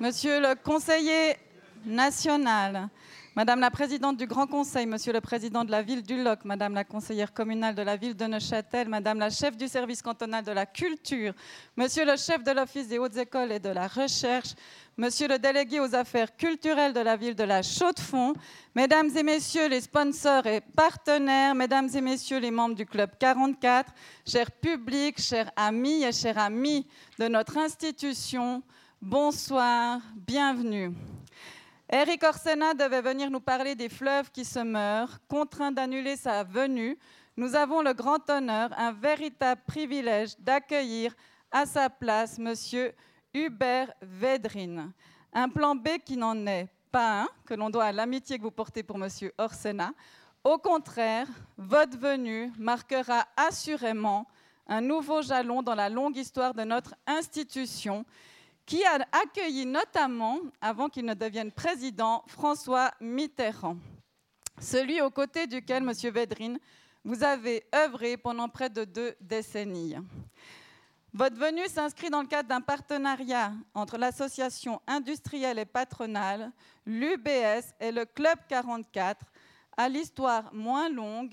Monsieur le conseiller national, Madame la présidente du Grand Conseil, Monsieur le président de la ville du Loc, Madame la conseillère communale de la ville de Neuchâtel, Madame la chef du service cantonal de la culture, Monsieur le chef de l'Office des hautes écoles et de la recherche, Monsieur le délégué aux affaires culturelles de la ville de la Chaux-de-Fonds, Mesdames et Messieurs les sponsors et partenaires, Mesdames et Messieurs les membres du Club 44, chers publics, chers amis et chers amis de notre institution, bonsoir, bienvenue. Eric Orsena devait venir nous parler des fleuves qui se meurent, contraint d'annuler sa venue. Nous avons le grand honneur, un véritable privilège d'accueillir à sa place Monsieur Hubert Védrine. Un plan B qui n'en est pas un, que l'on doit à l'amitié que vous portez pour Monsieur Orsena. Au contraire, votre venue marquera assurément un nouveau jalon dans la longue histoire de notre institution qui a accueilli notamment, avant qu'il ne devienne président, François Mitterrand, celui aux côtés duquel, M. Védrine, vous avez œuvré pendant près de deux décennies. Votre venue s'inscrit dans le cadre d'un partenariat entre l'association industrielle et patronale, l'UBS et le Club 44, à l'histoire moins longue,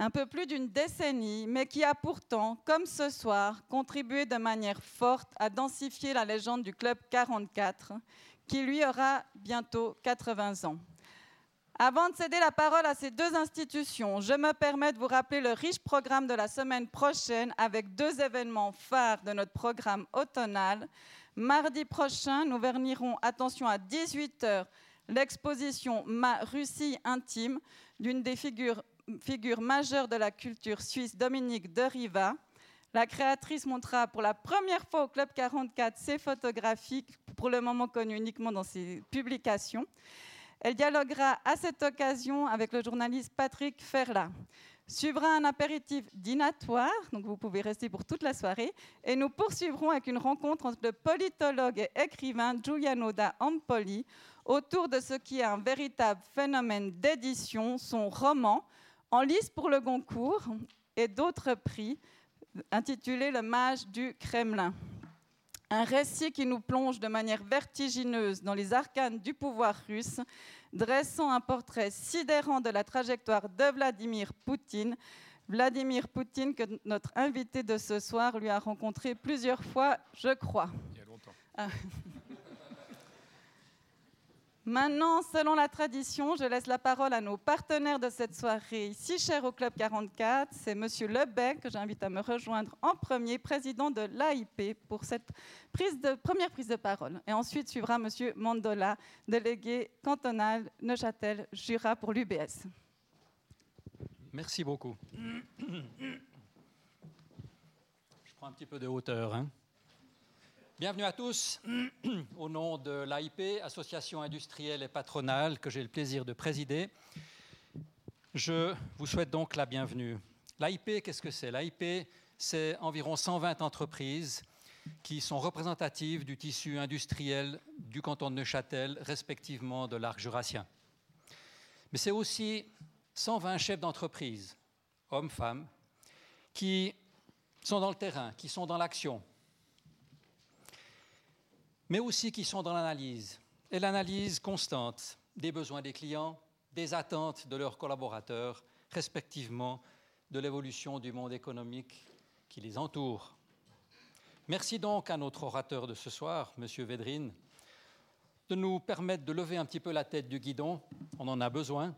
un peu plus d'une décennie, mais qui a pourtant, comme ce soir, contribué de manière forte à densifier la légende du Club 44, qui lui aura bientôt 80 ans. Avant de céder la parole à ces deux institutions, je me permets de vous rappeler le riche programme de la semaine prochaine avec deux événements phares de notre programme automnal. Mardi prochain, nous vernirons, attention à 18h, l'exposition Ma Russie intime d'une des figures figure majeure de la culture suisse, Dominique de Riva. La créatrice montrera pour la première fois au Club 44 ses photographies, pour le moment connues uniquement dans ses publications. Elle dialoguera à cette occasion avec le journaliste Patrick Ferla. Suivra un apéritif dînatoire, donc vous pouvez rester pour toute la soirée, et nous poursuivrons avec une rencontre entre le politologue et écrivain Giuliano da Ampoli autour de ce qui est un véritable phénomène d'édition, son roman, en lice pour le Goncourt et d'autres prix intitulé Le mage du Kremlin. Un récit qui nous plonge de manière vertigineuse dans les arcanes du pouvoir russe, dressant un portrait sidérant de la trajectoire de Vladimir Poutine. Vladimir Poutine, que notre invité de ce soir lui a rencontré plusieurs fois, je crois. Il y a longtemps. Ah. Maintenant, selon la tradition, je laisse la parole à nos partenaires de cette soirée, si chers au Club 44. C'est Monsieur Lebec que j'invite à me rejoindre en premier, président de l'AIP, pour cette première prise de parole. Et ensuite suivra Monsieur Mandola, délégué cantonal Neuchâtel-Jura pour l'UBS. Merci beaucoup. Je prends un petit peu de hauteur. Hein. Bienvenue à tous. Au nom de l'AIP, Association industrielle et patronale, que j'ai le plaisir de présider, je vous souhaite donc la bienvenue. L'AIP, qu'est-ce que c'est? L'AIP, c'est environ 120 entreprises qui sont représentatives du tissu industriel du canton de Neuchâtel, respectivement de l'arc jurassien. Mais c'est aussi 120 chefs d'entreprise, hommes, femmes, qui sont dans le terrain, qui sont dans l'action, mais aussi qui sont dans l'analyse, et l'analyse constante des besoins des clients, des attentes de leurs collaborateurs, respectivement de l'évolution du monde économique qui les entoure. Merci donc à notre orateur de ce soir, M. Védrine, de nous permettre de lever un petit peu la tête du guidon, on en a besoin,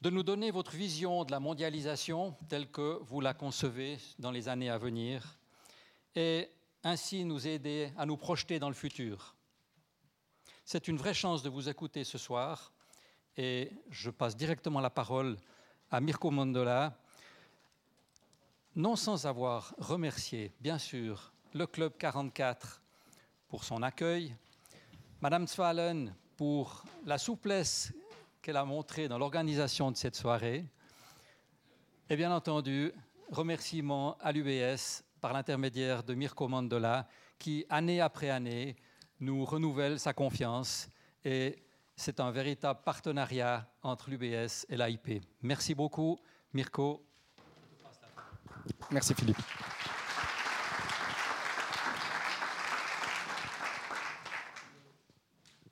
de nous donner votre vision de la mondialisation telle que vous la concevez dans les années à venir, et ainsi nous aider à nous projeter dans le futur. C'est une vraie chance de vous écouter ce soir et je passe directement la parole à Mirko Mondola, non sans avoir remercié, bien sûr, le Club 44 pour son accueil, Madame Zwalen pour la souplesse qu'elle a montrée dans l'organisation de cette soirée, et bien entendu, remerciements à l'UBS par l'intermédiaire de Mirko Mandola, qui, année après année, nous renouvelle sa confiance. Et c'est un véritable partenariat entre l'UBS et l'AIP. Merci beaucoup, Mirko. Merci, Philippe.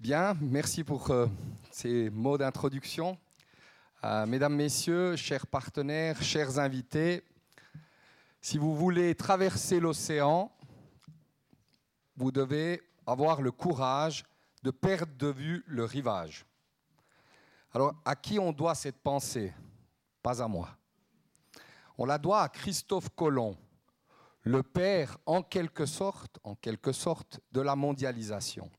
Bien, merci pour euh, ces mots d'introduction. Euh, mesdames, Messieurs, chers partenaires, chers invités, si vous voulez traverser l'océan, vous devez avoir le courage de perdre de vue le rivage. Alors, à qui on doit cette pensée? Pas à moi. On la doit à Christophe Colomb, le père en quelque sorte, de la mondialisation.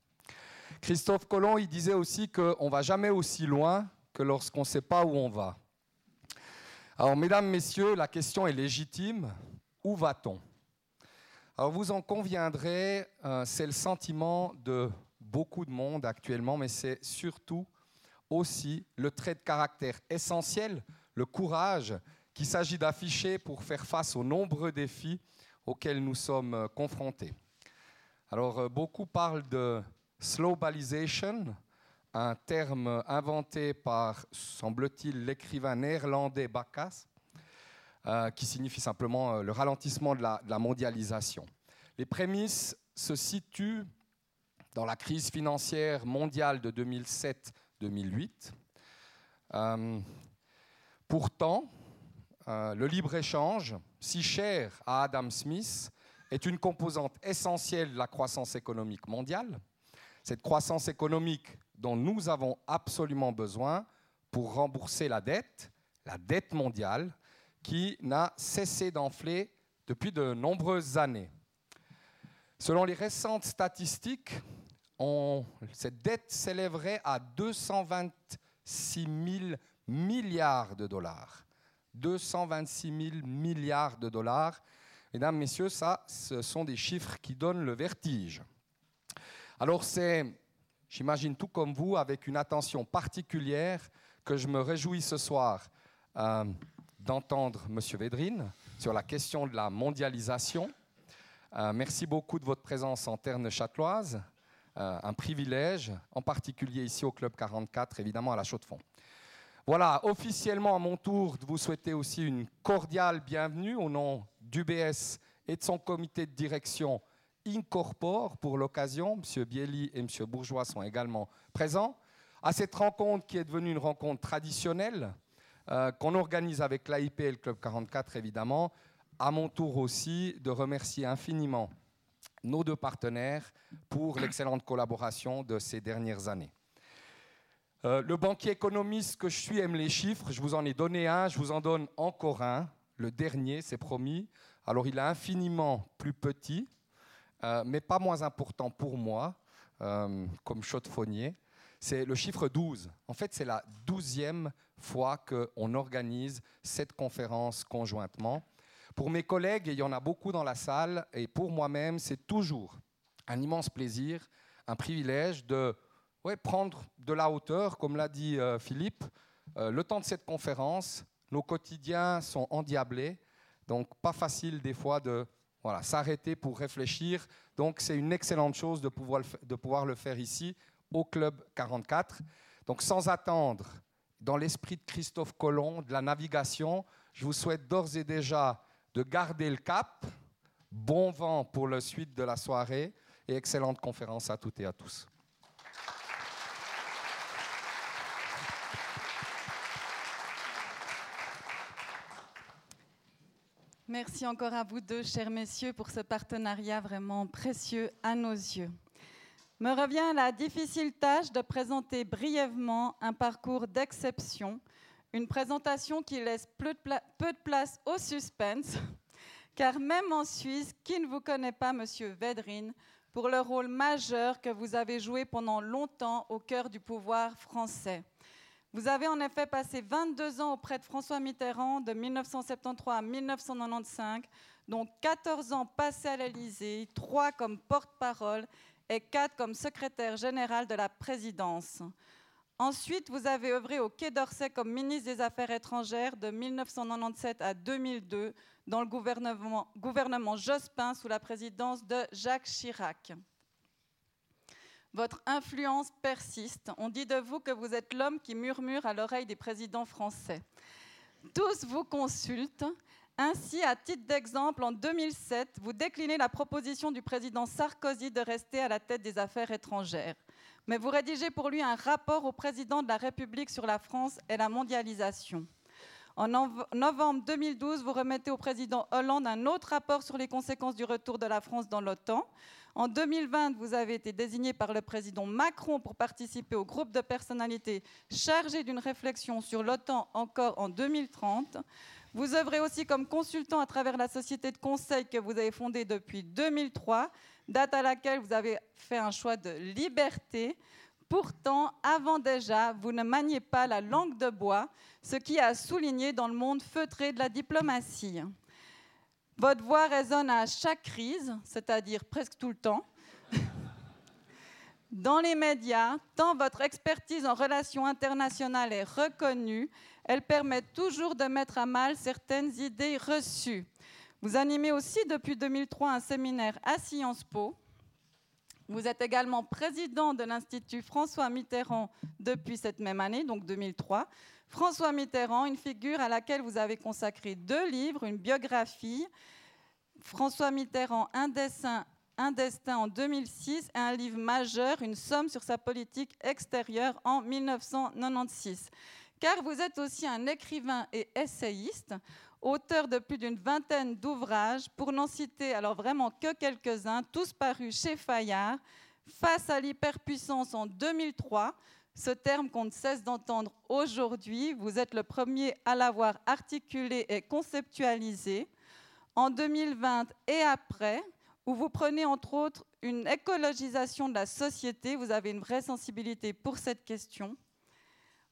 Christophe Colomb, il disait aussi qu'on ne va jamais aussi loin que lorsqu'on ne sait pas où on va. Alors, mesdames, messieurs, la question est légitime. Où va-t-on? Alors, vous en conviendrez, euh, c'est le sentiment de beaucoup de monde actuellement, mais c'est surtout aussi le trait de caractère essentiel, le courage qu'il s'agit d'afficher pour faire face aux nombreux défis auxquels nous sommes euh, confrontés. Alors, euh, beaucoup parlent de slowbalization, un terme inventé par, semble-t-il, l'écrivain néerlandais Bacchus, euh, qui signifie simplement le ralentissement de la, mondialisation. Les prémices se situent dans la crise financière mondiale de 2007-2008. Euh, pourtant, euh, le libre-échange, si cher à Adam Smith, est une composante essentielle de la croissance économique mondiale. Cette croissance économique dont nous avons absolument besoin pour rembourser la dette, la dette mondiale, qui n'a cessé d'enfler depuis de nombreuses années. Selon les récentes statistiques, cette dette s'élèverait à 226 000 milliards de dollars. 226 000 milliards de dollars. Mesdames, Messieurs, ça, ce sont des chiffres qui donnent le vertige. Alors c'est, j'imagine tout comme vous, avec une attention particulière que je me réjouis ce soir euh, d'entendre M. Védrine sur la question de la mondialisation. Euh, merci beaucoup de votre présence en terre neuchâteloise. Euh, un privilège, en particulier ici au Club 44, évidemment à la Chaux-de-Fonds. Voilà, officiellement à mon tour de vous souhaiter aussi une cordiale bienvenue au nom d'UBS et de son comité de direction Incorpore pour l'occasion. M. Bielli et M. Bourgeois sont également présents. À cette rencontre qui est devenue une rencontre traditionnelle, euh, qu'on organise avec l'AIP et le Club 44 évidemment, à mon tour aussi de remercier infiniment nos deux partenaires pour l'excellente collaboration de ces dernières années. Euh, le banquier économiste que je suis aime les chiffres. Je vous en ai donné un, je vous en donne encore un. Le dernier, c'est promis. Alors il est infiniment plus petit, euh, mais pas moins important pour moi, euh, comme chaudefonnier. C'est le chiffre 12. En fait, c'est la douzième fois qu'on organise cette conférence conjointement. Pour mes collègues, il y en a beaucoup dans la salle, et pour moi-même, c'est toujours un immense plaisir, un privilège de prendre de la hauteur, comme l'a dit euh, Philippe. Le temps de cette conférence, nos quotidiens sont endiablés, donc pas facile des fois de voilà, s'arrêter pour réfléchir. Donc c'est une excellente chose de pouvoir, de pouvoir le faire ici, au Club 44. Donc sans attendre, dans l'esprit de Christophe Colomb, de la navigation, je vous souhaite d'ores et déjà de garder le cap. Bon vent pour la suite de la soirée et excellente conférence à toutes et à tous. Merci encore à vous deux, chers messieurs, pour ce partenariat vraiment précieux à nos yeux. Me revient la difficile tâche de présenter brièvement un parcours d'exception une présentation qui laisse peu de, place au suspense, car même en Suisse, qui ne vous connaît pas, Monsieur Védrine, pour le rôle majeur que vous avez joué pendant longtemps au cœur du pouvoir français? Vous avez en effet passé 22 ans auprès de François Mitterrand de 1973 à 1995, dont 14 ans passés à l'Élysée, 3 comme porte-parole et 4 comme secrétaire général de la présidence. Ensuite, vous avez œuvré au Quai d'Orsay comme ministre des Affaires étrangères de 1997 à 2002 dans le gouvernement, gouvernement Jospin sous la présidence de Jacques Chirac. Votre influence persiste. On dit de vous que vous êtes l'homme qui murmure à l'oreille des présidents français. Tous vous consultent, Ainsi, à titre d'exemple, en 2007, vous déclinez la proposition du président Sarkozy de rester à la tête des affaires étrangères. Mais vous rédigez pour lui un rapport au président de la République sur la France et la mondialisation. En novembre 2012, vous remettez au président Hollande un autre rapport sur les conséquences du retour de la France dans l'OTAN. En 2020, vous avez été désigné par le président Macron pour participer au groupe de personnalités chargé d'une réflexion sur l'OTAN encore en 2030. Vous œuvrez aussi comme consultant à travers la société de conseil que vous avez fondée depuis 2003, date à laquelle vous avez fait un choix de liberté. Pourtant, avant déjà, vous ne maniez pas la langue de bois, ce qui a souligné dans le monde feutré de la diplomatie. Votre voix résonne à chaque crise, c'est-à-dire presque tout le temps. Dans les médias, tant votre expertise en relations internationales est reconnue, elle permet toujours de mettre à mal certaines idées reçues. Vous animez aussi depuis 2003 un séminaire à Sciences Po. Vous êtes également président de l'Institut François Mitterrand depuis cette même année, donc 2003. François Mitterrand, une figure à laquelle vous avez consacré deux livres, une biographie. François Mitterrand, un dessin un destin en 2006 et un livre majeur, Une somme sur sa politique extérieure en 1996 car vous êtes aussi un écrivain et essayiste, auteur de plus d'une vingtaine d'ouvrages, pour n'en citer alors vraiment que quelques-uns, tous parus chez Fayard, Face à l'hyperpuissance en 2003, ce terme qu'on ne cesse d'entendre aujourd'hui, vous êtes le premier à l'avoir articulé et conceptualisé. En 2020 et après, où vous prenez entre autres une écologisation de la société, vous avez une vraie sensibilité pour cette question.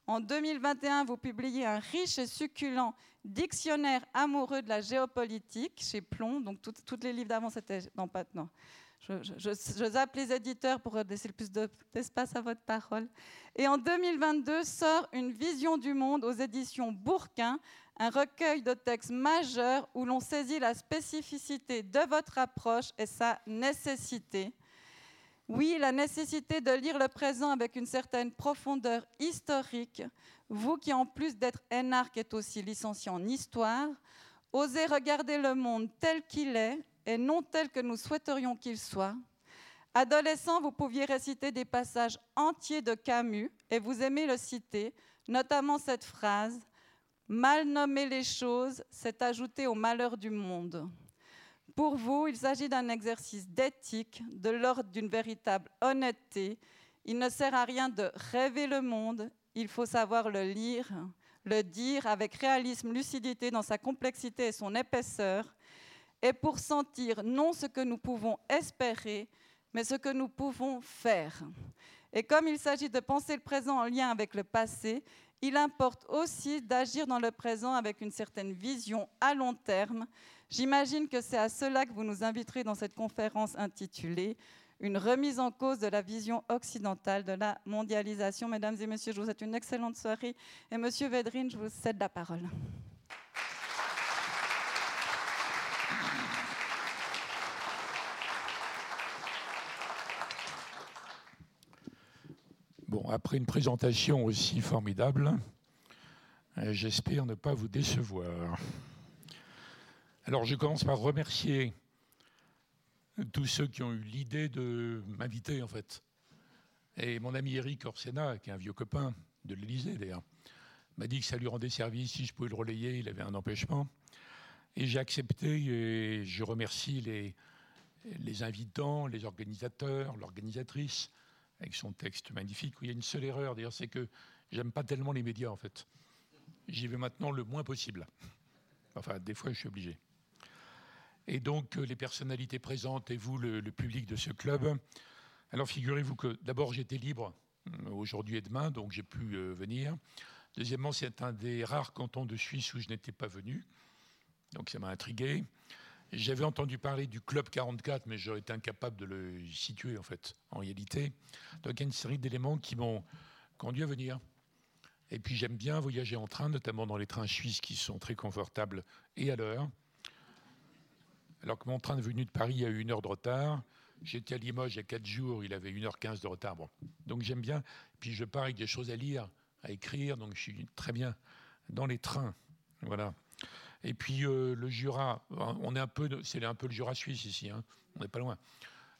En 2021, vous publiez un riche et succulent dictionnaire amoureux de la géopolitique chez Plomb. Donc, tous les livres d'avant, c'était. Pas. Non. Je, zappe les éditeurs pour laisser le plus d'espace à votre parole. Et en 2022 sort Une vision du monde aux éditions Bourquin, un recueil de textes majeurs où l'on saisit la spécificité de votre approche et sa nécessité. Oui, la nécessité de lire le présent avec une certaine profondeur historique, vous qui en plus d'être énarque êtes aussi licencié en histoire, osez regarder le monde tel qu'il est et non tel que nous souhaiterions qu'il soit. Adolescent, vous pouviez réciter des passages entiers de Camus et vous aimez le citer, notamment cette phrase Mal nommer les choses, c'est ajouter au malheur du monde. Pour vous, il s'agit d'un exercice d'éthique, de l'ordre d'une véritable honnêteté. Il ne sert à rien de rêver le monde, il faut savoir le lire, le dire avec réalisme, lucidité dans sa complexité et son épaisseur, et pour sentir non ce que nous pouvons espérer, mais ce que nous pouvons faire. Et comme il s'agit de penser le présent en lien avec le passé, il importe aussi d'agir dans le présent avec une certaine vision à long terme, J'imagine que c'est à cela que vous nous inviterez dans cette conférence intitulée Une remise en cause de la vision occidentale de la mondialisation. Mesdames et messieurs, je vous souhaite une excellente soirée. Et monsieur Védrine, je vous cède la parole. Bon, après une présentation aussi formidable, euh, j'espère ne pas vous décevoir. Alors je commence par remercier tous ceux qui ont eu l'idée de m'inviter en fait. Et mon ami Eric Orsena, qui est un vieux copain de l'Élysée d'ailleurs, m'a dit que ça lui rendait service si je pouvais le relayer, il avait un empêchement. Et j'ai accepté et je remercie les, les invitants, les organisateurs, l'organisatrice, avec son texte magnifique, où il y a une seule erreur d'ailleurs, c'est que j'aime pas tellement les médias en fait. J'y vais maintenant le moins possible. Enfin, des fois je suis obligé et donc euh, les personnalités présentes et vous, le, public de ce club. Alors figurez-vous que d'abord j'étais libre euh, aujourd'hui et demain, donc j'ai pu euh, venir. Deuxièmement, c'est un des rares cantons de Suisse où je n'étais pas venu, donc ça m'a intrigué. J'avais entendu parler du Club 44, mais j'aurais été incapable de le situer en fait, en réalité. Donc il y a une série d'éléments qui m'ont conduit à venir. Et puis j'aime bien voyager en train, notamment dans les trains suisses qui sont très confortables et à l'heure alors que mon train de venue de Paris a eu une heure de retard. J'étais à Limoges il y a quatre jours, il avait une heure quinze de retard. Bon. Donc j'aime bien. Puis je pars avec des choses à lire, à écrire, donc je suis très bien dans les trains. Voilà. Et puis le Jura, on est un peu, c'est un peu le Jura suisse ici, hein. on n'est pas loin.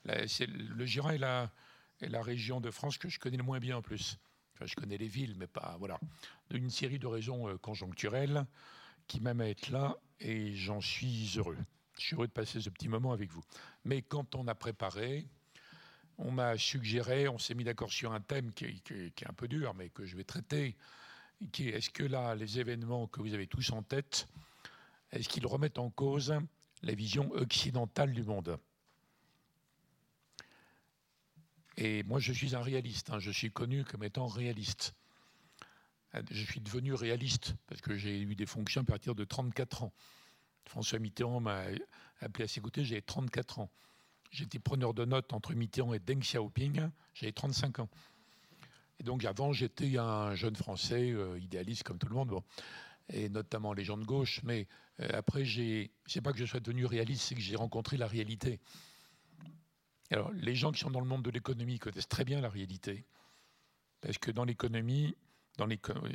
le Jura est la, région de France que je connais le moins bien en plus. je connais les villes, mais pas. Voilà. Une série de raisons conjoncturelles qui m'aiment à être là et j'en suis heureux. Je suis heureux de passer ce petit moment avec vous. Mais quand on a préparé, on m'a suggéré, on s'est mis d'accord sur un thème qui est, un peu dur, mais que je vais traiter, est est-ce que là, les événements que vous avez tous en tête, est-ce qu'ils remettent en cause la vision occidentale du monde? Et moi, je suis un réaliste, hein. je suis connu comme étant réaliste. Je suis devenu réaliste parce que j'ai eu des fonctions à partir de 34 ans. François Mitterrand m'a appelé à ses côtés, j'avais 34 ans. J'étais preneur de notes entre Mitterrand et Deng Xiaoping, j'avais 35 ans. Et donc avant, j'étais un jeune Français euh, idéaliste comme tout le monde, et notamment les gens de gauche. Mais euh, après, j'ai, c'est pas que je sois devenu réaliste, c'est que j'ai rencontré la réalité. Alors, les gens qui sont dans le monde de l'économie connaissent très bien la réalité, parce que dans l'économie,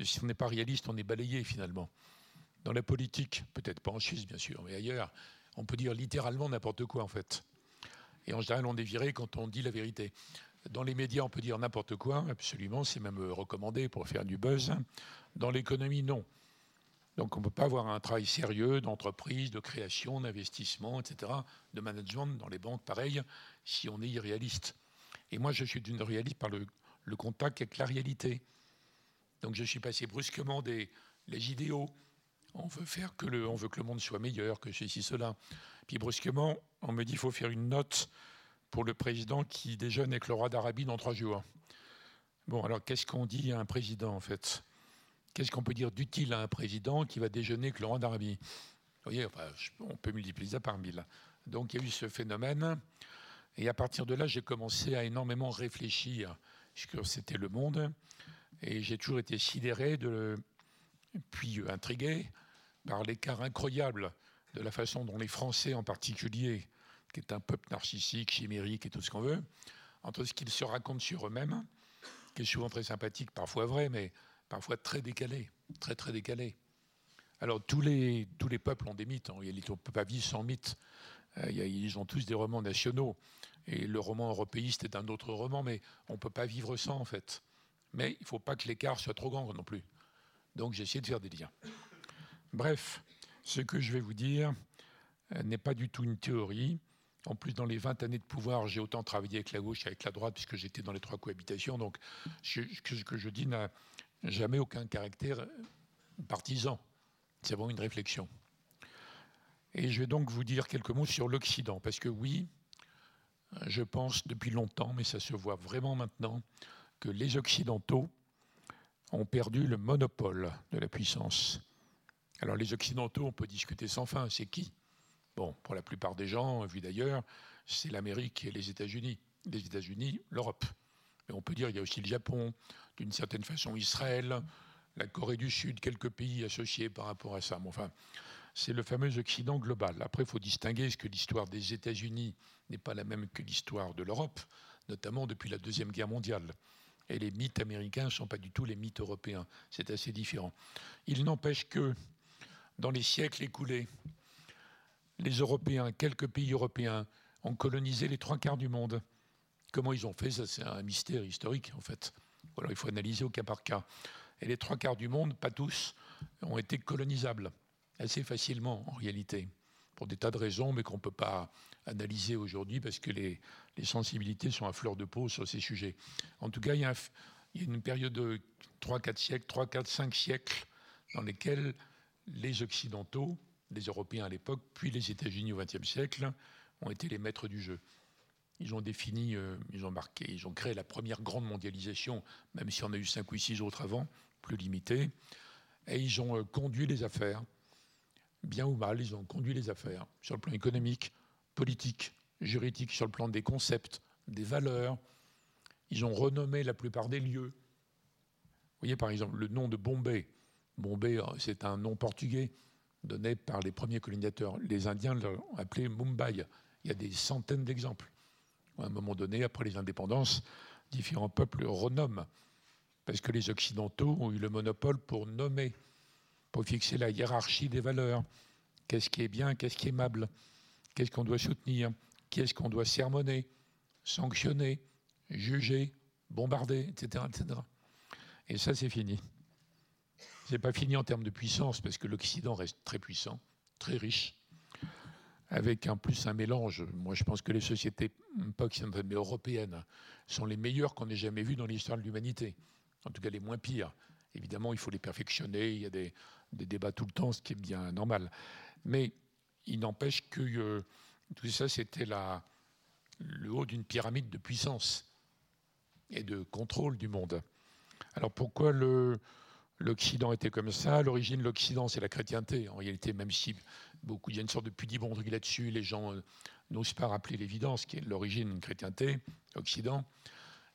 si on n'est pas réaliste, on est balayé finalement. Dans la politique, peut-être pas en Suisse bien sûr, mais ailleurs, on peut dire littéralement n'importe quoi en fait. Et en général, on est viré quand on dit la vérité. Dans les médias, on peut dire n'importe quoi, absolument, c'est même recommandé pour faire du buzz. Dans l'économie, non. Donc on ne peut pas avoir un travail sérieux d'entreprise, de création, d'investissement, etc., de management dans les banques, pareil, si on est irréaliste. Et moi, je suis d'une réaliste par le, contact avec la réalité. Donc je suis passé brusquement des les idéaux. On veut faire que le, on veut que le monde soit meilleur, que ceci, cela. Puis brusquement, on me dit qu'il faut faire une note pour le président qui déjeune avec le roi d'Arabie dans trois jours. Bon, alors qu'est-ce qu'on dit à un président en fait? Qu'est-ce qu'on peut dire d'utile à un président qui va déjeuner avec roi d'Arabie Vous voyez, on peut multiplier ça par mille. Donc il y a eu ce phénomène. Et à partir de là, j'ai commencé à énormément réfléchir sur c'était le monde. Et j'ai toujours été sidéré, puis intrigué par l'écart incroyable de la façon dont les Français en particulier, qui est un peuple narcissique, chimérique et tout ce qu'on veut, entre ce qu'ils se racontent sur eux-mêmes, qui est souvent très sympathique, parfois vrai, mais parfois très décalé, très très décalé. Alors tous les, tous les peuples ont des mythes, en réalité on ne peut pas vivre sans mythes. Euh, ils ont tous des romans nationaux, et le roman européiste est un autre roman, mais on ne peut pas vivre sans en fait. Mais il ne faut pas que l'écart soit trop grand non plus. Donc j'ai essayé de faire des liens. Bref, ce que je vais vous dire euh, n'est pas du tout une théorie. En plus, dans les 20 années de pouvoir, j'ai autant travaillé avec la gauche qu'avec la droite, puisque j'étais dans les trois cohabitations. Donc, ce que je dis n'a jamais aucun caractère partisan. C'est vraiment une réflexion. Et je vais donc vous dire quelques mots sur l'Occident, parce que oui, je pense depuis longtemps, mais ça se voit vraiment maintenant, que les Occidentaux ont perdu le monopole de la puissance. Alors les Occidentaux, on peut discuter sans fin, c'est qui? Bon, pour la plupart des gens, vu d'ailleurs, c'est l'Amérique et les États-Unis. Les États-Unis, l'Europe. Mais on peut dire qu'il y a aussi le Japon, d'une certaine façon Israël, la Corée du Sud, quelques pays associés par rapport à ça. enfin, c'est le fameux Occident global. Après, il faut distinguer ce que l'histoire des États-Unis n'est pas la même que l'histoire de l'Europe, notamment depuis la Deuxième Guerre mondiale. Et les mythes américains ne sont pas du tout les mythes européens. C'est assez différent. Il n'empêche que, dans les siècles écoulés, les Européens, quelques pays européens, ont colonisé les trois quarts du monde. Comment ils ont fait? Ça, c'est un mystère historique, en fait. Il faut analyser au cas par cas. Et les trois quarts du monde, pas tous, ont été colonisables assez facilement, en réalité, pour des tas de raisons, mais qu'on ne peut pas analyser aujourd'hui parce que les, sensibilités sont à fleur de peau sur ces sujets. En tout cas, il y a, une période de 3-4 siècles, 3, 4, 5 siècles dans lesquels les Occidentaux, les Européens à l'époque, puis les États-Unis au XXe siècle, ont été les maîtres du jeu. Ils ont défini, euh, ils ont marqué, ils ont créé la première grande mondialisation, même si on a eu cinq ou six autres avant, plus limitées, et ils ont euh, conduit les affaires. Bien ou mal, ils ont conduit les affaires sur le plan économique, politique, juridique, sur le plan des concepts, des valeurs. Ils ont renommé la plupart des lieux. Vous voyez par exemple le nom de Bombay. Bombay, euh, c'est un nom portugais donné par les premiers colonisateurs. Les Indiens l'ont appelé Mumbai. Il y a des centaines d'exemples. À un moment donné, après les indépendances, différents peuples renomment, parce que les Occidentaux ont eu le monopole pour nommer, pour fixer la hiérarchie des valeurs, Qu'est-ce qui est bien, qu'est-ce qui est aimable Qu'est-ce qu'on doit soutenir? Qu'est-ce qu'on doit sermonner, sanctionner, juger, bombarder, etc. etc. Et ça, c'est fini. C'est pas fini en termes de puissance, parce que l'Occident reste très puissant, très riche, avec en plus un mélange. Moi, je pense que les sociétés, pas occidentales, mais européennes, sont les meilleures qu'on ait jamais vues dans l'histoire de l'humanité. En tout cas, les moins pires. Évidemment, il faut les perfectionner, il y a des, débats tout le temps, ce qui est bien normal. Mais il n'empêche que euh, tout ça, c'était le haut d'une pyramide de puissance et de contrôle du monde. Alors pourquoi l'Occident était comme ça? L'origine de l'Occident, c'est la chrétienté. En réalité, même si beaucoup, il y a une sorte de pudibonderie là-dessus, les gens euh, n'osent pas rappeler l'évidence, qui est l'origine de chrétienté, Occident.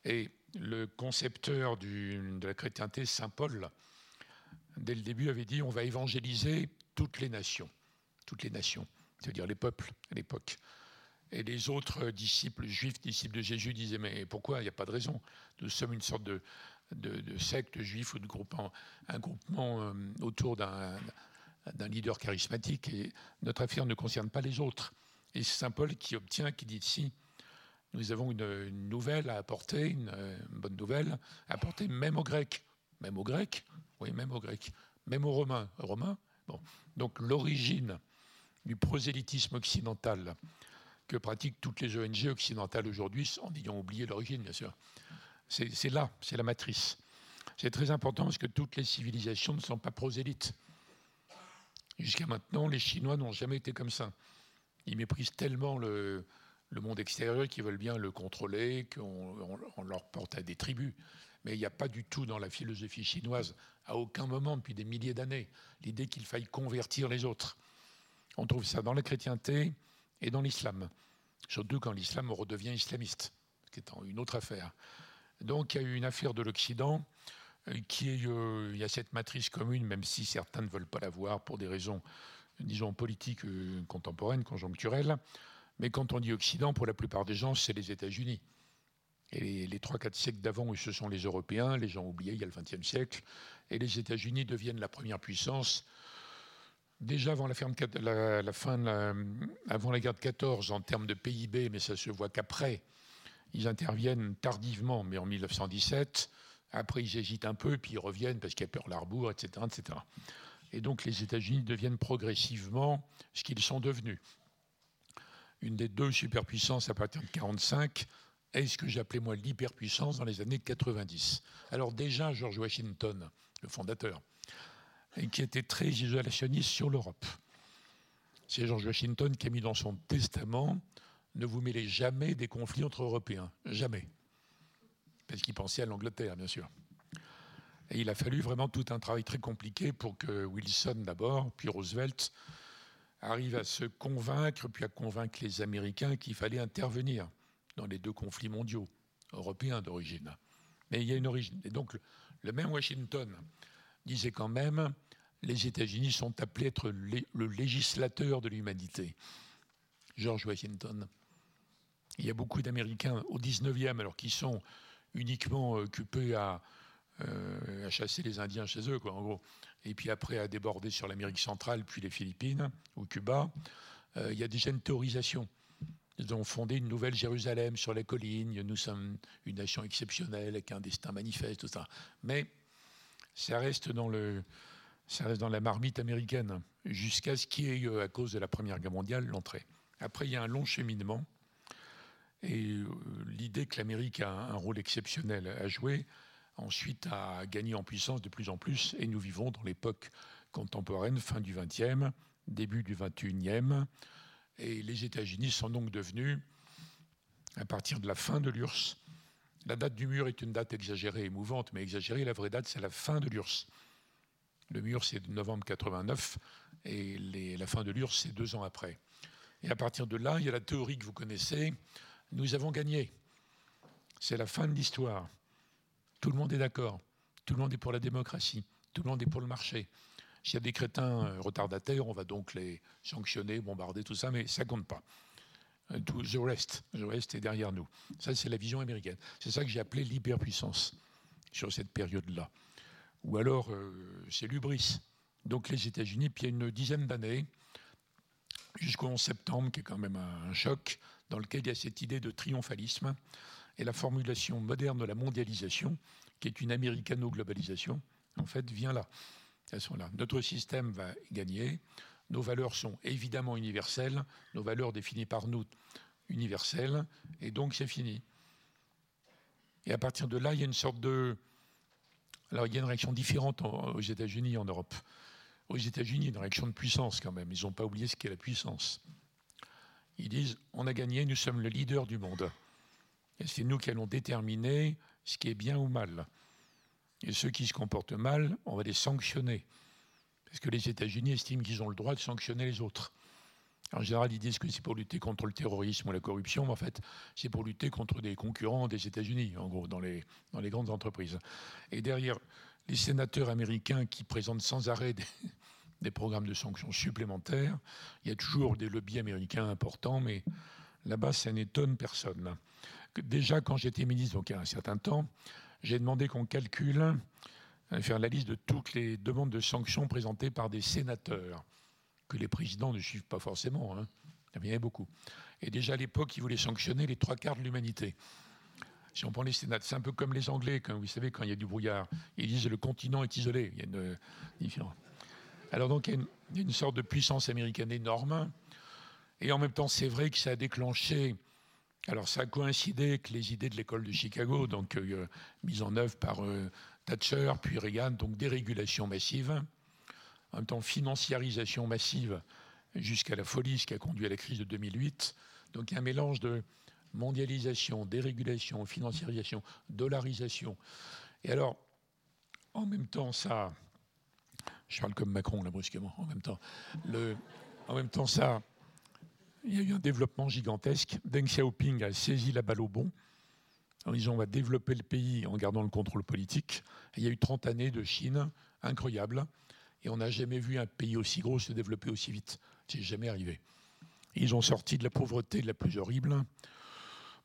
Et le concepteur de la chrétienté, Saint Paul, dès le début avait dit on va évangéliser toutes les nations, toutes les nations, c'est-à-dire les peuples à l'époque. Et les autres disciples juifs, disciples de Jésus, disaient Mais pourquoi? Il n'y a pas de raison. Nous sommes une sorte de, secte juif ou de groupement, un groupement euh, autour d'un leader charismatique. Et notre affaire ne concerne pas les autres. Et c'est Saint Paul qui obtient, qui dit ici Nous avons une, nouvelle à apporter, une, bonne nouvelle à apporter même aux Grecs. Même aux Grecs? Oui, même aux Grecs. Même aux Romains. Romains? Bon. Donc l'origine du prosélytisme occidental que pratiquent toutes les ONG occidentales aujourd'hui, en ayant oublié l'origine, bien sûr. C'est là, c'est la matrice. C'est très important parce que toutes les civilisations ne sont pas prosélytes. Jusqu'à maintenant, les Chinois n'ont jamais été comme ça. Ils méprisent tellement le, monde extérieur qu'ils veulent bien le contrôler, qu'on leur porte à des tribus. Mais il n'y a pas du tout dans la philosophie chinoise, à aucun moment depuis des milliers d'années, l'idée qu'il faille convertir les autres. On trouve ça dans la chrétienté, et dans l'islam. Surtout quand l'islam redevient islamiste, ce qui est une autre affaire. Donc il y a eu une affaire de l'Occident qui est, euh, il y a cette matrice commune, même si certains ne veulent pas la voir pour des raisons, disons, politiques euh, contemporaines, conjoncturelles. Mais quand on dit Occident, pour la plupart des gens, c'est les États-Unis. Et les, trois, 4 siècles d'avant, ce sont les Européens, les gens oubliés, il y a le XXe siècle, et les États-Unis deviennent la première puissance déjà avant la, fin avant la guerre de 14 en termes de PIB, mais ça se voit qu'après, ils interviennent tardivement, mais en 1917. Après, ils hésitent un peu, puis ils reviennent parce qu'il y a Pearl Harbor, etc., etc. Et donc, les États-Unis deviennent progressivement ce qu'ils sont devenus. Une des deux superpuissances à partir de 1945 est ce que j'appelais moi l'hyperpuissance dans les années 90. Alors déjà, George Washington, le fondateur, qui était très isolationniste sur l'Europe. C'est George Washington qui a mis dans son testament ne vous mêlez jamais des conflits entre Européens. Jamais. Parce qu'il pensait à l'Angleterre, bien sûr. Et il a fallu vraiment tout un travail très compliqué pour que Wilson d'abord, puis Roosevelt, arrivent à se convaincre, puis à convaincre les Américains qu'il fallait intervenir dans les deux conflits mondiaux, européens d'origine. Mais il y a une origine. Et donc, le même Washington disait quand même les États-Unis sont appelés à être le législateur de l'humanité. George Washington. Il y a beaucoup d'Américains au 19e, alors qui sont uniquement occupés à, euh, à, chasser les Indiens chez eux, quoi, en gros. Et puis après à déborder sur l'Amérique centrale, puis les Philippines ou Cuba. Euh, il y a déjà une théorisation. Ils ont fondé une nouvelle Jérusalem sur les collines. Nous sommes une nation exceptionnelle avec un destin manifeste, tout ça. Mais ça reste dans le, ça reste dans la marmite américaine, jusqu'à ce qu'il y ait, euh, à cause de la Première Guerre mondiale, l'entrée. Après, il y a un long cheminement, et euh, l'idée que l'Amérique a un rôle exceptionnel à jouer, ensuite a gagné en puissance de plus en plus, et nous vivons dans l'époque contemporaine, fin du XXe, début du XXIe, et les États-Unis sont donc devenus, à partir de la fin de l'URSS, la date du mur est une date exagérée, émouvante, mais exagérée, la vraie date, c'est la fin de l'URSS. Le mur, c'est novembre 89 et la fin de l'URSS, c'est deux ans après. Et à partir de là, il y a la théorie que vous connaissez. Nous avons gagné. C'est la fin de l'histoire. Tout le monde est d'accord. Tout le monde est pour la démocratie. Tout le monde est pour le marché. S'il y a des crétins euh, retardataires, on va donc les sanctionner, bombarder, tout ça, mais ça compte pas. Euh, tout, the rest, the rest est derrière nous. Ça, c'est la vision américaine. C'est ça que j'ai appelé l'hyperpuissance sur cette période-là ou alors euh, c'est l'ubris. Donc les États-Unis, puis il y a une dizaine d'années, jusqu'au 11 septembre, qui est quand même un choc, dans lequel il y a cette idée de triomphalisme et la formulation moderne de la mondialisation, qui est une américano-globalisation, en fait, vient là. là. Notre système va gagner. Nos valeurs sont évidemment universelles, nos valeurs définies par nous universelles, et donc c'est fini. Et à partir de là, il y a une sorte de. Alors, il y a une réaction différente aux États-Unis et en Europe. Aux États-Unis, une réaction de puissance quand même. Ils n'ont pas oublié ce qu'est la puissance. Ils disent on a gagné, nous sommes le leader du monde. Et c'est nous qui allons déterminer ce qui est bien ou mal. Et ceux qui se comportent mal, on va les sanctionner. Parce que les États-Unis estiment qu'ils ont le droit de sanctionner les autres. En général, ils disent que c'est pour lutter contre le terrorisme ou la corruption, mais en fait, c'est pour lutter contre des concurrents des États-Unis, en gros, dans les, dans les grandes entreprises. Et derrière les sénateurs américains qui présentent sans arrêt des, des programmes de sanctions supplémentaires, il y a toujours des lobbies américains importants, mais là-bas, ça n'étonne personne. Déjà, quand j'étais ministre, donc il y a un certain temps, j'ai demandé qu'on calcule, euh, faire la liste de toutes les demandes de sanctions présentées par des sénateurs que les présidents ne suivent pas forcément. Hein. Il y en avait beaucoup. Et déjà à l'époque, ils voulaient sanctionner les trois quarts de l'humanité. Si on prend les sénats, c'est un peu comme les Anglais, quand, vous savez, quand il y a du brouillard, ils disent le continent est isolé. Il y a une différence. Alors donc il y a une, sorte de puissance américaine énorme. Et en même temps, c'est vrai que ça a déclenché. Alors ça a coïncidé avec les idées de l'école de Chicago, donc euh, mise en œuvre par euh, Thatcher, puis Reagan, donc dérégulation massive en même temps financiarisation massive jusqu'à la folie, ce qui a conduit à la crise de 2008. Donc il y a un mélange de mondialisation, dérégulation, financiarisation, dollarisation. Et alors, en même temps, ça, je parle comme Macron là brusquement, en même temps, en même temps ça, il y a eu un développement gigantesque. Deng Xiaoping a saisi la balle au bon en disant on va développer le pays en gardant le contrôle politique. il y a eu 30 années de Chine incroyable et on n'a jamais vu un pays aussi gros se développer aussi vite. C'est jamais arrivé. Ils ont sorti de la pauvreté la plus horrible,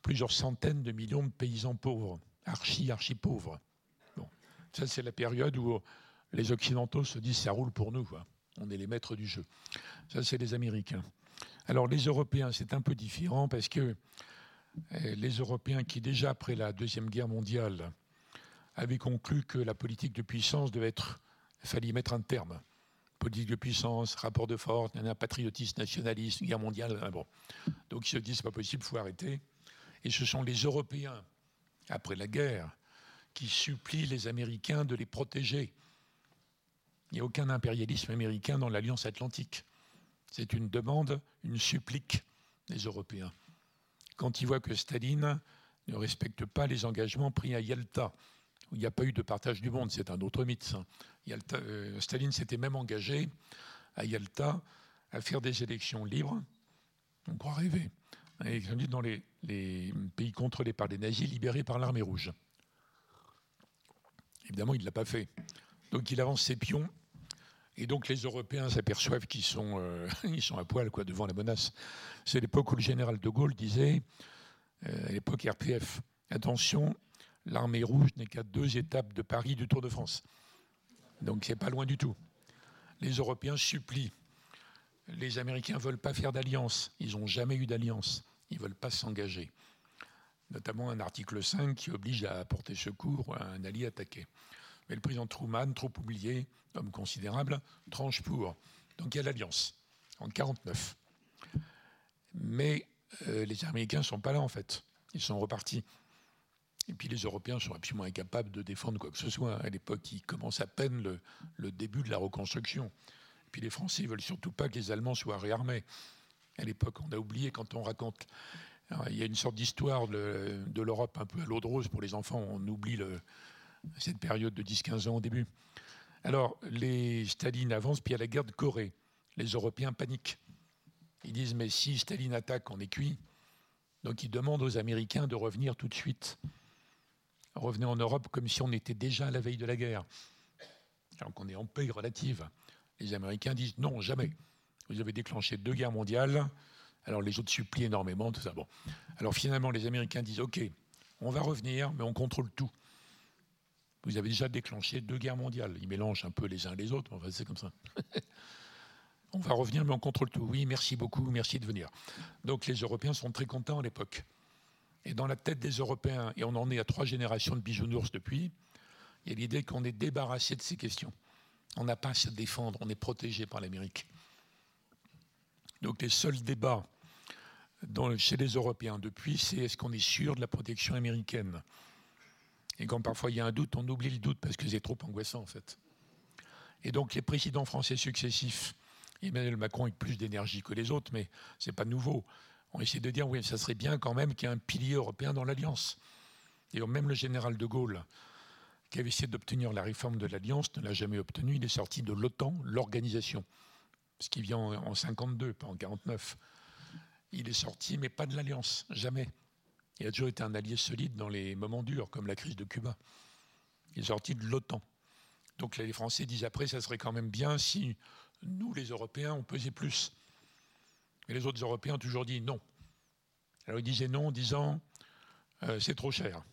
plusieurs centaines de millions de paysans pauvres, archi, archi pauvres. Bon. Ça, c'est la période où les Occidentaux se disent ça roule pour nous. On est les maîtres du jeu. Ça, c'est les Américains. Alors, les Européens, c'est un peu différent parce que eh, les Européens qui, déjà après la Deuxième Guerre mondiale, avaient conclu que la politique de puissance devait être il fallait y mettre un terme. Politique de puissance, rapport de force, patriotisme nationaliste, guerre mondiale. Bon. Donc ils se disent c'est pas possible, il faut arrêter. Et ce sont les Européens, après la guerre, qui supplient les Américains de les protéger. Il n'y a aucun impérialisme américain dans l'Alliance atlantique. C'est une demande, une supplique des Européens. Quand ils voient que Staline ne respecte pas les engagements pris à Yalta, où il n'y a pas eu de partage du monde, c'est un autre mythe. Euh, Staline s'était même engagé à Yalta à faire des élections libres. On croit rêver. Dans les, pays contrôlés par les nazis, libérés par l'armée rouge. Évidemment, il ne l'a pas fait. Donc il avance ses pions. Et donc les Européens s'aperçoivent qu'ils sont, euh, sont à poil quoi, devant la menace. C'est l'époque où le général de Gaulle disait, euh, à l'époque RPF, attention, l'armée rouge n'est qu'à deux étapes de Paris du Tour de France. Donc c'est pas loin du tout. Les Européens supplient. Les Américains ne veulent pas faire d'alliance. Ils n'ont jamais eu d'alliance. Ils ne veulent pas s'engager. Notamment un article 5 qui oblige à apporter secours à un allié attaqué. Mais le président Truman, trop oublié, homme considérable, tranche pour. Donc il y a l'alliance en 1949. Mais euh, les Américains ne sont pas là en fait. Ils sont repartis. Et puis les Européens sont absolument incapables de défendre quoi que ce soit. À l'époque, ils commencent à peine le, début de la reconstruction. Et puis les Français ne veulent surtout pas que les Allemands soient réarmés. À l'époque, on a oublié quand on raconte. il y a une sorte d'histoire de, l'Europe un peu à l'eau rose pour les enfants. On oublie cette période de 10-15 ans au début. Alors, les Staline avancent, puis il y a la guerre de Corée. Les Européens paniquent. Ils disent Mais si Staline attaque, on est cuit. Donc ils demandent aux Américains de revenir tout de suite revenait en Europe comme si on était déjà à la veille de la guerre. Alors qu'on est en paix relative. Les Américains disent non, jamais. Vous avez déclenché deux guerres mondiales. Alors les autres supplient énormément, tout ça. Bon. Alors finalement, les Américains disent OK, on va revenir, mais on contrôle tout. Vous avez déjà déclenché deux guerres mondiales. Ils mélangent un peu les uns les autres, enfin, c'est comme ça. On va revenir, mais on contrôle tout. Oui, merci beaucoup, merci de venir. Donc les Européens sont très contents à l'époque. Et dans la tête des Européens, et on en est à trois générations de bisounours depuis, il y a l'idée qu'on est débarrassé de ces questions. On n'a pas à se défendre, on est protégé par l'Amérique. Donc les seuls débats chez les Européens depuis, c'est est-ce qu'on est sûr de la protection américaine? Et quand parfois il y a un doute, on oublie le doute parce que c'est trop angoissant en fait. Et donc les présidents français successifs, Emmanuel Macron avec plus d'énergie que les autres, mais ce n'est pas nouveau, ont essayé de dire oui, ça serait bien quand même qu'il y ait un pilier européen dans l'Alliance. Et même le général de Gaulle, qui avait essayé d'obtenir la réforme de l'Alliance, ne l'a jamais obtenu. Il est sorti de l'OTAN, l'organisation, ce qui vient en 52, pas en 49. Il est sorti, mais pas de l'Alliance, jamais. Il a toujours été un allié solide dans les moments durs, comme la crise de Cuba. Il est sorti de l'OTAN. Donc les Français disent après, ça serait quand même bien si nous, les Européens, on pesait plus. Mais les autres Européens ont toujours dit non. Alors ils disaient non en disant euh, c'est trop cher.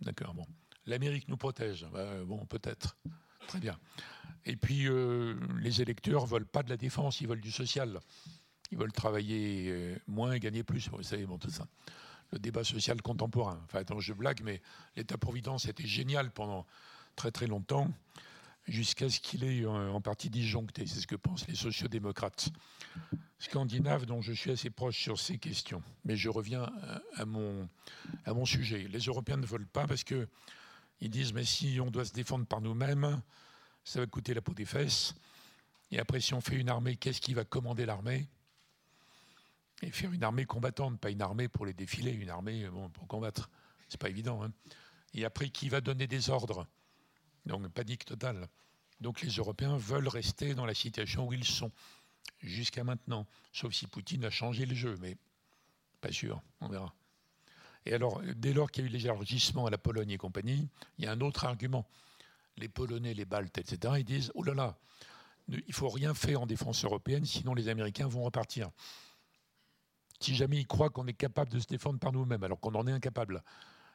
D'accord, bon. L'Amérique nous protège. Bah, bon, peut-être. Très bien. Et puis euh, les électeurs ne veulent pas de la défense, ils veulent du social. Ils veulent travailler euh, moins et gagner plus. Vous savez, bon, tout ça. Le débat social contemporain. Enfin, attends, je blague, mais l'État-providence était génial pendant très très longtemps jusqu'à ce qu'il ait euh, en partie disjoncté. C'est ce que pensent les sociodémocrates scandinaves dont je suis assez proche sur ces questions. Mais je reviens à mon, à mon sujet. Les Européens ne veulent pas parce qu'ils disent mais si on doit se défendre par nous-mêmes, ça va coûter la peau des fesses. Et après, si on fait une armée, qu'est-ce qui va commander l'armée? Et faire une armée combattante, pas une armée pour les défiler, une armée bon, pour combattre. C'est pas évident. Hein. Et après, qui va donner des ordres? Donc panique totale. Donc les Européens veulent rester dans la situation où ils sont jusqu'à maintenant, sauf si Poutine a changé le jeu, mais pas sûr, on verra. Et alors, dès lors qu'il y a eu l'élargissement à la Pologne et compagnie, il y a un autre argument. Les Polonais, les Baltes, etc., ils disent Oh là là, il ne faut rien faire en défense européenne, sinon les Américains vont repartir. Si jamais ils croient qu'on est capable de se défendre par nous-mêmes, alors qu'on en est incapable,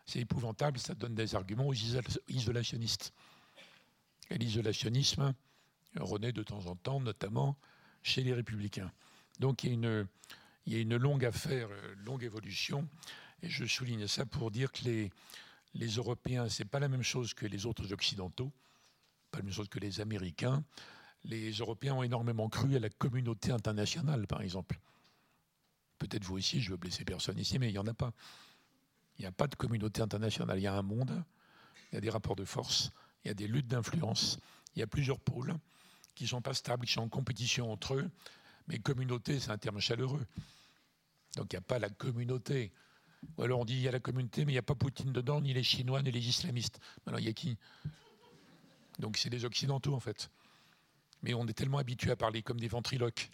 c'est épouvantable, ça donne des arguments aux isolationnistes. Et l'isolationnisme renaît de temps en temps, notamment chez les républicains. Donc il y a une, il y une longue affaire, euh, longue évolution, et je souligne ça pour dire que les, les Européens, ce n'est pas la même chose que les autres Occidentaux, pas la même chose que les Américains. Les Européens ont énormément cru à la communauté internationale, par exemple. Peut-être vous aussi, je veux blesser personne ici, mais il n'y en a pas. Il n'y a pas de communauté internationale. Il y a un monde, il y a des rapports de force, il y a des luttes d'influence, il y a plusieurs pôles qui ne sont pas stables, qui sont en compétition entre eux. Mais communauté, c'est un terme chaleureux. Donc il n'y a pas la communauté. Ou alors on dit il y a la communauté, mais il n'y a pas Poutine dedans, ni les Chinois, ni les islamistes. Alors il y a qui? Donc c'est les Occidentaux en fait. Mais on est tellement habitué à parler comme des ventriloques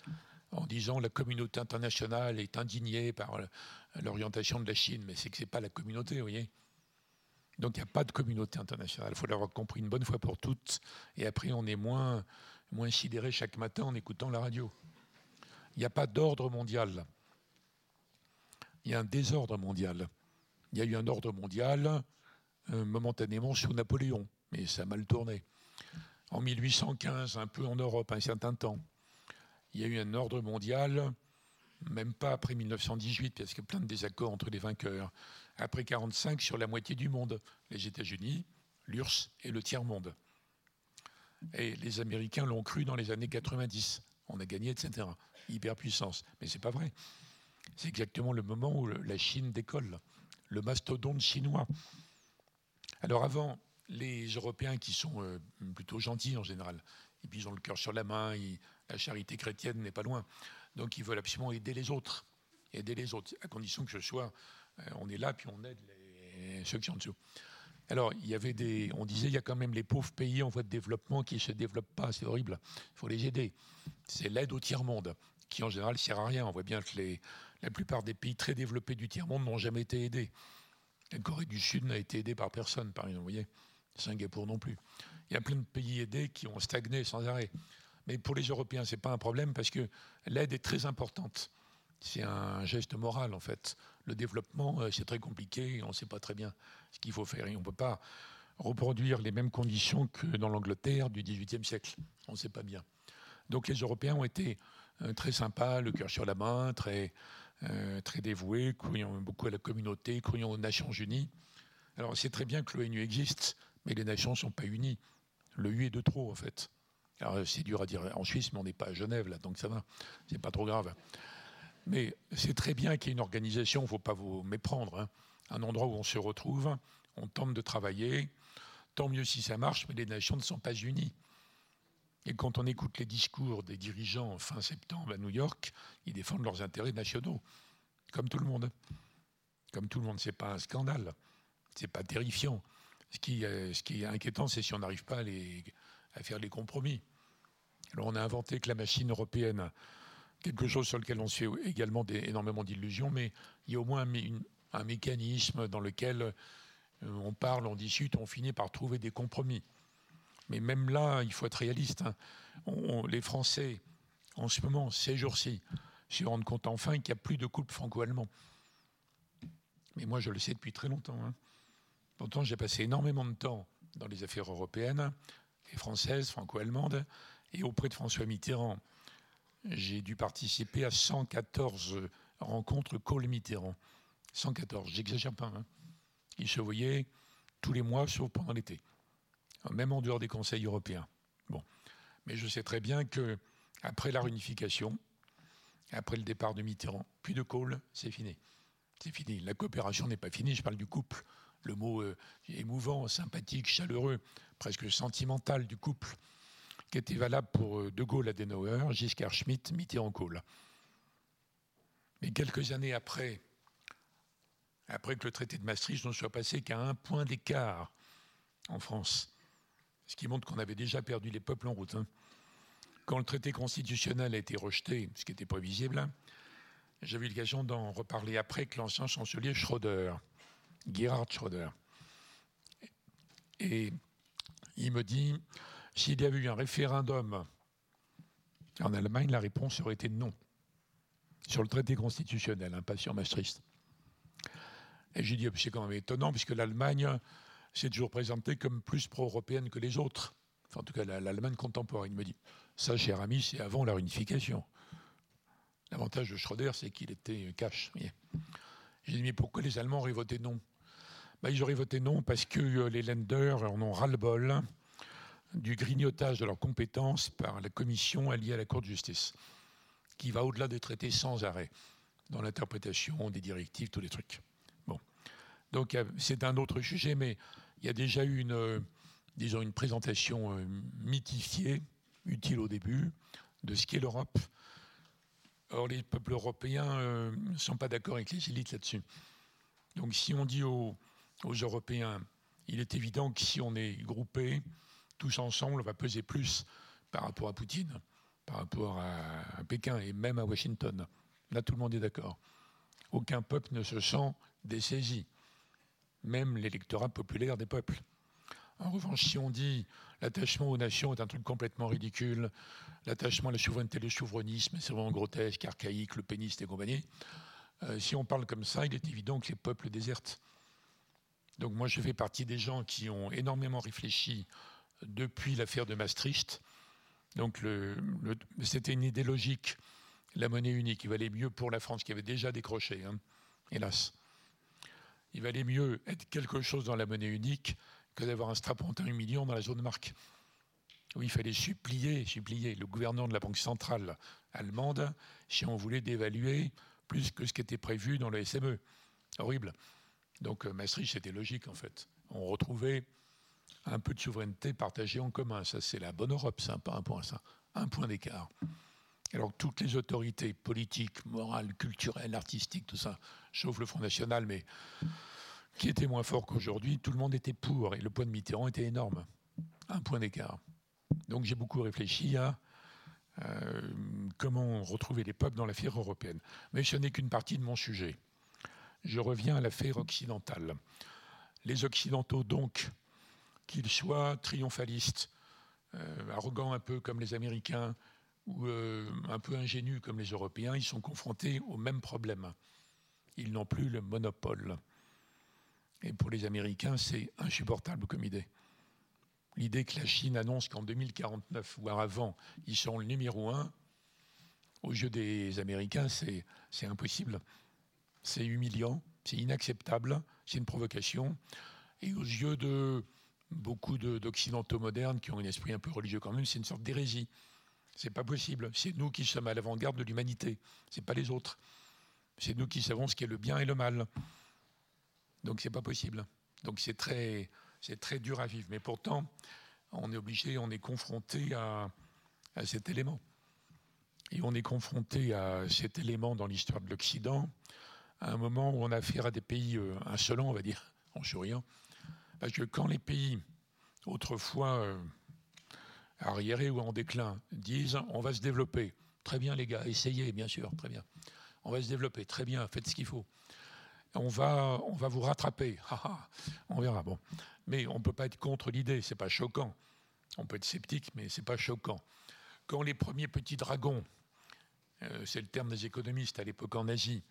en disant la communauté internationale est indignée par l'orientation de la Chine, mais c'est que ce n'est pas la communauté, vous voyez. Donc il n'y a pas de communauté internationale. Il faut l'avoir compris une bonne fois pour toutes. Et après, on est moins, moins sidéré chaque matin en écoutant la radio. Il n'y a pas d'ordre mondial. Il y a un désordre mondial. Il y a eu un ordre mondial euh, momentanément sous Napoléon, mais ça a mal tourné. En 1815, un peu en Europe, un certain temps il y a eu un ordre mondial, même pas après 1918, parce qu'il y a plein de désaccords entre les vainqueurs. Après 1945, sur la moitié du monde, les États-Unis, l'URSS et le tiers-monde. Et les Américains l'ont cru dans les années 90. On a gagné, etc. Hyperpuissance. Mais c'est pas vrai. C'est exactement le moment où la Chine décolle, le mastodonte chinois. Alors avant, les Européens qui sont euh, plutôt gentils en général, et puis ils ont le cœur sur la main, la charité chrétienne n'est pas loin. Donc ils veulent absolument aider les autres, aider les autres, à condition que ce soit, euh, on est là, puis on aide ceux qui sont en dessous. Alors, il y avait des, on disait, il y a quand même les pauvres pays en voie de développement qui ne se développent pas, c'est horrible, il faut les aider. C'est l'aide au tiers-monde, qui en général ne sert à rien. On voit bien que les, la plupart des pays très développés du tiers-monde n'ont jamais été aidés. La Corée du Sud n'a été aidée par personne, par exemple, vous voyez Singapour non plus. Il y a plein de pays aidés qui ont stagné sans arrêt. Mais pour les Européens, ce n'est pas un problème parce que l'aide est très importante. C'est un geste moral, en fait. Le développement, euh, c'est très compliqué, on ne sait pas très bien ce qu'il faut faire. Et on ne peut pas reproduire les mêmes conditions que dans l'Angleterre du XVIIIe siècle. On ne sait pas bien. Donc les Européens ont été très sympa, le cœur sur la main, très, très dévoué, croyant beaucoup à la communauté, croyant aux Nations Unies. Alors c'est très bien que l'ONU existe, mais les nations ne sont pas unies. Le U est de trop, en fait. C'est dur à dire en Suisse, mais on n'est pas à Genève, là, donc ça va, c'est pas trop grave. Mais c'est très bien qu'il y ait une organisation, il ne faut pas vous méprendre, hein. un endroit où on se retrouve, on tente de travailler, tant mieux si ça marche, mais les nations ne sont pas unies. Et quand on écoute les discours des dirigeants fin septembre à New York, ils défendent leurs intérêts nationaux, comme tout le monde. Comme tout le monde, ce n'est pas un scandale, ce n'est pas terrifiant. Ce qui, ce qui est inquiétant, c'est si on n'arrive pas à, à, faire les compromis. Alors on a inventé que la machine européenne, quelque chose sur lequel on se fait également énormément d'illusions, mais il y a au moins un mécanisme dans lequel euh, on parle, on discute, on finit par trouver des compromis. Mais même là, il faut être réaliste. Hein. les Français, en ce moment, ces jours-ci, se rendent compte enfin qu'il n'y a plus de couple franco-allemand. Mais moi, je le sais depuis très longtemps. Hein. Pourtant, j'ai passé énormément de temps dans les affaires européennes, et françaises, franco-allemandes, et auprès de François Mitterrand. J'ai dû participer à 114 rencontres Kohl-Mitterrand. 114, j'exagère pas. Hein. Ils se voyaient tous les mois, sauf pendant l'été même en dehors des conseils européens. Bon. Mais je sais très bien que après la réunification, après le départ de Mitterrand, puis de Kohl, c'est fini. C'est fini. La coopération n'est pas finie, je parle du couple. Le mot euh, émouvant, sympathique, chaleureux, presque sentimental du couple, qui était valable pour euh, De Gaulle, Adenauer, Giscard Schmitt, Mitterrand, Kohl. Mais quelques années après, après que le traité de Maastricht ne soit passé qu'à un point d'écart en France, ce qui montre qu'on avait déjà perdu les peuples en route. Hein. Quand le traité constitutionnel a été rejeté, ce qui était prévisible, j'avais eu l'occasion d'en reparler après que l'ancien chancelier Schröder, Gerhard Schröder, et il me dit, s'il y avait eu un référendum en Allemagne, la réponse aurait été non. Sur le traité constitutionnel, hein, pas sur Maastricht. Et j'ai dit, c'est quand même étonnant, puisque l'Allemagne c'est toujours présenté comme plus pro-européenne que les autres. en tout cas, l'Allemagne contemporaine me dit. Ça, cher ami, c'est avant la réunification. L'avantage de Schröder, c'est qu'il était cash. J'ai dit, mais pourquoi les Allemands auraient voté non? Ben, Ils auraient voté non parce que euh, les lenders en ont ras-le-bol du grignotage de leurs compétences par la commission alliée à la Cour de justice, qui va au-delà des traités sans arrêt, dans l'interprétation des directives, tous les trucs. Bon. Donc c'est un autre sujet, mais il y a déjà eu une, euh, disons, une présentation euh, mythifiée, utile au début, de ce qu'est l'Europe. Or, les peuples européens euh, ne sont pas d'accord avec les élites là-dessus. Donc, si on dit aux, Européens, il est évident que si on est groupés, tous ensemble, on va peser plus par rapport à Poutine, par rapport à, Pékin et même à Washington. Là, tout le monde est d'accord. Aucun peuple ne se sent dessaisi même l'électorat populaire des peuples. En revanche, si on dit l'attachement aux nations est un truc complètement ridicule, l'attachement à la souveraineté, le souverainisme, c'est vraiment grotesque, archaïque, le péniste et compagnie, euh, si on parle comme ça, il est évident que les peuples désertent. Donc moi, je fais partie des gens qui ont énormément réfléchi depuis l'affaire de Maastricht. Donc c'était une idée logique, la monnaie unique. Il valait mieux pour la France qui avait déjà décroché, hein, hélas il valait mieux être quelque chose dans la monnaie unique que d'avoir un strapontin million dans la zone marque. Où il fallait supplier, supplier le gouverneur de la Banque centrale allemande si on voulait dévaluer plus que ce qui était prévu dans le SME. Horrible. Donc euh, Maastricht, c'était logique en fait. On retrouvait un peu de souveraineté partagée en commun. Ça, c'est la bonne Europe, c'est pas un point, ça. Un point d'écart. Alors toutes les autorités politiques, morales, culturelles, artistiques, tout ça, sauf le Front National, mais qui était moins fort qu'aujourd'hui, tout le monde était pour, et le point de Mitterrand était énorme. Un point d'écart. Donc j'ai beaucoup réfléchi à euh, comment retrouver les peuples dans l'affaire européenne. Mais ce n'est qu'une partie de mon sujet. Je reviens à l'affaire occidentale. Les Occidentaux, donc, qu'ils soient triomphalistes, euh, arrogants un peu comme les Américains, ou euh, un peu ingénus comme les Européens, ils sont confrontés au même problème. Ils n'ont plus le monopole. Et pour les Américains, c'est insupportable comme idée. L'idée que la Chine annonce qu'en 2049, voire avant, ils seront le numéro un, Aux yeux des Américains, c'est impossible. C'est humiliant, c'est inacceptable, c'est une provocation. Et aux yeux de beaucoup d'Occidentaux modernes qui ont un esprit un peu religieux quand même, c'est une sorte d'hérésie. C'est pas possible. C'est nous qui sommes à l'avant-garde de l'humanité. C'est pas les autres. C'est nous qui savons ce qu'est le bien et le mal. Donc c'est pas possible. Donc c'est très, très dur à vivre. Mais pourtant, on est obligé, on est confronté à, à cet élément. Et on est confronté à cet élément dans l'histoire de l'Occident à un moment où on a affaire à des pays euh, insolents, on va dire, en souriant. Parce que quand les pays, autrefois euh, arriérés ou en déclin, disent on va se développer, très bien les gars, essayez, bien sûr, très bien. On va se développer, très bien, faites ce qu'il faut. On va, on va vous rattraper, on verra. Bon. Mais on ne peut pas être contre l'idée, c'est pas choquant. On peut être sceptique, mais c'est pas choquant. Quand les premiers petits dragons, euh, c'est le terme des économistes à l'époque en Asie,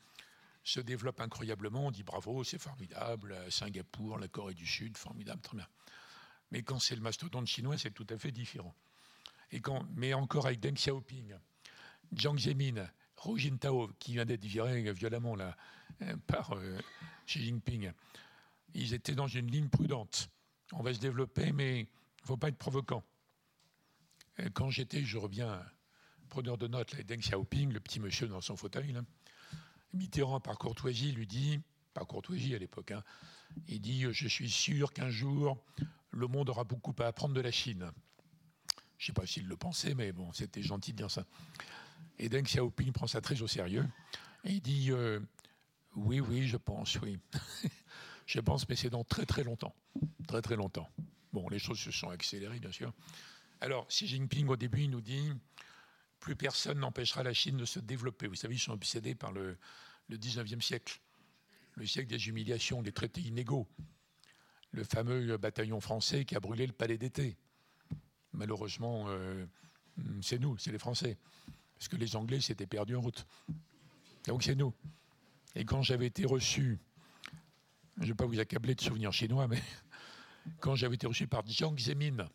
se développe incroyablement. On dit bravo, c'est formidable. Singapour, la Corée du Sud, formidable, très bien. Mais quand c'est le mastodonte chinois, c'est tout à fait différent. Et quand, mais encore avec Deng Xiaoping, Jiang Zemin, Hu Jintao, qui vient d'être viré violemment là, euh, par euh, Xi Jinping, ils étaient dans une ligne prudente. On va se développer, mais il ne faut pas être provoquant. quand j'étais, je reviens, preneur de notes, là, Deng Xiaoping, le petit monsieur dans son fauteuil, là, Mitterrand, par courtoisie, lui dit, par courtoisie à l'époque, hein, il dit Je suis sûr qu'un jour, le monde aura beaucoup à apprendre de la Chine. Je ne sais pas s'il le pensait, mais bon, c'était gentil de dire ça. Et Deng Xiaoping prend ça très au sérieux. Et il dit euh, Oui, oui, je pense, oui. je pense, mais c'est dans très très longtemps. Très très longtemps. Bon, les choses se sont accélérées, bien sûr. Alors, Xi Jinping, au début, il nous dit plus personne n'empêchera la Chine de se développer. Vous savez, ils sont obsédés par le, 19e siècle, le siècle des humiliations, des traités inégaux, le fameux bataillon français qui a brûlé le palais d'été. Malheureusement, euh, c'est nous, c'est les Français, parce que les Anglais s'étaient perdus en route. Donc c'est nous. Et quand j'avais été reçu, je ne vais pas vous accabler de souvenirs chinois, mais quand j'avais été reçu par Jiang Zemin,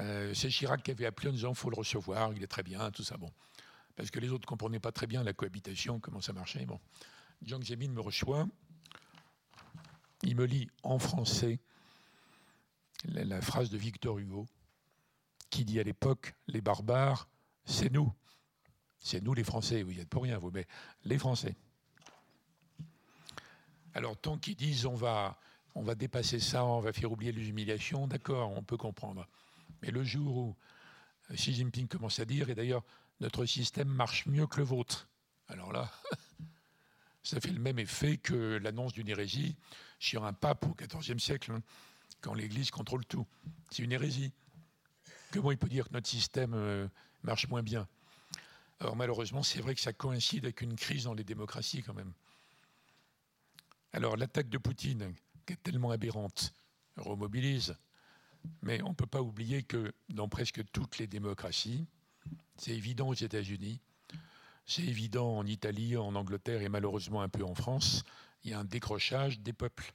euh, c'est Chirac qui avait appelé en disant faut le recevoir, il est très bien, tout ça. Bon. Parce que les autres ne comprenaient pas très bien la cohabitation, comment ça marchait. Bon. Jiang Zemin me reçoit. Il me lit en français la, phrase de Victor Hugo qui dit à l'époque Les barbares, c'est nous. C'est nous les Français, vous y êtes pour rien, vous, mais les Français. Alors, tant qu'ils disent on va, on va dépasser ça, on va faire oublier les humiliations, d'accord, on peut comprendre. Mais le jour où euh, Xi Jinping commence à dire, et d'ailleurs notre système marche mieux que le vôtre, alors là, ça fait le même effet que l'annonce d'une hérésie sur un pape au XIVe siècle, hein, quand l'Église contrôle tout. C'est une hérésie. Comment il peut dire que notre système euh, marche moins bien? Alors malheureusement, c'est vrai que ça coïncide avec une crise dans les démocraties quand même. Alors l'attaque de Poutine, qui est tellement aberrante, remobilise mais on ne peut pas oublier que dans presque toutes les démocraties, c'est évident aux États-Unis, c'est évident en Italie, en Angleterre et malheureusement un peu en France, il y a un décrochage des peuples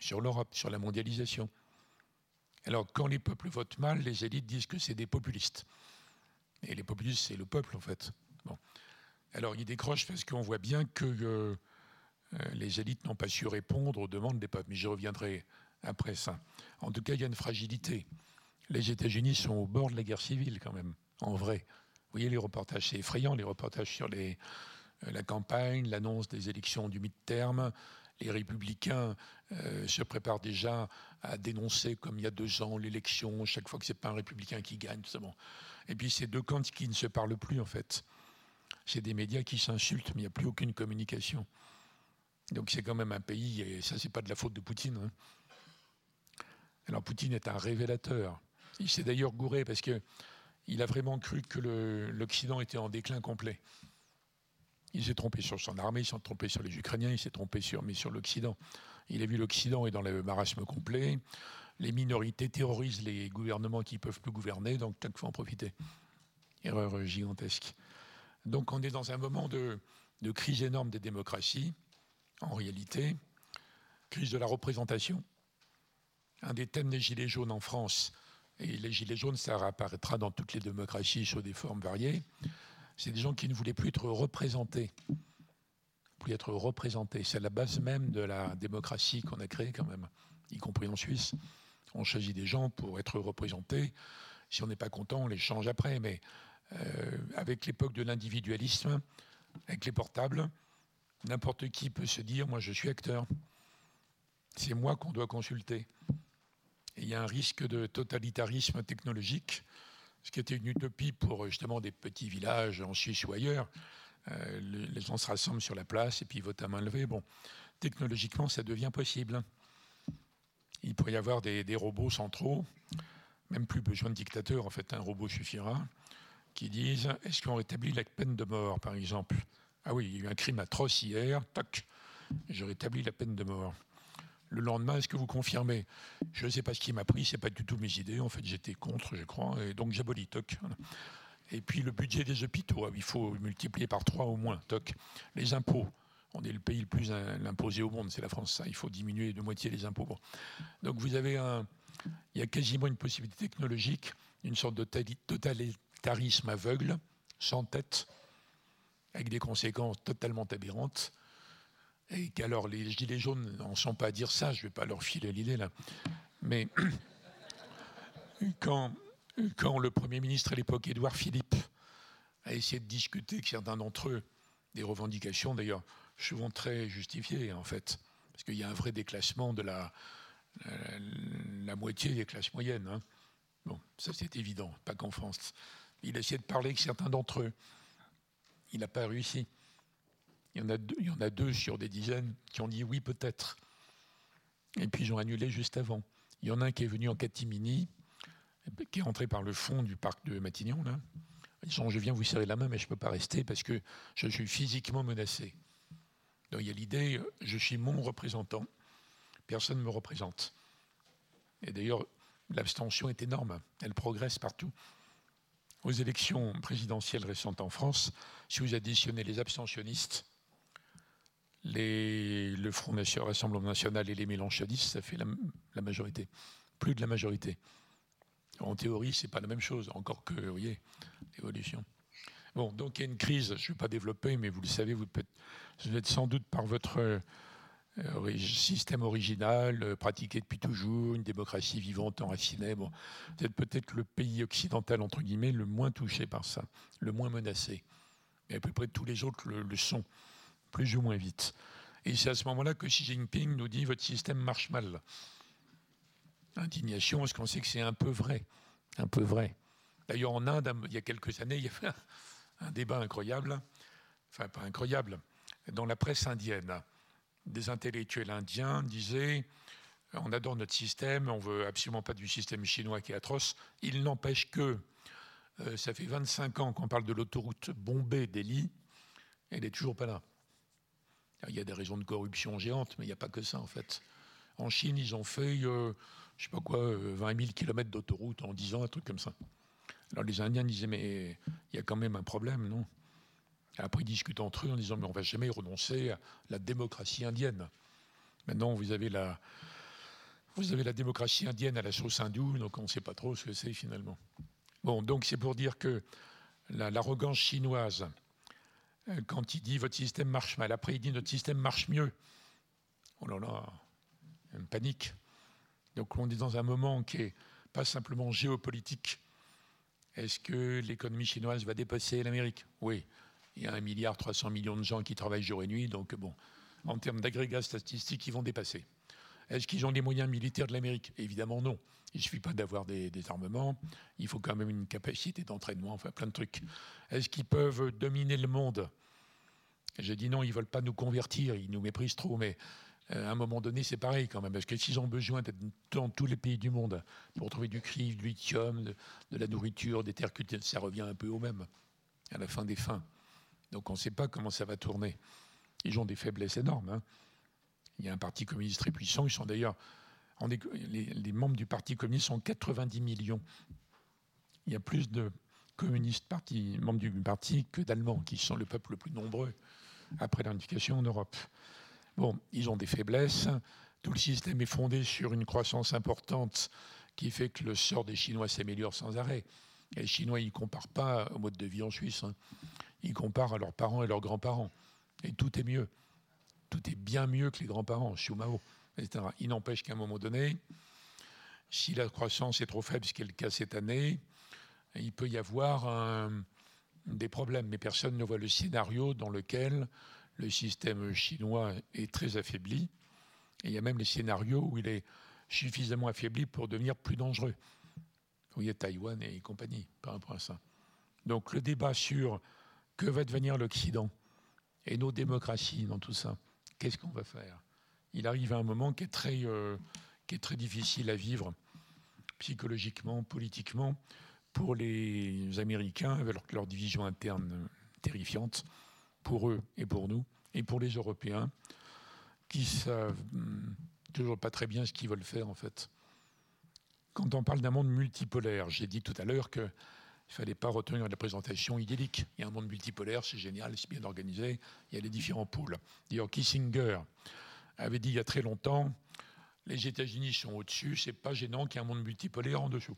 sur l'Europe, sur la mondialisation. Alors quand les peuples votent mal, les élites disent que c'est des populistes. Et les populistes, c'est le peuple en fait. Bon. Alors ils décrochent parce qu'on voit bien que euh, euh, les élites n'ont pas su répondre aux demandes des peuples. Mais j'y reviendrai après ça. En tout cas, il y a une fragilité. Les États-Unis sont au bord de la guerre civile quand même, en vrai. Vous voyez les reportages, c'est effrayant, les reportages sur euh, la campagne, l'annonce des élections du mi-terme. Les républicains euh, se préparent déjà à dénoncer, comme il y a deux ans, l'élection, chaque fois que ce n'est pas un républicain qui gagne. Et puis ces deux camps qui ne se parlent plus, en fait. C'est des médias qui s'insultent, mais il n'y a plus aucune communication. Donc c'est quand même un pays, et ça, c'est pas de la faute de Poutine. Hein. Alors Poutine est un révélateur. Il s'est d'ailleurs gouré parce qu'il a vraiment cru que l'Occident était en déclin complet. Il s'est trompé sur son armée, il s'est trompé sur les Ukrainiens, il s'est trompé sur, l'Occident. Il a vu l'Occident est dans le marasme complet. Les minorités terrorisent les gouvernements qui ne peuvent plus gouverner, donc il faut en profiter. Erreur gigantesque. Donc on est dans un moment de crise énorme des démocraties, en réalité, crise de la représentation. Un des thèmes des Gilets jaunes en France, et les Gilets jaunes, ça apparaîtra dans toutes les démocraties sous des formes variées, c'est des gens qui ne voulaient plus être représentés. Plus être représentés. C'est la base même de la démocratie qu'on a créée quand même, y compris en Suisse. On choisit des gens pour être représentés. Si on n'est pas content, on les change après. Mais euh, avec l'époque de l'individualisme, avec les portables, n'importe qui peut se dire, moi je suis acteur. C'est moi qu'on doit consulter. Il y a un risque de totalitarisme technologique, ce qui était une utopie pour justement des petits villages en Suisse ou ailleurs. Euh, les gens se rassemblent sur la place et puis votent à main levée. Bon, technologiquement, ça devient possible. Il pourrait y avoir des, des robots centraux, même plus besoin de dictateurs, en fait, un robot suffira, qui disent est-ce qu'on rétablit la peine de mort, par exemple? Ah oui, il y a eu un crime atroce hier, toc, je rétablis la peine de mort. Le lendemain, est-ce que vous confirmez? Je ne sais pas ce qui m'a pris, ce n'est pas du tout mes idées. En fait, j'étais contre, je crois, et donc j'abolis, toc. Et puis le budget des hôpitaux, ah il faut multiplier par trois au moins, toc. Les impôts, on est le pays le plus imposé au monde, c'est la France, ça. Il faut diminuer de moitié les impôts. Donc vous avez un, il y a quasiment une possibilité technologique, une sorte de totalitarisme aveugle, sans tête, avec des conséquences totalement aberrantes. Et qu'alors les gilets jaunes n'en sont pas à dire ça, je ne vais pas leur filer l'idée là. Mais quand, quand le Premier ministre à l'époque, Édouard Philippe, a essayé de discuter avec certains d'entre eux des revendications, d'ailleurs souvent très justifiées en fait, parce qu'il y a un vrai déclassement de la, la, moitié des classes moyennes. Hein. Bon, ça c'est évident, pas qu'en France. Il a essayé de parler avec certains d'entre eux. Il n'a pas réussi. Il y, en a deux, sur des dizaines qui ont dit oui peut-être. Et puis ils ont annulé juste avant. Il y en a un qui est venu en catimini, qui est rentré par le fond du parc de Matignon. Là. Ils disant je viens vous serrer la main, mais je ne peux pas rester parce que je suis physiquement menacé. Donc il y a l'idée, je suis mon représentant personne ne me représente. Et d'ailleurs, l'abstention est énorme, elle progresse partout. Aux élections présidentielles récentes en France, si vous additionnez les abstentionnistes, le Front National, Rassemblement National et les Mélenchonistes, ça fait la, majorité, plus de la majorité. En théorie, c'est pas la même chose, encore que, vous voyez, l'évolution. Bon, donc il y a une crise, je ne vais pas développer, mais vous le savez, vous, vous êtes sans doute par votre euh, système original, euh, pratiqué depuis toujours, une démocratie vivante, enracinée. Bon, c'est peut-être le pays occidental, entre guillemets, le moins touché par ça, le moins menacé. Et à peu près tous les autres le, sont, plus ou moins vite. Et c'est à ce moment-là que Xi Jinping nous dit votre système marche mal. Indignation, parce qu'on sait que c'est un peu vrai. Un peu vrai. D'ailleurs, en Inde, il y a quelques années, il y avait un débat incroyable, enfin pas incroyable, dans la presse indienne des intellectuels indiens disaient on adore notre système, on veut absolument pas du système chinois qui est atroce. Il n'empêche que euh, ça fait 25 ans qu'on parle de l'autoroute Bombay-Delhi, elle n'est toujours pas là. Il y a des raisons de corruption géantes, mais il n'y a pas que ça en fait. En Chine, ils ont fait, euh, je sais pas quoi, 20 000 km d'autoroute en 10 ans, un truc comme ça. Alors les Indiens disaient, mais il y a quand même un problème, non? Après, ils discutent entre eux en disant Mais on ne va jamais renoncer à la démocratie indienne. Maintenant, vous avez la, vous avez la démocratie indienne à la sauce hindoue, donc on ne sait pas trop ce que c'est finalement. Bon, donc c'est pour dire que l'arrogance chinoise, euh, quand il dit votre système marche mal, après il dit notre système marche mieux. Oh là là, une panique. Donc on est dans un moment qui n'est pas simplement géopolitique. Est-ce que l'économie chinoise va dépasser l'Amérique? Oui. Il y a 1 milliard 300 millions de gens qui travaillent jour et nuit, donc bon, en termes d'agrégats statistiques, ils vont dépasser. Est-ce qu'ils ont les moyens militaires de l'Amérique? Évidemment non. Il ne suffit pas d'avoir des, armements, il faut quand même une capacité d'entraînement, enfin plein de trucs. Est-ce qu'ils peuvent dominer le monde? J'ai dit non, ils ne veulent pas nous convertir, ils nous méprisent trop, mais euh, à un moment donné, c'est pareil quand même, parce que s'ils ont besoin d'être dans tous les pays du monde pour trouver du cuivre, du lithium, de, la nourriture, des terres cultivées, ça revient un peu au même, à la fin des fins. Donc on ne sait pas comment ça va tourner. Ils ont des faiblesses énormes. Hein. Il y a un parti communiste très puissant. Ils sont d'ailleurs. Les, membres du Parti communiste sont 90 millions. Il y a plus de communistes membres du parti que d'Allemands, qui sont le peuple le plus nombreux après l'unification en Europe. Bon, ils ont des faiblesses. Tout le système est fondé sur une croissance importante qui fait que le sort des Chinois s'améliore sans arrêt. les Chinois, ils ne comparent pas au mode de vie en Suisse. Hein. Ils comparent à leurs parents et leurs grands-parents. Et tout est mieux. Tout est bien mieux que les grands-parents, Mao, etc. Il n'empêche qu'à un moment donné, si la croissance est trop faible, ce qui est le cas cette année, il peut y avoir des problèmes. Mais personne ne voit le scénario dans lequel le système chinois est très affaibli. Et il y a même les scénarios où il est suffisamment affaibli pour devenir plus dangereux. Vous voyez Taïwan et compagnie par rapport à ça. Donc le débat sur que va devenir l'Occident et nos démocraties dans tout ça, qu'est-ce qu'on va faire? Il arrive à un moment qui est très, euh, qui est très difficile à vivre psychologiquement, politiquement, pour les Américains, avec leur, division interne terrifiante, pour eux et pour nous, et pour les Européens, qui savent hmm, toujours pas très bien ce qu'ils veulent faire en fait. Quand on parle d'un monde multipolaire, j'ai dit tout à l'heure qu'il ne fallait pas retenir la présentation idyllique. Il y a un monde multipolaire, c'est génial, c'est bien organisé, il y a les différents pôles. D'ailleurs, Kissinger avait dit il y a très longtemps les États-Unis sont au-dessus, c'est pas gênant qu'il y ait un monde multipolaire en dessous.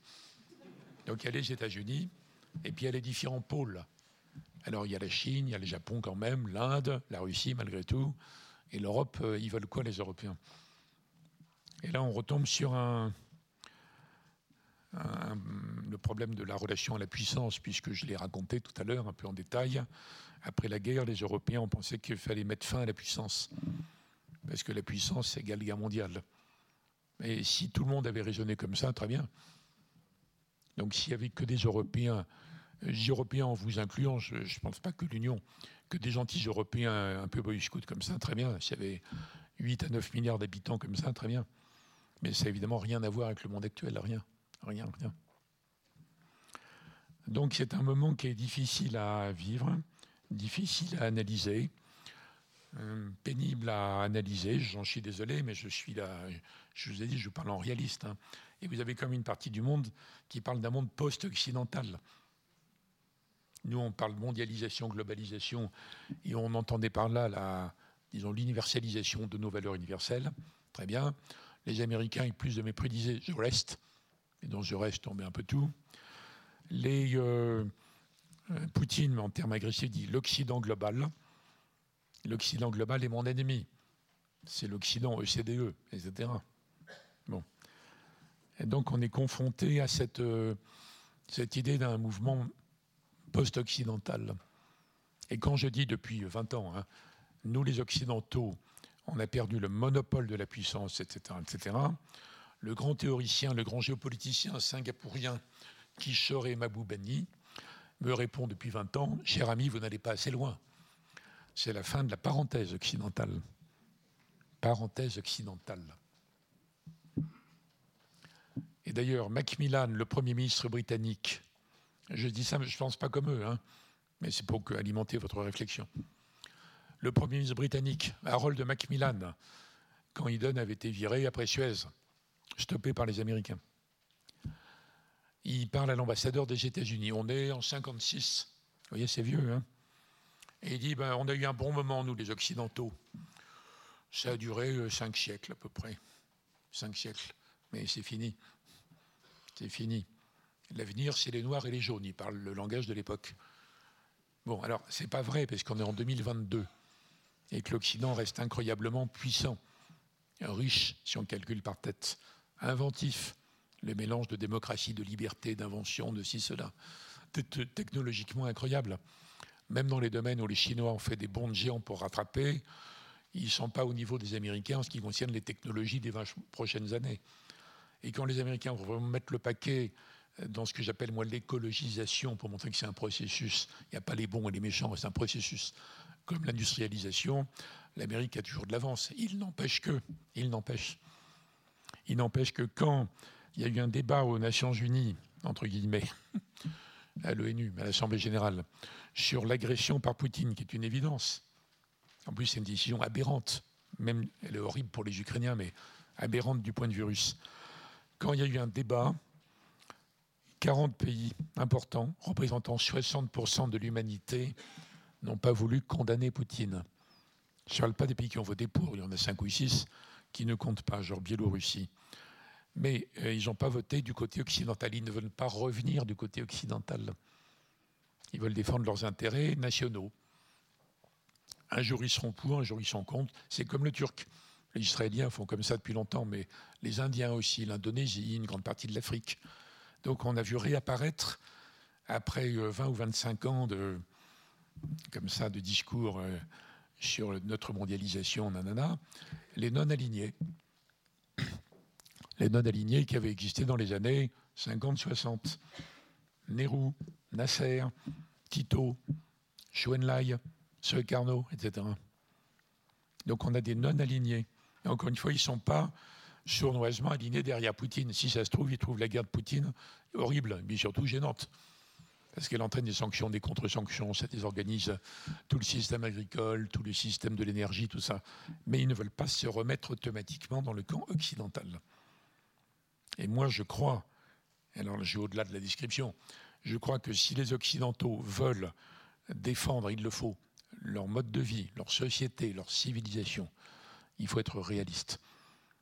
Donc il y a les États-Unis, et puis il y a les différents pôles. Alors il y a la Chine, il y a le Japon quand même, l'Inde, la Russie malgré tout, et l'Europe, euh, ils veulent quoi les Européens? Et là on retombe sur un, le problème de la relation à la puissance, puisque je l'ai raconté tout à l'heure un peu en détail. Après la guerre, les Européens ont pensé qu'il fallait mettre fin à la puissance, parce que la puissance égale guerre mondiale. Et si tout le monde avait raisonné comme ça, très bien. Donc s'il n'y avait que des Européens, Européens en vous incluant, je ne pense pas que l'Union, que des gentils Européens un peu boy comme ça, très bien. S'il y avait 8 à 9 milliards d'habitants comme ça, très bien. Mais ça n'a évidemment rien à voir avec le monde actuel, rien. Rien, rien. Donc c'est un moment qui est difficile à vivre, difficile à analyser, euh, pénible à analyser. J'en suis désolé, mais je suis là. Je vous ai dit, je parle en réaliste. Hein. Et vous avez comme une partie du monde qui parle d'un monde post-occidental. Nous, on parle mondialisation, globalisation, et on entendait par là disons, l'universalisation de nos valeurs universelles. Très bien. Les Américains, ils plus de mépris disaient je reste, et dans je reste, met un peu tout. Les euh, euh, Poutine, en termes agressifs, dit l'Occident global. L'Occident global est mon ennemi. C'est l'Occident, ECDE, etc. Bon. Et donc on est confronté à cette, euh, cette idée d'un mouvement post-occidental. Et quand je dis depuis 20 ans, hein, nous les Occidentaux, on a perdu le monopole de la puissance, etc., etc., le grand théoricien, le grand géopoliticien singapourien Kishore Mabubani me répond depuis 20 ans, cher ami, vous n'allez pas assez loin. C'est la fin de la parenthèse occidentale. Parenthèse occidentale. Et d'ailleurs, Macmillan, le Premier ministre britannique, je dis ça, mais je ne pense pas comme eux, hein, mais c'est pour alimenter votre réflexion. Le Premier ministre britannique, Harold Macmillan, quand Eden avait été viré après Suez, stoppé par les Américains. Il parle à l'ambassadeur des États-Unis. On est en 56. Vous voyez, c'est vieux. Hein et il dit ben, on a eu un bon moment, nous, les Occidentaux. Ça a duré euh, cinq siècles à peu près. Cinq siècles. Mais c'est fini. C'est fini. L'avenir, c'est les noirs et les jaunes. Il parle le langage de l'époque. Bon, alors, c'est pas vrai, parce qu'on est en 2022 et que l'Occident reste incroyablement puissant, riche, si on calcule par tête, inventif, le mélange de démocratie, de liberté, d'invention, de ci, cela, technologiquement incroyable. Même dans les domaines où les Chinois ont fait des bons géants pour rattraper, ils ne sont pas au niveau des Américains en ce qui concerne les technologies des 20 prochaines années. Et quand les Américains vont mettre le paquet dans ce que j'appelle moi l'écologisation, pour montrer que c'est un processus, il n'y a pas les bons et les méchants, c'est un processus comme l'industrialisation, l'Amérique a toujours de l'avance. Il n'empêche que, il n'empêche, il n'empêche que quand il y a eu un débat aux Nations Unies, entre guillemets, à l'ONU, à l'Assemblée générale, sur l'agression par Poutine, qui est une évidence. En plus, c'est une décision aberrante. Même, elle est horrible pour les Ukrainiens, mais aberrante du point de vue russe. Quand il y a eu un débat, 40 pays importants, représentant 60% de l'humanité, n'ont pas voulu condamner Poutine. Je ne parle pas des pays qui ont voté pour, il y en a 5 ou 6 qui ne comptent pas, genre Biélorussie. Mais euh, ils n'ont pas voté du côté occidental. Ils ne veulent pas revenir du côté occidental. Ils veulent défendre leurs intérêts nationaux. Un jour ils seront pour, un jour ils sont contre. C'est comme le Turc. Les Israéliens font comme ça depuis longtemps, mais les Indiens aussi, l'Indonésie, une grande partie de l'Afrique. Donc on a vu réapparaître, après 20 euh, ou 25 ans de, comme ça, de discours euh, sur notre mondialisation, nanana, les non-alignés. Les non-alignés qui avaient existé dans les années 50-60. Nehru, Nasser, Tito, Chouenlai, Suekarno, etc. Donc on a des non-alignés. Encore une fois, ils ne sont pas sournoisement alignés derrière Poutine. Si ça se trouve, ils trouvent la guerre de Poutine horrible, mais surtout gênante. Parce qu'elle entraîne des sanctions, des contre-sanctions, ça désorganise tout le système agricole, tout le système de l'énergie, tout ça. Mais ils ne veulent pas se remettre automatiquement dans le camp occidental. Et moi, je crois, alors je vais au-delà de la description, je crois que si les Occidentaux veulent défendre, il le faut, leur mode de vie, leur société, leur civilisation, il faut être réaliste.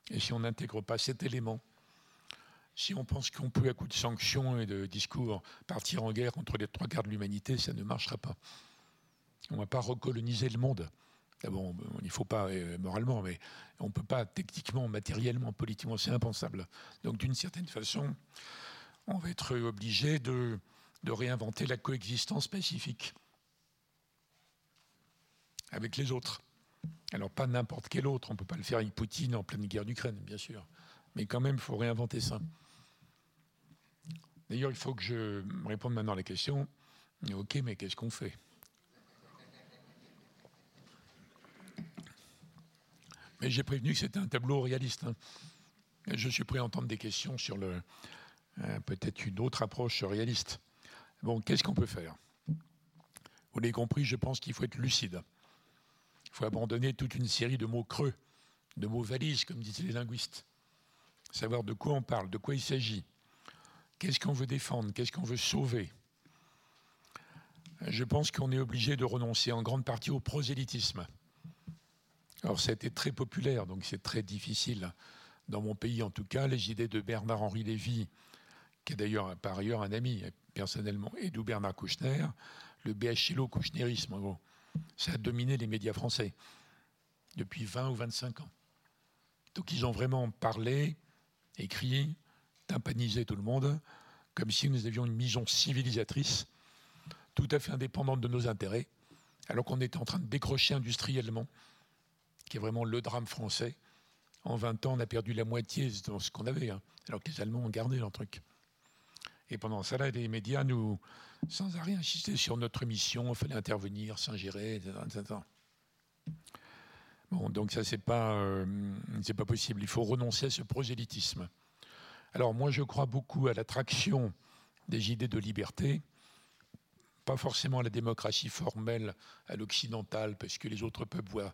Et si on n'intègre pas cet élément, si on pense qu'on peut, à coup de sanctions et de discours, partir en guerre contre les trois quarts de l'humanité, ça ne marchera pas. On ne va pas recoloniser le monde. Bon, il ne faut pas euh, moralement, mais on ne peut pas techniquement, matériellement, politiquement, c'est impensable. Donc d'une certaine façon, on va être obligé de, de réinventer la coexistence pacifique avec les autres. Alors pas n'importe quel autre, on ne peut pas le faire avec Poutine en pleine guerre d'Ukraine, bien sûr. Mais quand même, il faut réinventer ça. D'ailleurs, il faut que je réponde maintenant à la question. Ok, mais qu'est-ce qu'on fait? Mais j'ai prévenu que c'était un tableau réaliste. Hein. Je suis prêt à entendre des questions sur euh, peut-être une autre approche réaliste. Bon, qu'est-ce qu'on peut faire? Vous l'avez compris, je pense qu'il faut être lucide. Il faut abandonner toute une série de mots creux, de mots valises, comme disent les linguistes. Savoir de quoi on parle, de quoi il s'agit. Qu'est-ce qu'on veut défendre, qu'est-ce qu'on veut sauver? Je pense qu'on est obligé de renoncer en grande partie au prosélytisme. Alors ça a été très populaire, donc c'est très difficile. Dans mon pays, en tout cas, les idées de Bernard-Henri Lévy, qui est d'ailleurs par ailleurs un ami personnellement, et d'où Bernard Kouchner, le BHLO-Kouchnerisme, en gros. Ça a dominé les médias français depuis 20 ou 25 ans. Donc ils ont vraiment parlé, écrit, tympanisé tout le monde, comme si nous avions une mission civilisatrice, tout à fait indépendante de nos intérêts, alors qu'on était en train de décrocher industriellement, qui est vraiment le drame français. En 20 ans, on a perdu la moitié de ce qu'on avait, hein, alors que les Allemands ont gardé leur truc. Et pendant ça, les médias nous, sans arrêt insister sur notre mission, il fallait intervenir, s'ingérer, etc., Bon, donc ça, c'est pas, euh, c'est pas possible. Il faut renoncer à ce prosélytisme. Alors moi, je crois beaucoup à l'attraction des idées de liberté, pas forcément à la démocratie formelle, à l'occidental, parce que les autres peuples voient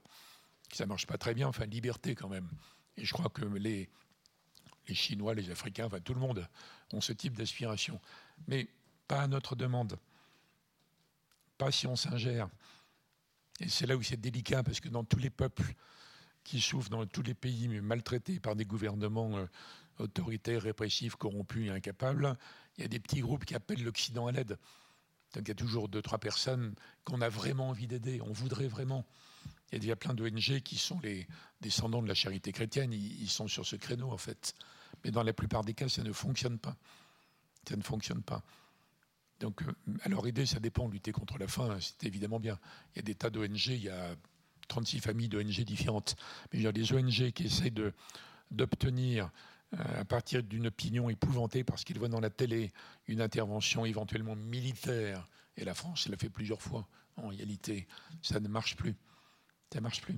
que ça marche pas très bien. Enfin, liberté quand même. Et je crois que les, les Chinois, les Africains, enfin tout le monde ont ce type d'aspiration. Mais pas à notre demande, pas si on s'ingère. Et c'est là où c'est délicat, parce que dans tous les peuples qui souffrent, dans tous les pays maltraités par des gouvernements euh, autoritaires, répressifs, corrompus et incapables, il y a des petits groupes qui appellent l'Occident à l'aide. Donc il y a toujours deux, trois personnes qu'on a vraiment envie d'aider, on voudrait vraiment. Il y a plein d'ONG qui sont les descendants de la charité chrétienne, ils sont sur ce créneau en fait. Mais dans la plupart des cas, ça ne fonctionne pas. Ça ne fonctionne pas. Donc, euh, alors aider, ça dépend. Lutter contre la faim, c'est évidemment bien. Il y a des tas d'ONG, il y a 36 familles d'ONG différentes. Mais il y a des ONG qui essaient d'obtenir, à partir d'une opinion épouvantée, parce qu'ils voient dans la télé une intervention éventuellement militaire, et la France l'a fait plusieurs fois, en réalité, ça ne marche plus. Ça ne marche plus.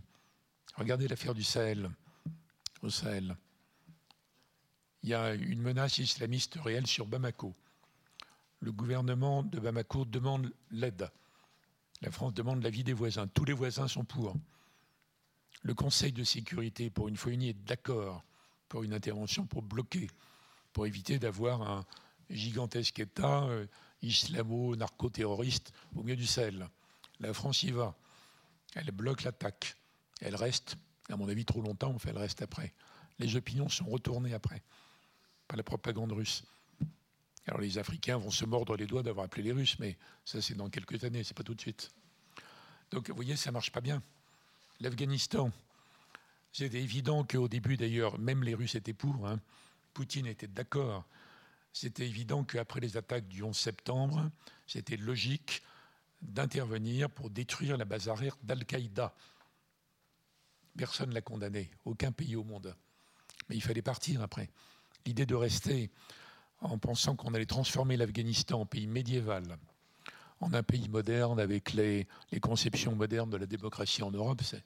Regardez l'affaire du Sahel. Au Sahel. Il y a une menace islamiste réelle sur Bamako le gouvernement de Bamako demande l'aide. La France demande l'avis des voisins. Tous les voisins sont pour. Le Conseil de sécurité, pour une fois unie, est d'accord pour une intervention pour bloquer, pour éviter d'avoir un gigantesque État euh, islamo-narco-terroriste au milieu du Sahel. La France y va. Elle bloque l'attaque. Elle reste, à mon avis, trop longtemps, enfin, elle reste après. Les opinions sont retournées après. par la propagande russe. Alors les Africains vont se mordre les doigts d'avoir appelé les Russes, mais ça c'est dans quelques années, c'est pas tout de suite. Donc vous voyez, ça marche pas bien. L'Afghanistan, c'était évident qu'au début d'ailleurs, même les Russes étaient pour, hein. Poutine était d'accord. C'était évident qu'après les attaques du 11 septembre, c'était logique d'intervenir pour détruire la base arrière d'Al-Qaïda. Personne ne l'a condamné, aucun pays au monde. Mais il fallait partir après. L'idée de rester en pensant qu'on allait transformer l'Afghanistan en pays médiéval, en un pays moderne avec les, conceptions modernes de la démocratie en Europe, c'est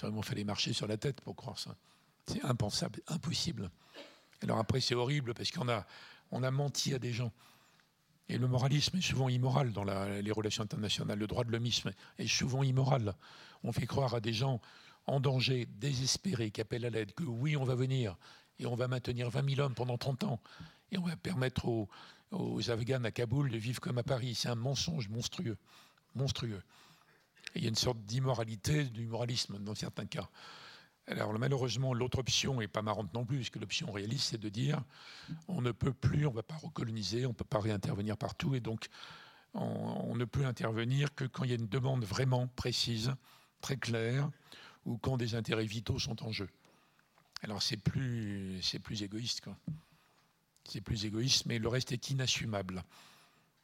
vraiment fallait marcher sur la tête pour croire ça. C'est impensable, impossible. Alors après, c'est horrible parce qu'on a, on a menti à des gens. Et le moralisme est souvent immoral dans les relations internationales. Le droit de l'homisme est souvent immoral. On fait croire à des gens en danger, désespérés, qui appellent à l'aide, que oui, on va venir et on va maintenir 20 000 hommes pendant 30 ans et on va permettre aux, Afghans à Kaboul de vivre comme à Paris. C'est un mensonge monstrueux. monstrueux. Il y a une sorte d'immoralité, du moralisme dans certains cas. Alors malheureusement, l'autre option n'est pas marrante non plus, puisque l'option réaliste, c'est de dire on ne peut plus, on ne va pas recoloniser, on ne peut pas réintervenir partout, et donc on, ne peut intervenir que quand il y a une demande vraiment précise, très claire, ou quand des intérêts vitaux sont en jeu. Alors c'est plus, plus égoïste, quoi. C'est plus égoïste, mais le reste est inassumable.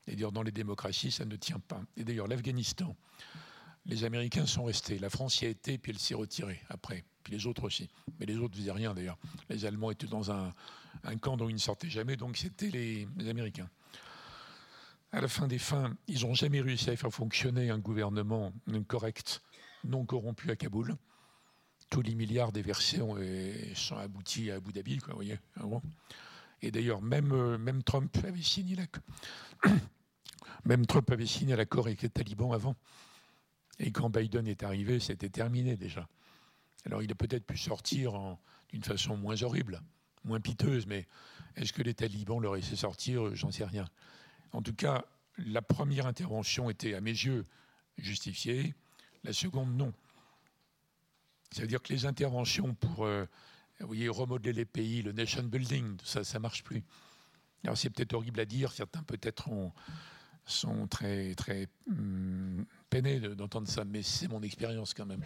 Et d'ailleurs, dans les démocraties, ça ne tient pas. Et d'ailleurs, l'Afghanistan, les Américains sont restés. La France y a été, puis elle s'est retirée après. Puis les autres aussi. Mais les autres ne faisaient rien d'ailleurs. Les Allemands étaient dans un, camp dont ils ne sortaient jamais, donc c'était les, Américains. À la fin des fins, ils n'ont jamais réussi à faire fonctionner un gouvernement correct, non corrompu à Kaboul. Tous les milliards déversés ont, sont aboutis à Abu Dhabi, quoi, vous voyez. Et d'ailleurs, même, euh, même Trump avait signé même Trump avait signé l'accord avec les talibans avant. Et quand Biden est arrivé, c'était terminé déjà. Alors il a peut-être pu sortir d'une façon moins horrible, moins piteuse, mais est-ce que les talibans l'auraient laissé sortir? J'en sais rien. En tout cas, la première intervention était, à mes yeux, justifiée. La seconde, non. Ça veut dire que les interventions pour euh, vous voyez, remodeler les pays, le nation building, ça ne marche plus. Alors c'est peut-être horrible à dire, certains peut-être sont très, très hum, peinés d'entendre ça, mais c'est mon expérience quand même.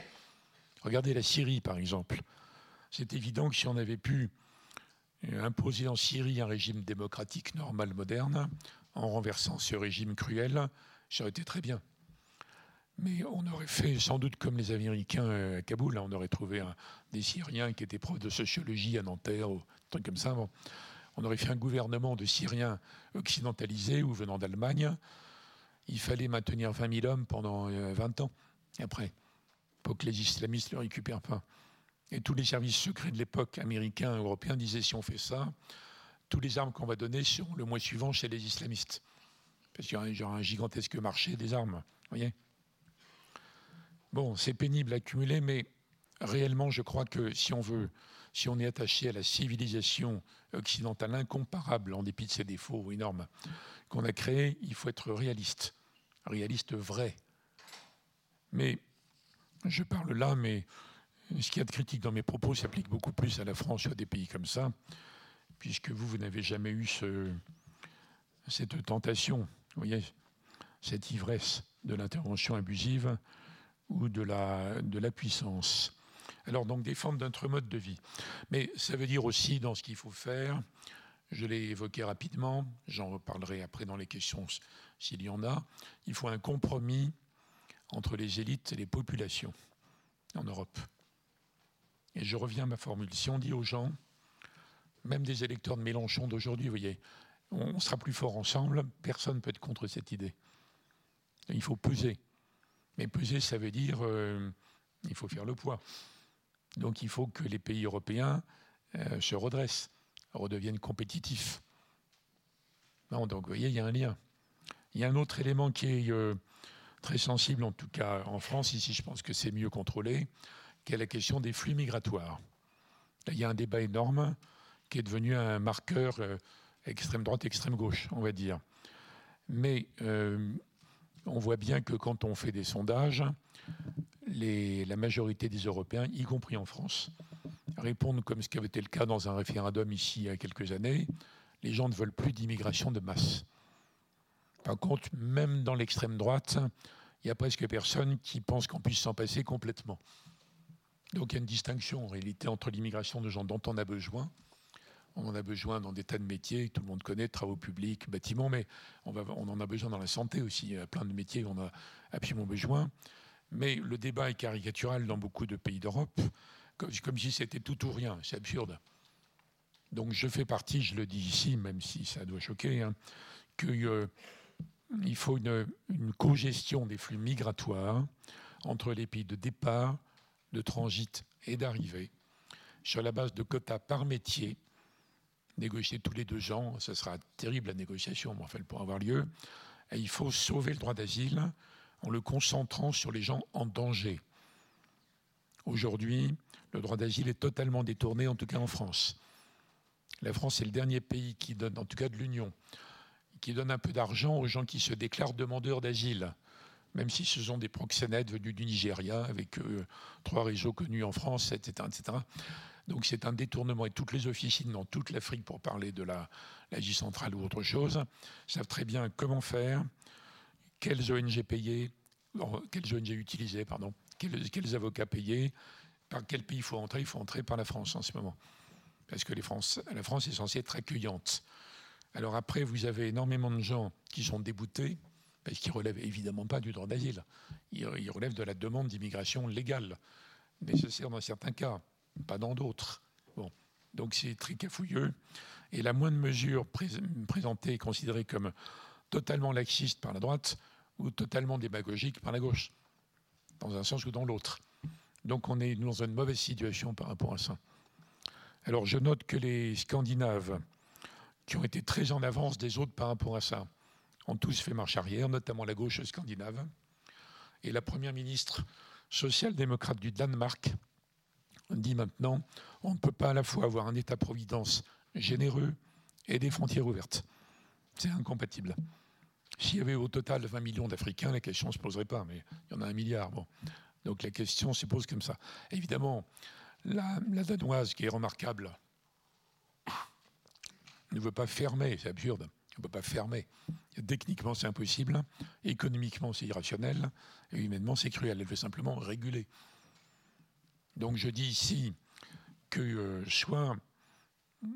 Regardez la Syrie, par exemple. C'est évident que si on avait pu imposer en Syrie un régime démocratique normal, moderne, en renversant ce régime cruel, ça aurait été très bien. Mais on aurait fait sans doute comme les Américains à Kaboul. On aurait trouvé des Syriens qui étaient profs de sociologie à Nanterre, ou trucs comme ça. On aurait fait un gouvernement de Syriens occidentalisés ou venant d'Allemagne. Il fallait maintenir 20 000 hommes pendant 20 euh, ans après, pour que les islamistes ne le récupèrent pas. Et tous les services secrets de l'époque, américains, européens, disaient si on fait ça, tous les armes qu'on va donner seront le mois suivant chez les islamistes. Parce qu'il y aura un gigantesque marché des armes. voyez Bon, c'est pénible à accumuler, mais réellement, je crois que si on veut, si on est attaché à la civilisation occidentale incomparable, en dépit de ses défauts énormes, qu'on a créée, il faut être réaliste, réaliste vrai. Mais je parle là, mais ce qu'il y a de critique dans mes propos s'applique beaucoup plus à la France ou à des pays comme ça, puisque vous, vous n'avez jamais eu cette tentation, vous voyez, cette ivresse de l'intervention abusive ou de la, de la puissance. Alors donc défendre notre mode de vie. Mais ça veut dire aussi dans ce qu'il faut faire, je l'ai évoqué rapidement, j'en reparlerai après dans les questions s'il y en a, il faut un compromis entre les élites et les populations en Europe. Et je reviens à ma formule. Si on dit aux gens, même des électeurs de Mélenchon d'aujourd'hui, vous voyez, on sera plus fort ensemble, personne ne peut être contre cette idée. Il faut peser. Mais peser, ça veut dire euh, il faut faire le poids. Donc il faut que les pays européens euh, se redressent, redeviennent compétitifs. donc vous voyez, il y a un lien. Il y a un autre élément qui est euh, très sensible, en tout cas en France, ici je pense que c'est mieux contrôlé, qui est la question des flux migratoires. il y a un débat énorme qui est devenu un marqueur extrême droite, extrême gauche, on va dire. Mais on voit bien que quand on fait des sondages, la majorité des Européens, y compris en France, répondre comme ce qui avait été le cas dans un référendum ici il y a quelques années. Les gens ne veulent plus d'immigration de masse. Par contre, même dans l'extrême droite, il y a presque personne qui pense qu'on puisse s'en passer complètement. Donc il y a une distinction en réalité entre l'immigration de gens dont on a besoin. On en a besoin dans des tas de métiers, tout le monde connaît, travaux publics, bâtiments, mais on, en a besoin dans la santé aussi. Il y a plein de métiers où on a absolument besoin. Mais le débat est caricatural dans beaucoup de pays d'Europe, comme, si c'était tout ou rien. C'est absurde. Donc je fais partie, je le dis ici, même si ça doit choquer, hein, qu'il euh, faut une, une co-gestion des flux migratoires entre les pays de départ, de transit et d'arrivée, sur la base de quotas par métier, négociés tous les deux ans. Ce sera terrible la négociation, mais enfin, elle pourra avoir lieu. Et il faut sauver le droit d'asile en le concentrant sur les gens en danger. Aujourd'hui, le droit d'asile est totalement détourné, en tout cas en France. La France est le dernier pays qui donne, en tout cas de l'Union, qui donne un peu d'argent aux gens qui se déclarent demandeurs d'asile, même si ce sont des proxénètes venus du Nigeria, avec euh, trois réseaux connus en France, etc. etc. Donc c'est un détournement. Et toutes les officines dans toute l'Afrique, pour parler de l'Asie centrale ou autre chose, savent très bien comment faire, quelles ONG payer, quelles ONG utiliser, pardon, quels, avocats payer, par quel pays il faut entrer. Il faut entrer par la France en ce moment. Parce que la France est censée être accueillante. Alors après, vous avez énormément de gens qui sont déboutés, parce qu'ils ne relèvent évidemment pas du droit d'asile. Ils relèvent de la demande d'immigration légale, nécessaire dans certains cas, pas dans d'autres. Bon. Donc c'est très cafouilleux. Et la moindre mesure présentée et considérée comme totalement laxiste par la droite ou totalement démagogique par la gauche, dans un sens ou dans l'autre. Donc on est dans une mauvaise situation par rapport à ça. Alors je note que les Scandinaves, qui ont été très en avance des autres par rapport à ça, ont tous fait marche arrière, notamment la gauche scandinave. Et la première ministre social-démocrate du Danemark dit maintenant on ne peut pas à la fois avoir un État-providence généreux et des frontières ouvertes. C'est incompatible. S'il y avait au total 20 millions d'Africains, la question ne se poserait pas, mais il y en a un milliard. Donc la question se pose comme ça. Évidemment, la, Danoise, qui est remarquable, ne veut pas fermer, c'est absurde, elle ne peut pas fermer. Techniquement, c'est impossible, économiquement, c'est irrationnel, et humainement, c'est cruel. Elle veut simplement réguler. Donc je dis ici que euh, soit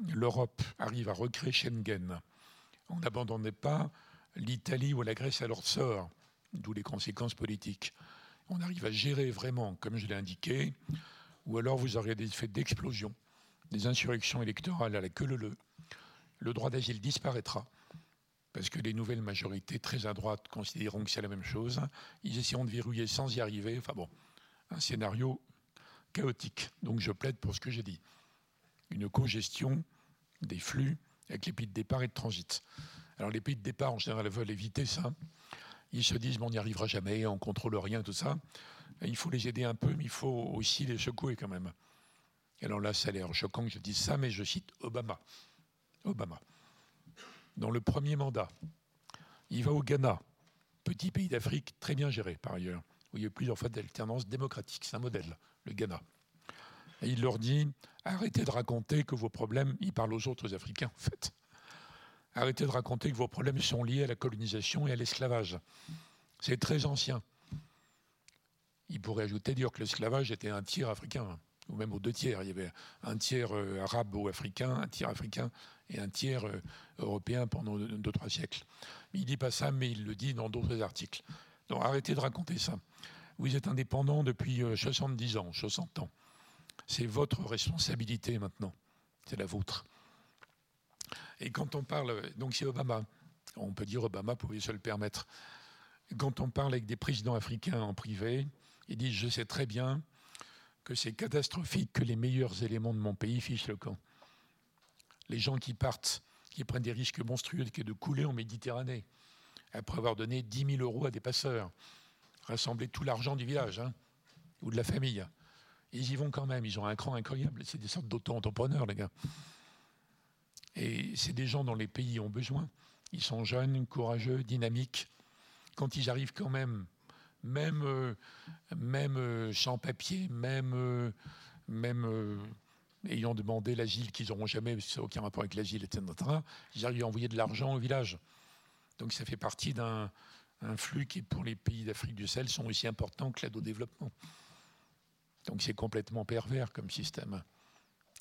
l'Europe arrive à recréer Schengen, on n'abandonnait pas l'Italie ou la Grèce à leur sort, d'où les conséquences politiques. On arrive à gérer vraiment, comme je l'ai indiqué, ou alors vous aurez des effets d'explosion, des insurrections électorales à la queue leu Le droit d'asile disparaîtra, parce que les nouvelles majorités très à droite considéreront que c'est la même chose. Ils essaieront de verrouiller sans y arriver. Enfin bon, un scénario chaotique. Donc je plaide pour ce que j'ai dit. Une co-gestion des flux avec les pays de départ et de transit. Alors les pays de départ, en général, veulent éviter ça. Ils se disent, bon, on n'y arrivera jamais, on contrôle rien, tout ça. il faut les aider un peu, mais il faut aussi les secouer quand même. alors là, ça a l'air choquant que je dise ça, mais je cite Obama. Obama. Dans le premier mandat, il va au Ghana, petit pays d'Afrique très bien géré par ailleurs, où il y a plusieurs fois d'alternance démocratique. C'est un modèle, le Ghana. Et il leur dit arrêtez de raconter que vos problèmes, il parle aux autres Africains en fait. Arrêtez de raconter que vos problèmes sont liés à la colonisation et à l'esclavage. C'est très ancien. Il pourrait ajouter dire que l'esclavage était un tiers africain, ou même aux deux tiers. Il y avait un tiers euh, arabe ou africain, un tiers africain et un tiers euh, européen pendant deux, trois siècles. Il ne dit pas ça, mais il le dit dans d'autres articles. Donc arrêtez de raconter ça. Vous êtes indépendant depuis 70 euh, ans, 60 ans. C'est votre responsabilité maintenant. C'est la vôtre. Et quand on parle, donc c'est Obama, on peut dire Obama pouvait se le permettre. Quand on parle avec des présidents africains en privé, ils disent Je sais très bien que c'est catastrophique que les meilleurs éléments de mon pays fichent le camp. Les gens qui partent, qui prennent des risques monstrueux de couler en Méditerranée, après avoir donné 10 000 euros à des passeurs, rassembler tout l'argent du village hein, ou de la famille. Ils y vont quand même, ils ont un cran incroyable. C'est des sortes d'auto-entrepreneurs, les gars. Et c'est des gens dont les pays ont besoin. Ils sont jeunes, courageux, dynamiques. Quand ils arrivent quand même, même, euh, même euh, sans papier, même, euh, ayant demandé l'asile qu'ils n'auront jamais, ça n'a aucun rapport avec l'asile, etc., ils arrivent à envoyer de l'argent au village. Donc ça fait partie d'un flux qui, pour les pays d'Afrique du Sahel, sont aussi importants que l'aide au développement. Donc c'est complètement pervers comme système.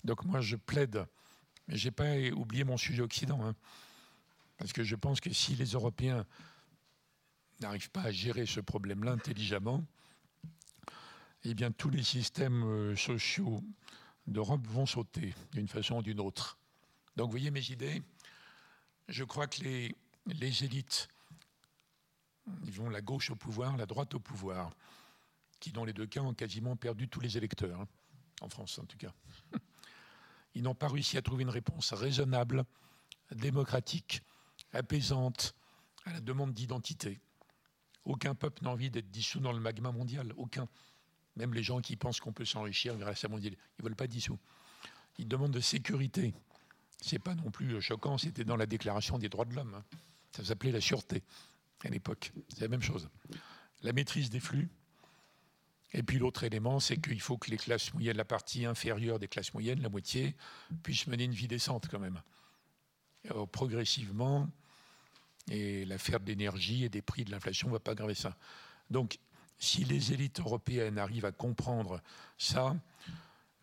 Donc moi je plaide, mais je n'ai pas oublié mon sujet Occident, hein. parce que je pense que si les Européens n'arrivent pas à gérer ce problème-là intelligemment, eh bien tous les systèmes euh, sociaux d'Europe vont sauter d'une façon ou d'une autre. Donc vous voyez mes idées? Je crois que les élites, ils vont la gauche au pouvoir, la droite au pouvoir, qui dans les deux cas ont quasiment perdu tous les électeurs, hein, en France en tout cas. Ils n'ont pas réussi à trouver une réponse raisonnable, démocratique, apaisante à la demande d'identité. Aucun peuple n'a envie d'être dissous dans le magma mondial, aucun. Même les gens qui pensent qu'on peut s'enrichir grâce à mondial, ils ne veulent pas dissous. Ils demandent de sécurité. C'est pas non plus choquant, c'était dans la Déclaration des droits de l'homme. Hein. Ça s'appelait la sûreté à l'époque. C'est la même chose. La maîtrise des flux, et puis l'autre élément, c'est qu'il faut que les classes moyennes, la partie inférieure des classes moyennes, la moitié, puissent mener une vie décente quand même. Euh, progressivement, et l'affaire de l'énergie et des prix de l'inflation ne va pas aggraver ça. Donc, si les élites européennes arrivent à comprendre ça,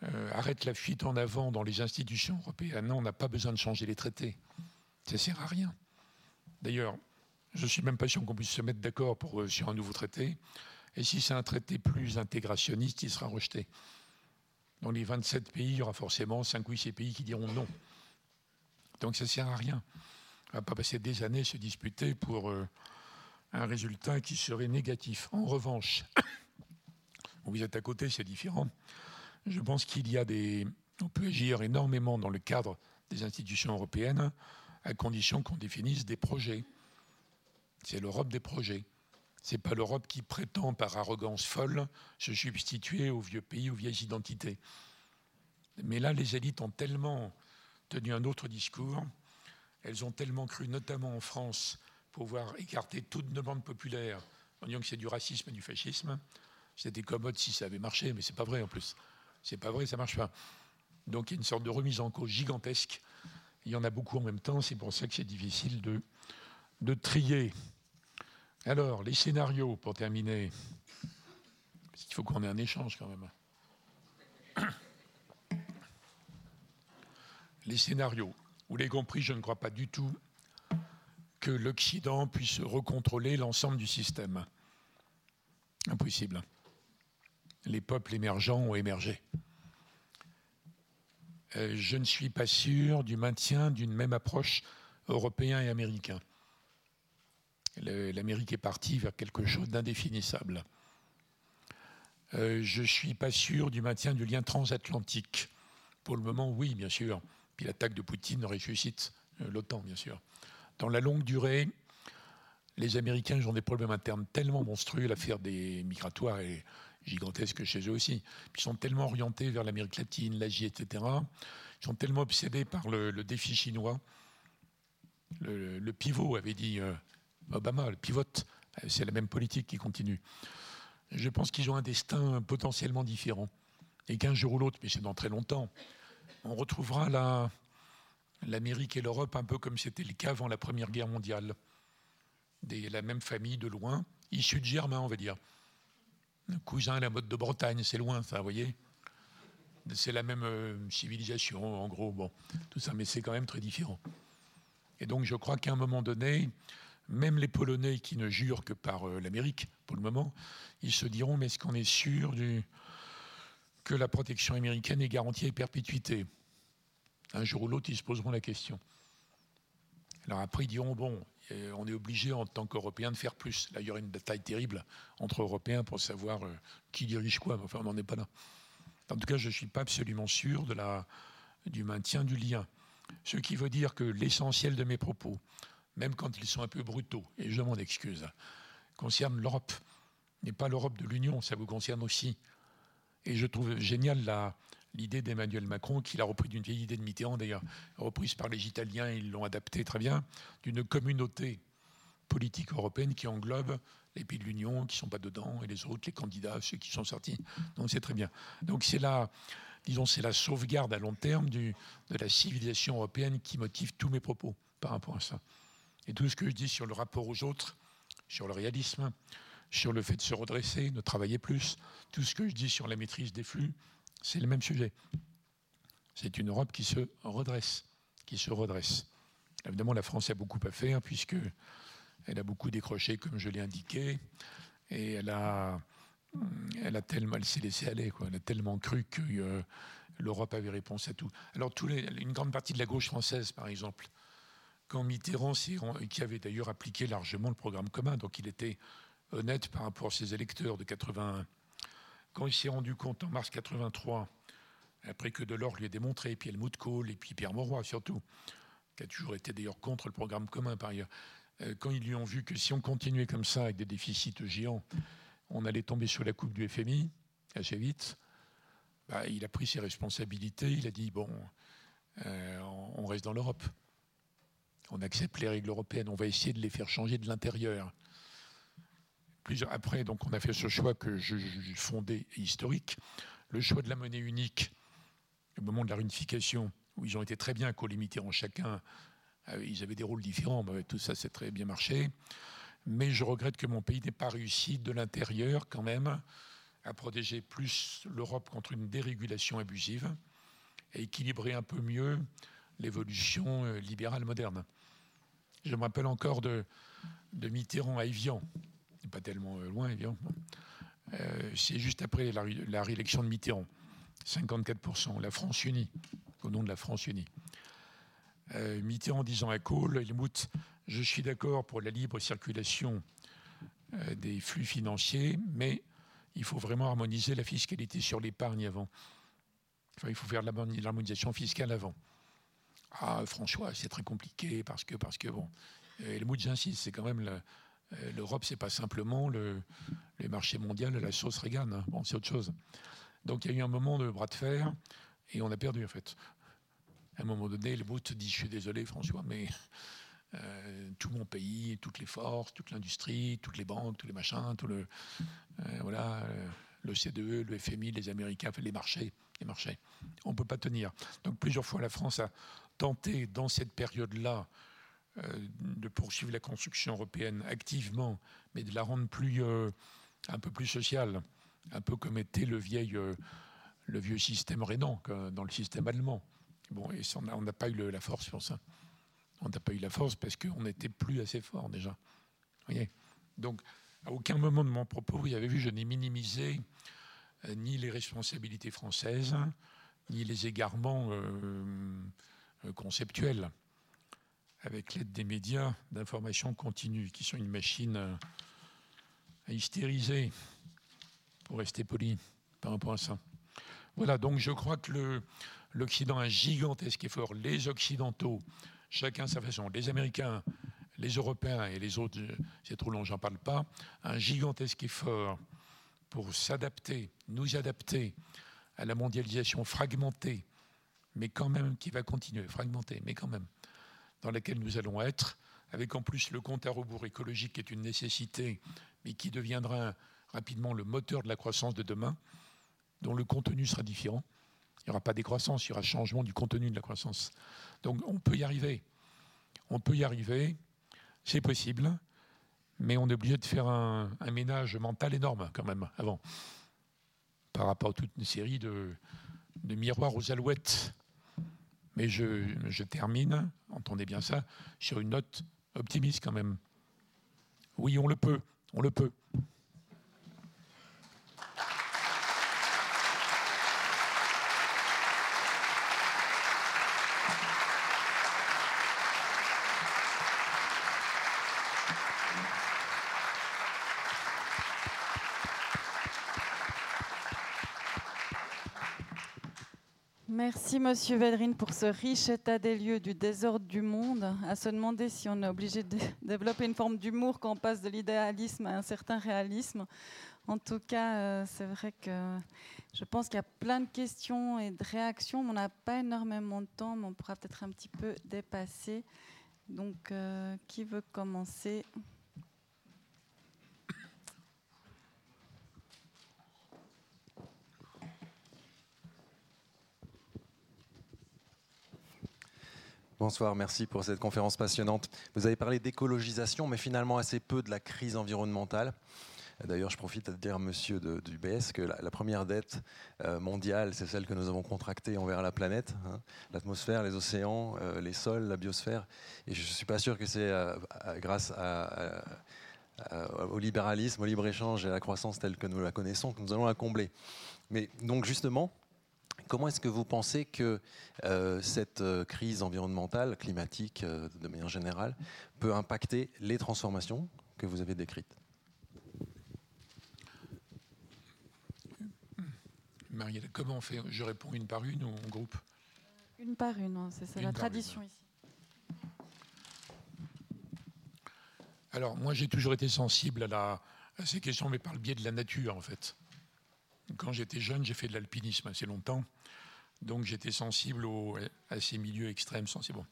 euh, arrête la fuite en avant dans les institutions européennes. Non, on n'a pas besoin de changer les traités. Ça ne sert à rien. D'ailleurs, je ne suis même pas sûr qu'on puisse se mettre d'accord euh, sur un nouveau traité. Et si c'est un traité plus intégrationniste, il sera rejeté. Dans les 27 pays, il y aura forcément 5 ou 6 pays qui diront non. Donc ça ne sert à rien. On ne va pas passer des années à se disputer pour euh, un résultat qui serait négatif. En revanche, vous êtes à côté, c'est différent. Je pense qu'il y a des. On peut agir énormément dans le cadre des institutions européennes, à condition qu'on définisse des projets. C'est l'Europe des projets. Ce n'est pas l'Europe qui prétend, par arrogance folle, se substituer aux vieux pays, aux vieilles identités. Mais là, les élites ont tellement tenu un autre discours, elles ont tellement cru, notamment en France, pouvoir écarter toute demande populaire en disant que c'est du racisme et du fascisme. C'était commode si ça avait marché, mais c'est pas vrai en plus. C'est pas vrai, ça marche pas. Donc il y a une sorte de remise en cause gigantesque. Il y en a beaucoup en même temps, c'est pour ça que c'est difficile de trier. Alors, les scénarios, pour terminer. Parce qu'il faut qu'on ait un échange quand même. Les scénarios. Vous l'avez compris, je ne crois pas du tout que l'Occident puisse recontrôler l'ensemble du système. Impossible. Les peuples émergents ont émergé. Euh, je ne suis pas sûr du maintien d'une même approche européen et américain l'Amérique est partie vers quelque chose d'indéfinissable. Euh, je ne suis pas sûr du maintien du lien transatlantique. Pour le moment, oui, bien sûr. Puis l'attaque de Poutine ressuscite euh, l'OTAN, bien sûr. Dans la longue durée, les Américains ont des problèmes internes tellement monstrueux, l'affaire des migratoires est gigantesque chez eux aussi. ils sont tellement orientés vers l'Amérique latine, l'Asie, etc. Ils sont tellement obsédés par le, défi chinois. Le, pivot avait dit euh, Obama, le pivote, c'est la même politique qui continue. Je pense qu'ils ont un destin potentiellement différent. Et qu'un jour ou l'autre, mais c'est dans très longtemps, on retrouvera l'Amérique et l'Europe un peu comme c'était le cas avant la Première Guerre mondiale. La même famille de loin, issus de Germain, on va dire. Un cousin à la mode de Bretagne, c'est loin, ça, vous voyez C'est la même euh, civilisation, en gros, bon, tout ça, mais c'est quand même très différent. Et donc, je crois qu'à un moment donné, même les Polonais qui ne jurent que par euh, l'Amérique, pour le moment, ils se diront, mais est-ce qu'on est sûr que la protection américaine est garantie à perpétuité Un jour ou l'autre, ils se poseront la question. Alors après, ils diront, bon, euh, on est obligé en tant qu'Européens de faire plus. Là, il y aurait une bataille terrible entre Européens pour savoir euh, qui dirige quoi, enfin, on n'en est pas là. En tout cas, je ne suis pas absolument sûr du maintien du lien. Ce qui veut dire que l'essentiel de mes propos, même quand ils sont un peu brutaux, et je m'en excuse, concerne l'Europe, n'est pas l'Europe de l'Union, ça vous concerne aussi. Et je trouve génial l'idée d'Emmanuel Macron, qu'il a repris d'une vieille idée de Mitterrand d'ailleurs, reprise par les Italiens, ils l'ont adaptée très bien, d'une communauté politique européenne qui englobe les pays de l'Union qui ne sont pas dedans et les autres, les candidats, ceux qui sont sortis. Donc c'est très bien. Donc c'est là, disons, c'est la sauvegarde à long terme de la civilisation européenne qui motive tous mes propos par rapport à ça. Et tout ce que je dis sur le rapport aux autres, sur le réalisme, sur le fait de se redresser, de travailler plus, tout ce que je dis sur la maîtrise des flux, c'est le même sujet. C'est une Europe qui se redresse, qui se redresse. Évidemment, la France a beaucoup à faire puisque elle a beaucoup décroché, comme je l'ai indiqué, et elle a, elle a tellement, elle s'est laissée aller, quoi. Elle a tellement cru que euh, l'Europe avait réponse à tout. Alors, une grande partie de la gauche française, par exemple, quand Mitterrand, qui avait d'ailleurs appliqué largement le programme commun, donc il était honnête par rapport à ses électeurs de 81, quand il s'est rendu compte en mars 83, après que Delors lui ait démontré, et puis Helmut Kohl, et puis Pierre Mauroy surtout, qui a toujours été d'ailleurs contre le programme commun par ailleurs, euh, quand ils lui ont vu que si on continuait comme ça avec des déficits géants, on allait tomber sur la coupe du FMI assez vite, bah, il a pris ses responsabilités, il a dit bon, euh, on reste dans l'Europe. On accepte les règles européennes, on va essayer de les faire changer de l'intérieur. Après, donc, on a fait ce choix que je, je fondé et historique, le choix de la monnaie unique au moment de la réunification, où ils ont été très bien co-limités en chacun ah ils avaient des rôles différents, tout ça, c'est très bien marché. Mais je regrette que mon pays n'ait pas réussi de l'intérieur, quand même, à protéger plus l'Europe contre une dérégulation abusive et équilibrer un peu mieux l'évolution euh, libérale moderne. Je me rappelle encore de, Mitterrand à Evian, pas tellement euh, loin, Evian. Euh, c'est juste après la, réélection de Mitterrand, 54%, la France unie, au nom de la France unie. Euh, Mitterrand disant à Kohl, Helmut, je suis d'accord pour la libre circulation des flux financiers, mais il faut vraiment harmoniser la fiscalité sur l'épargne avant. Enfin, il faut faire l'harmonisation fiscale avant. Ah, François, c'est très compliqué parce que, parce que bon, euh, Helmut, j'insiste, c'est quand même l'Europe, c'est pas simplement le, les marchés mondiaux, la sauce Reagan. Hein. Bon, c'est autre chose. Donc il y a eu un moment de bras de fer et on a perdu en fait à un moment donné, le bout dit Je suis désolé, François, mais euh, tout mon pays, toutes les forces, toute l'industrie, toutes les banques, tous les machins, tout le. Euh, voilà, euh, le CDE, le FMI, les Américains, les marchés, les marchés. On peut pas tenir. Donc, plusieurs fois, la France a tenté, dans cette période-là, de poursuivre la construction européenne activement, mais de la rendre plus, un peu plus sociale, un peu comme était le, vieil, le vieux système rénan dans le système allemand. Bon, et on n'a pas eu la force pour ça. On n'a pas eu la force parce qu'on n'était plus assez fort déjà. Donc, à aucun moment de mon propos, vous avez vu, je n'ai minimisé euh, ni les responsabilités françaises, ni les égarements euh, euh, conceptuels, avec l'aide des médias d'information continue, qui sont une machine à hystériser, pour rester poli par rapport à ça. Voilà, donc je crois que l'Occident a un gigantesque effort, les Occidentaux, chacun sa façon, les Américains, les Européens et les autres, c'est trop long, j'en parle pas, un gigantesque effort pour s'adapter, nous adapter à la mondialisation fragmentée, mais quand même qui va continuer, fragmentée, mais quand même, dans laquelle nous allons être, avec en plus le compte à rebours écologique qui est une nécessité, mais qui deviendra rapidement le moteur de la croissance de demain, dont le contenu sera différent. Il n'y aura pas décroissance, il y aura changement du contenu de la croissance. Donc on peut y arriver. On peut y arriver, c'est possible, mais on est obligé de faire un, ménage mental énorme quand même avant, par rapport à toute une série de, miroirs aux alouettes. Mais je, termine, entendez bien ça, sur une note optimiste quand même. Oui, on le peut, on le peut. Merci, Monsieur Védrine, pour ce riche état des lieux du désordre du monde. À se demander si on est obligé de développer une forme d'humour quand on passe de l'idéalisme à un certain réalisme. En tout cas, euh, c'est vrai que je pense qu'il y a plein de questions et de réactions. On n'a pas énormément de temps, mais on pourra peut-être un petit peu dépasser. Donc, euh, qui veut commencer? Bonsoir, merci pour cette conférence passionnante. Vous avez parlé d'écologisation, mais finalement assez peu de la crise environnementale. D'ailleurs, je profite de dire à monsieur du BS que la, première dette euh, mondiale, c'est celle que nous avons contractée envers la planète, hein. l'atmosphère, les océans, euh, les sols, la biosphère. Et je ne suis pas sûr que c'est euh, grâce au libéralisme, au libre-échange et à la croissance telle que nous la connaissons que nous allons la combler. Mais donc justement, Comment est-ce que vous pensez que cette crise environnementale, climatique de manière générale, peut impacter les transformations que vous avez décrites? Marielle, comment on fait? Je réponds une par une ou en groupe? Une par une, hein, c'est la tradition ici. Alors, moi, j'ai toujours été sensible à, ces questions, mais par le biais de la nature, en fait. Quand j'étais jeune, j'ai fait de l'alpinisme assez longtemps, donc j'étais sensible à ces milieux extrêmes, sensibles.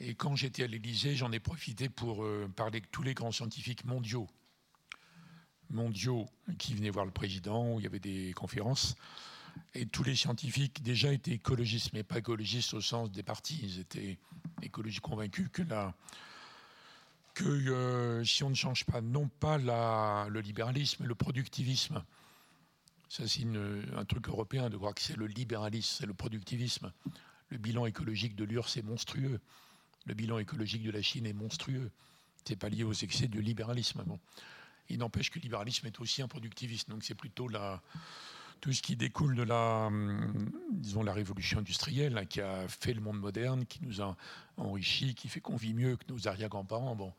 Et quand j'étais à l'Élysée, j'en ai profité pour euh, parler avec tous les grands scientifiques mondiaux mondiaux qui venaient voir le président, où il y avait des conférences. Et tous les scientifiques déjà étaient écologistes, mais pas écologistes au sens des partis. Ils étaient écologistes convaincus que, que euh, si on ne change pas, non pas le libéralisme, mais le productivisme, ça c'est un truc européen de croire que c'est le libéralisme, c'est le productivisme. Le bilan écologique de l'URSS est monstrueux. Le bilan écologique de la Chine est monstrueux. C'est pas lié aux excès du libéralisme. Bon. Il n'empêche que le libéralisme est aussi un productiviste. Donc c'est plutôt tout ce qui découle de la, hum, disons, la révolution industrielle hein, qui a fait le monde moderne, qui nous a enrichi, qui fait qu'on vit mieux que nos arrière-grands-parents. Bon,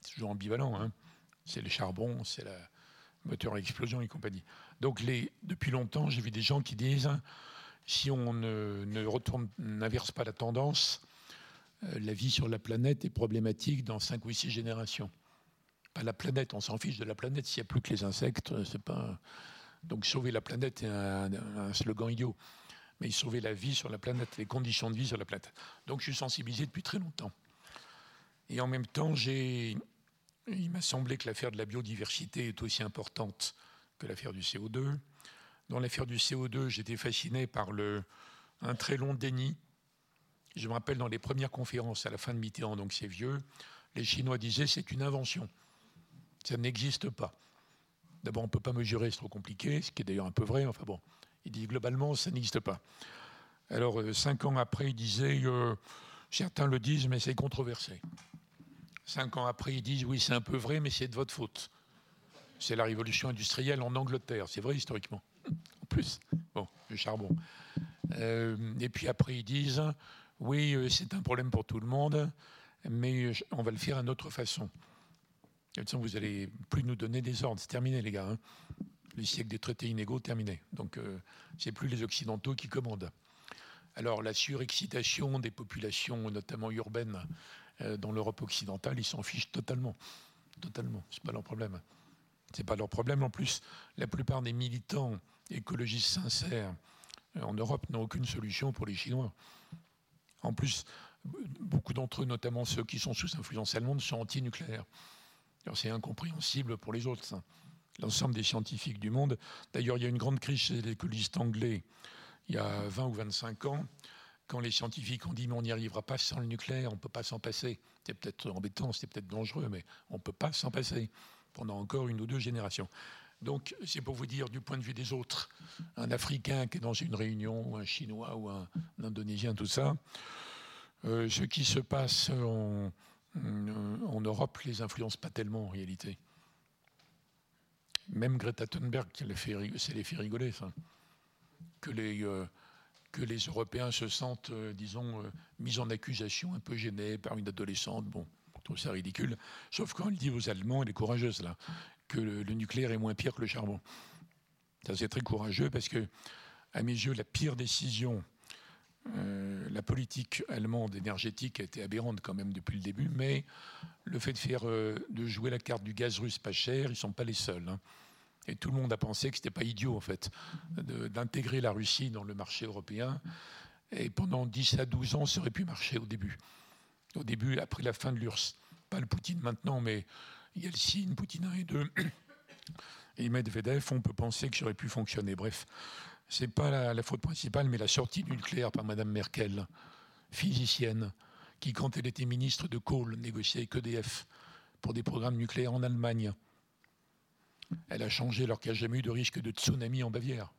c'est toujours ambivalent. Hein. C'est le charbon, c'est le moteur à explosion et compagnie. Donc les, depuis longtemps, j'ai vu des gens qui disent si on ne, ne retourne, n'inverse pas la tendance, euh, la vie sur la planète est problématique dans 5 ou 6 générations pas la planète, on s'en fiche de la planète, s'il n'y a plus que les insectes, euh. Donc sauver la planète est un, slogan idiot. Mais sauver la vie sur la planète, les conditions de vie sur la planète. Donc je suis sensibilisé depuis très longtemps. Et en même temps, il m'a semblé que l'affaire de la biodiversité est aussi importante que l'affaire du CO2. Dans l'affaire du CO2, j'étais fasciné par le, un très long déni. Je me rappelle dans les premières conférences à la fin de Mitterrand, donc c'est vieux, les Chinois disaient c'est une invention. Ça n'existe pas. D'abord, on ne peut pas mesurer, c'est trop compliqué, ce qui est d'ailleurs un peu vrai. Enfin bon, il dit globalement, ça n'existe pas. Alors, euh, cinq ans après, il disait, euh, certains le disent, mais c'est controversé. Cinq ans après, ils disent, oui, c'est un peu vrai, mais c'est de votre faute. C'est la révolution industrielle en Angleterre, c'est vrai historiquement. En plus, bon, le charbon. Euh, et puis après, ils disent, oui, c'est un problème pour tout le monde, mais on va le faire à notre façon. Vous allez plus nous donner des ordres. C'est terminé, les gars. Hein. le siècle des traités inégaux, terminé. Donc, euh, c'est plus les Occidentaux qui commandent. Alors, la surexcitation des populations, notamment urbaines, euh, dans l'Europe occidentale, ils s'en fichent totalement. Totalement. C'est pas leur problème. C'est pas leur problème. En plus, la plupart des militants écologistes sincères euh, en Europe n'ont aucune solution pour les Chinois. En plus, beaucoup d'entre eux, notamment ceux qui sont sous influence allemande, sont anti-nucléaires. C'est incompréhensible pour les autres, l'ensemble des scientifiques du monde. D'ailleurs, il y a une grande crise chez les écologistes anglais il y a 20 ou 25 ans, quand les scientifiques ont dit mais on n'y arrivera pas sans le nucléaire, on ne peut pas s'en passer. C'est peut-être embêtant, c'est peut-être dangereux, mais on ne peut pas s'en passer pendant encore une ou deux générations. Donc, c'est pour vous dire, du point de vue des autres, un Africain qui est dans une réunion, ou un Chinois, ou un, Indonésien, tout ça, euh, ce qui se passe en, euh, en Europe les influence pas tellement en réalité. Même Greta Thunberg, ça les fait rigoler, ça. Que les, euh, que les Européens se sentent, disons, mis en accusation, un peu gênés par une adolescente. Bon, trouve ça ridicule. Sauf quand elle dit aux Allemands, elle est courageuse, là, que le, le nucléaire est moins pire que le charbon. Ça, c'est très courageux parce que, à mes yeux, la pire décision euh, la politique allemande énergétique a été aberrante quand même depuis le début, mais le fait de faire euh, de jouer la carte du gaz russe pas cher, ils ne sont pas les seuls. Hein. Et tout le monde a pensé que ce n'était pas idiot en fait d'intégrer la Russie dans le marché européen. Et pendant 10 à 12 ans, ça aurait pu marcher au début. Au début, après la fin de l'URSS. Pas le Poutine maintenant, mais Yeltsin, Poutine 1 et 2 et Medvedev, on peut penser que ça aurait pu fonctionner. Bref, c'est pas la, faute principale, mais la sortie du nucléaire par Mme Merkel, physicienne, qui, quand elle était ministre de Kohl, négociait avec EDF pour des programmes nucléaires en Allemagne. Elle a changé alors qu'il n'y a jamais eu de risque de tsunami en Bavière.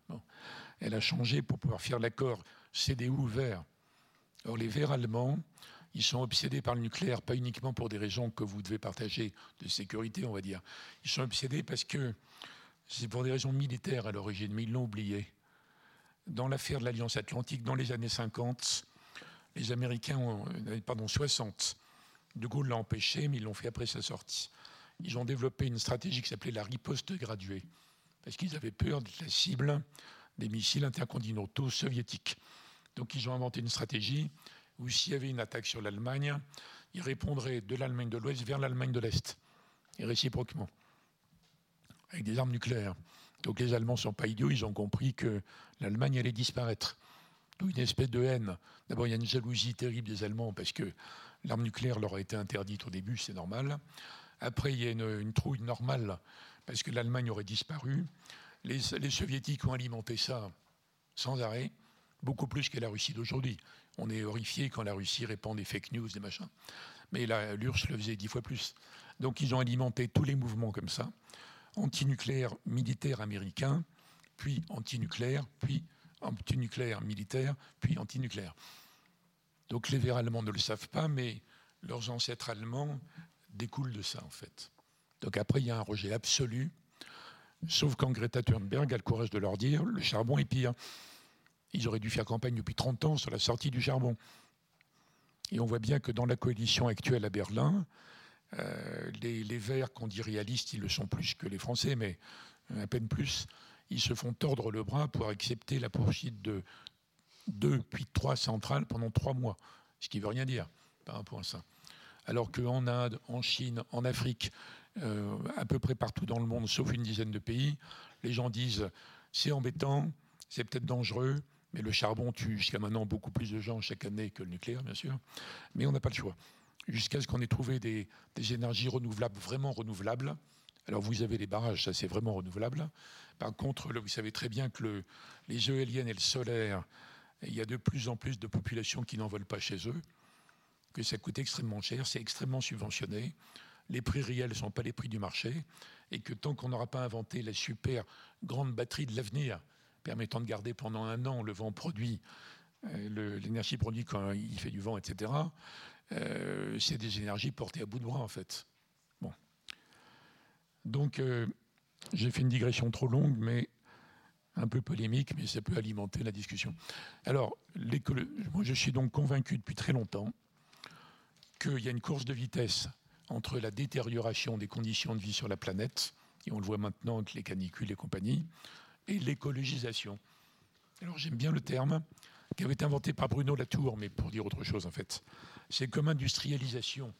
Elle a changé pour pouvoir faire l'accord CDU vert. Or, les verts allemands, ils sont obsédés par le nucléaire, pas uniquement pour des raisons que vous devez partager de sécurité, on va dire. Ils sont obsédés parce que c'est pour des raisons militaires à l'origine, mais ils l'ont oublié. Dans l'affaire de l'Alliance Atlantique, dans les années 50, les Américains, ont, euh, pardon, 60, De Gaulle l'a empêché, mais ils l'ont fait après sa sortie. Ils ont développé une stratégie qui s'appelait la riposte graduée, parce qu'ils avaient peur de la cible des missiles intercontinentaux soviétiques. Donc ils ont inventé une stratégie où s'il y avait une attaque sur l'Allemagne, ils répondraient de l'Allemagne de l'Ouest vers l'Allemagne de l'Est, et réciproquement, avec des armes nucléaires. Donc les Allemands ne sont pas idiots, ils ont compris que l'Allemagne allait disparaître. D'où une espèce de haine. D'abord, il y a une jalousie terrible des Allemands parce que l'arme nucléaire leur a été interdite au début, c'est normal. Après, il y a une, trouille normale parce que l'Allemagne aurait disparu. Les, les Soviétiques ont alimenté ça sans arrêt, beaucoup plus que la Russie d'aujourd'hui. On est horrifié quand la Russie répand des fake news, des machins. Mais l'URSS le faisait dix fois plus. Donc ils ont alimenté tous les mouvements comme ça. Antinucléaire militaire américain, puis antinucléaire, puis antinucléaire militaire, puis antinucléaire. Donc les Verts allemands ne le savent pas, mais leurs ancêtres allemands découlent de ça en fait. Donc après, il y a un rejet absolu, sauf quand Greta Thunberg a le courage de leur dire le charbon est pire. Ils auraient dû faire campagne depuis 30 ans sur la sortie du charbon. Et on voit bien que dans la coalition actuelle à Berlin, euh, les, Verts, qu'on dit réalistes, ils le sont plus que les Français, mais à peine plus, ils se font tordre le bras pour accepter la poursuite de deux puis trois centrales pendant trois mois, ce qui ne veut rien dire par rapport à ça. Alors qu'en Inde, en Chine, en Afrique, euh, à peu près partout dans le monde, sauf une dizaine de pays, les gens disent c'est embêtant, c'est peut-être dangereux, mais le charbon tue jusqu'à maintenant beaucoup plus de gens chaque année que le nucléaire, bien sûr. Mais on n'a pas le choix. Jusqu'à ce qu'on ait trouvé des, énergies renouvelables, vraiment renouvelables. Alors vous avez les barrages, ça c'est vraiment renouvelable. Par contre, vous savez très bien que les éoliennes et le solaire, il y a de plus en plus de populations qui n'en veulent pas chez eux, que ça coûte extrêmement cher, c'est extrêmement subventionné. Les prix réels ne sont pas les prix du marché, et que tant qu'on n'aura pas inventé la super grande batterie de l'avenir, permettant de garder pendant un an le vent produit, euh, l'énergie produite quand il fait du vent, etc. Euh, c'est des énergies portées à bout de bras en fait. Bon. Donc euh, j'ai fait une digression trop longue, mais un peu polémique, mais ça peut alimenter la discussion. Alors, moi je suis donc convaincu depuis très longtemps qu'il y a une course de vitesse entre la détérioration des conditions de vie sur la planète, et on le voit maintenant avec les canicules et compagnie, l'écologisation. Alors j'aime bien le terme qui avait été inventé par Bruno Latour, mais pour dire autre chose en fait. C'est comme industrialisation.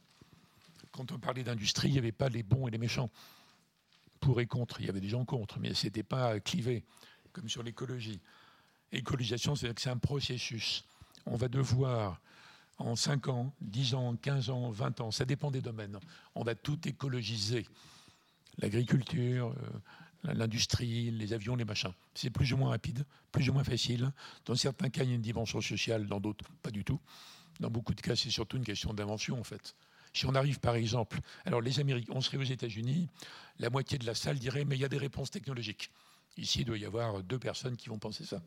Quand on parlait d'industrie, il n'y avait pas les bons et les méchants. Pour et contre, il y avait des gens contre, mais ce n'était pas clivé, comme sur l'écologie. Écologisation, c'est un processus. On va devoir, en 5 ans, 10 ans, 15 ans, 20 ans, ça dépend des domaines, on va tout écologiser. L'agriculture, euh, l'industrie, les avions, les machins. C'est plus ou moins rapide, plus ou moins facile. Dans certains cas, il y a une dimension sociale, dans d'autres, pas du tout. Dans beaucoup de cas, c'est surtout une question d'invention, en fait. Si on arrive, par exemple, alors les Américains, on serait aux États-Unis, la moitié de la salle dirait, mais il y a des réponses technologiques. Ici, il doit y avoir deux personnes qui vont penser ça.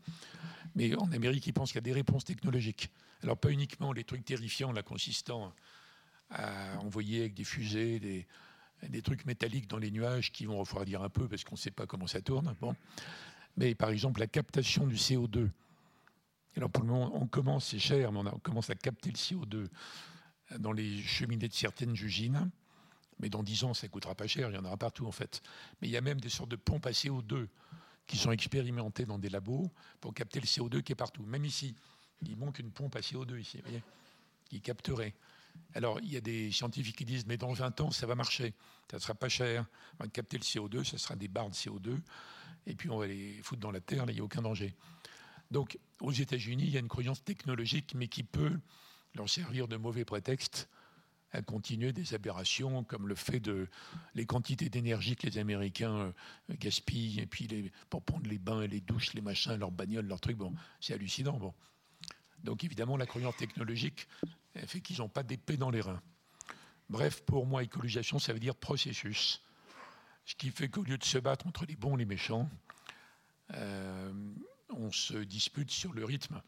Mais en Amérique, ils pensent qu'il y a des réponses technologiques. Alors, pas uniquement les trucs terrifiants, là, consistant à envoyer avec des fusées, des, des trucs métalliques dans les nuages qui vont refroidir un peu parce qu'on ne sait pas comment ça tourne. Bon. Mais par exemple, la captation du CO2. Alors pour le moment, on commence, c'est cher, mais on, commence à capter le CO2 dans les cheminées de certaines usines. Mais dans 10 ans, ça ne coûtera pas cher, il y en aura partout en fait. Mais il y a même des sortes de pompes à CO2 qui sont expérimentées dans des labos pour capter le CO2 qui est partout. Même ici, il manque une pompe à CO2 ici, voyez, qui capterait. Alors, il y a des scientifiques qui disent, mais dans 20 ans, ça va marcher, ça ne sera pas cher, on va capter le CO2, ça sera des barres de CO2, et puis on va les foutre dans la Terre, il n'y a aucun danger. Donc, aux États-Unis, il y a une croyance technologique, mais qui peut leur servir de mauvais prétexte à continuer des aberrations comme le fait de les quantités d'énergie que les Américains euh, gaspillent et puis pour prendre les bains, les douches, les machins, leurs bagnoles, leurs trucs. Bon, c'est hallucinant. Bon. Donc évidemment, la croyance technologique fait qu'ils n'ont pas d'épée dans les reins. Bref, pour moi, écologisation, ça veut dire processus. Ce qui fait qu'au lieu de se battre entre les bons et les méchants, euh, on se dispute sur le rythme.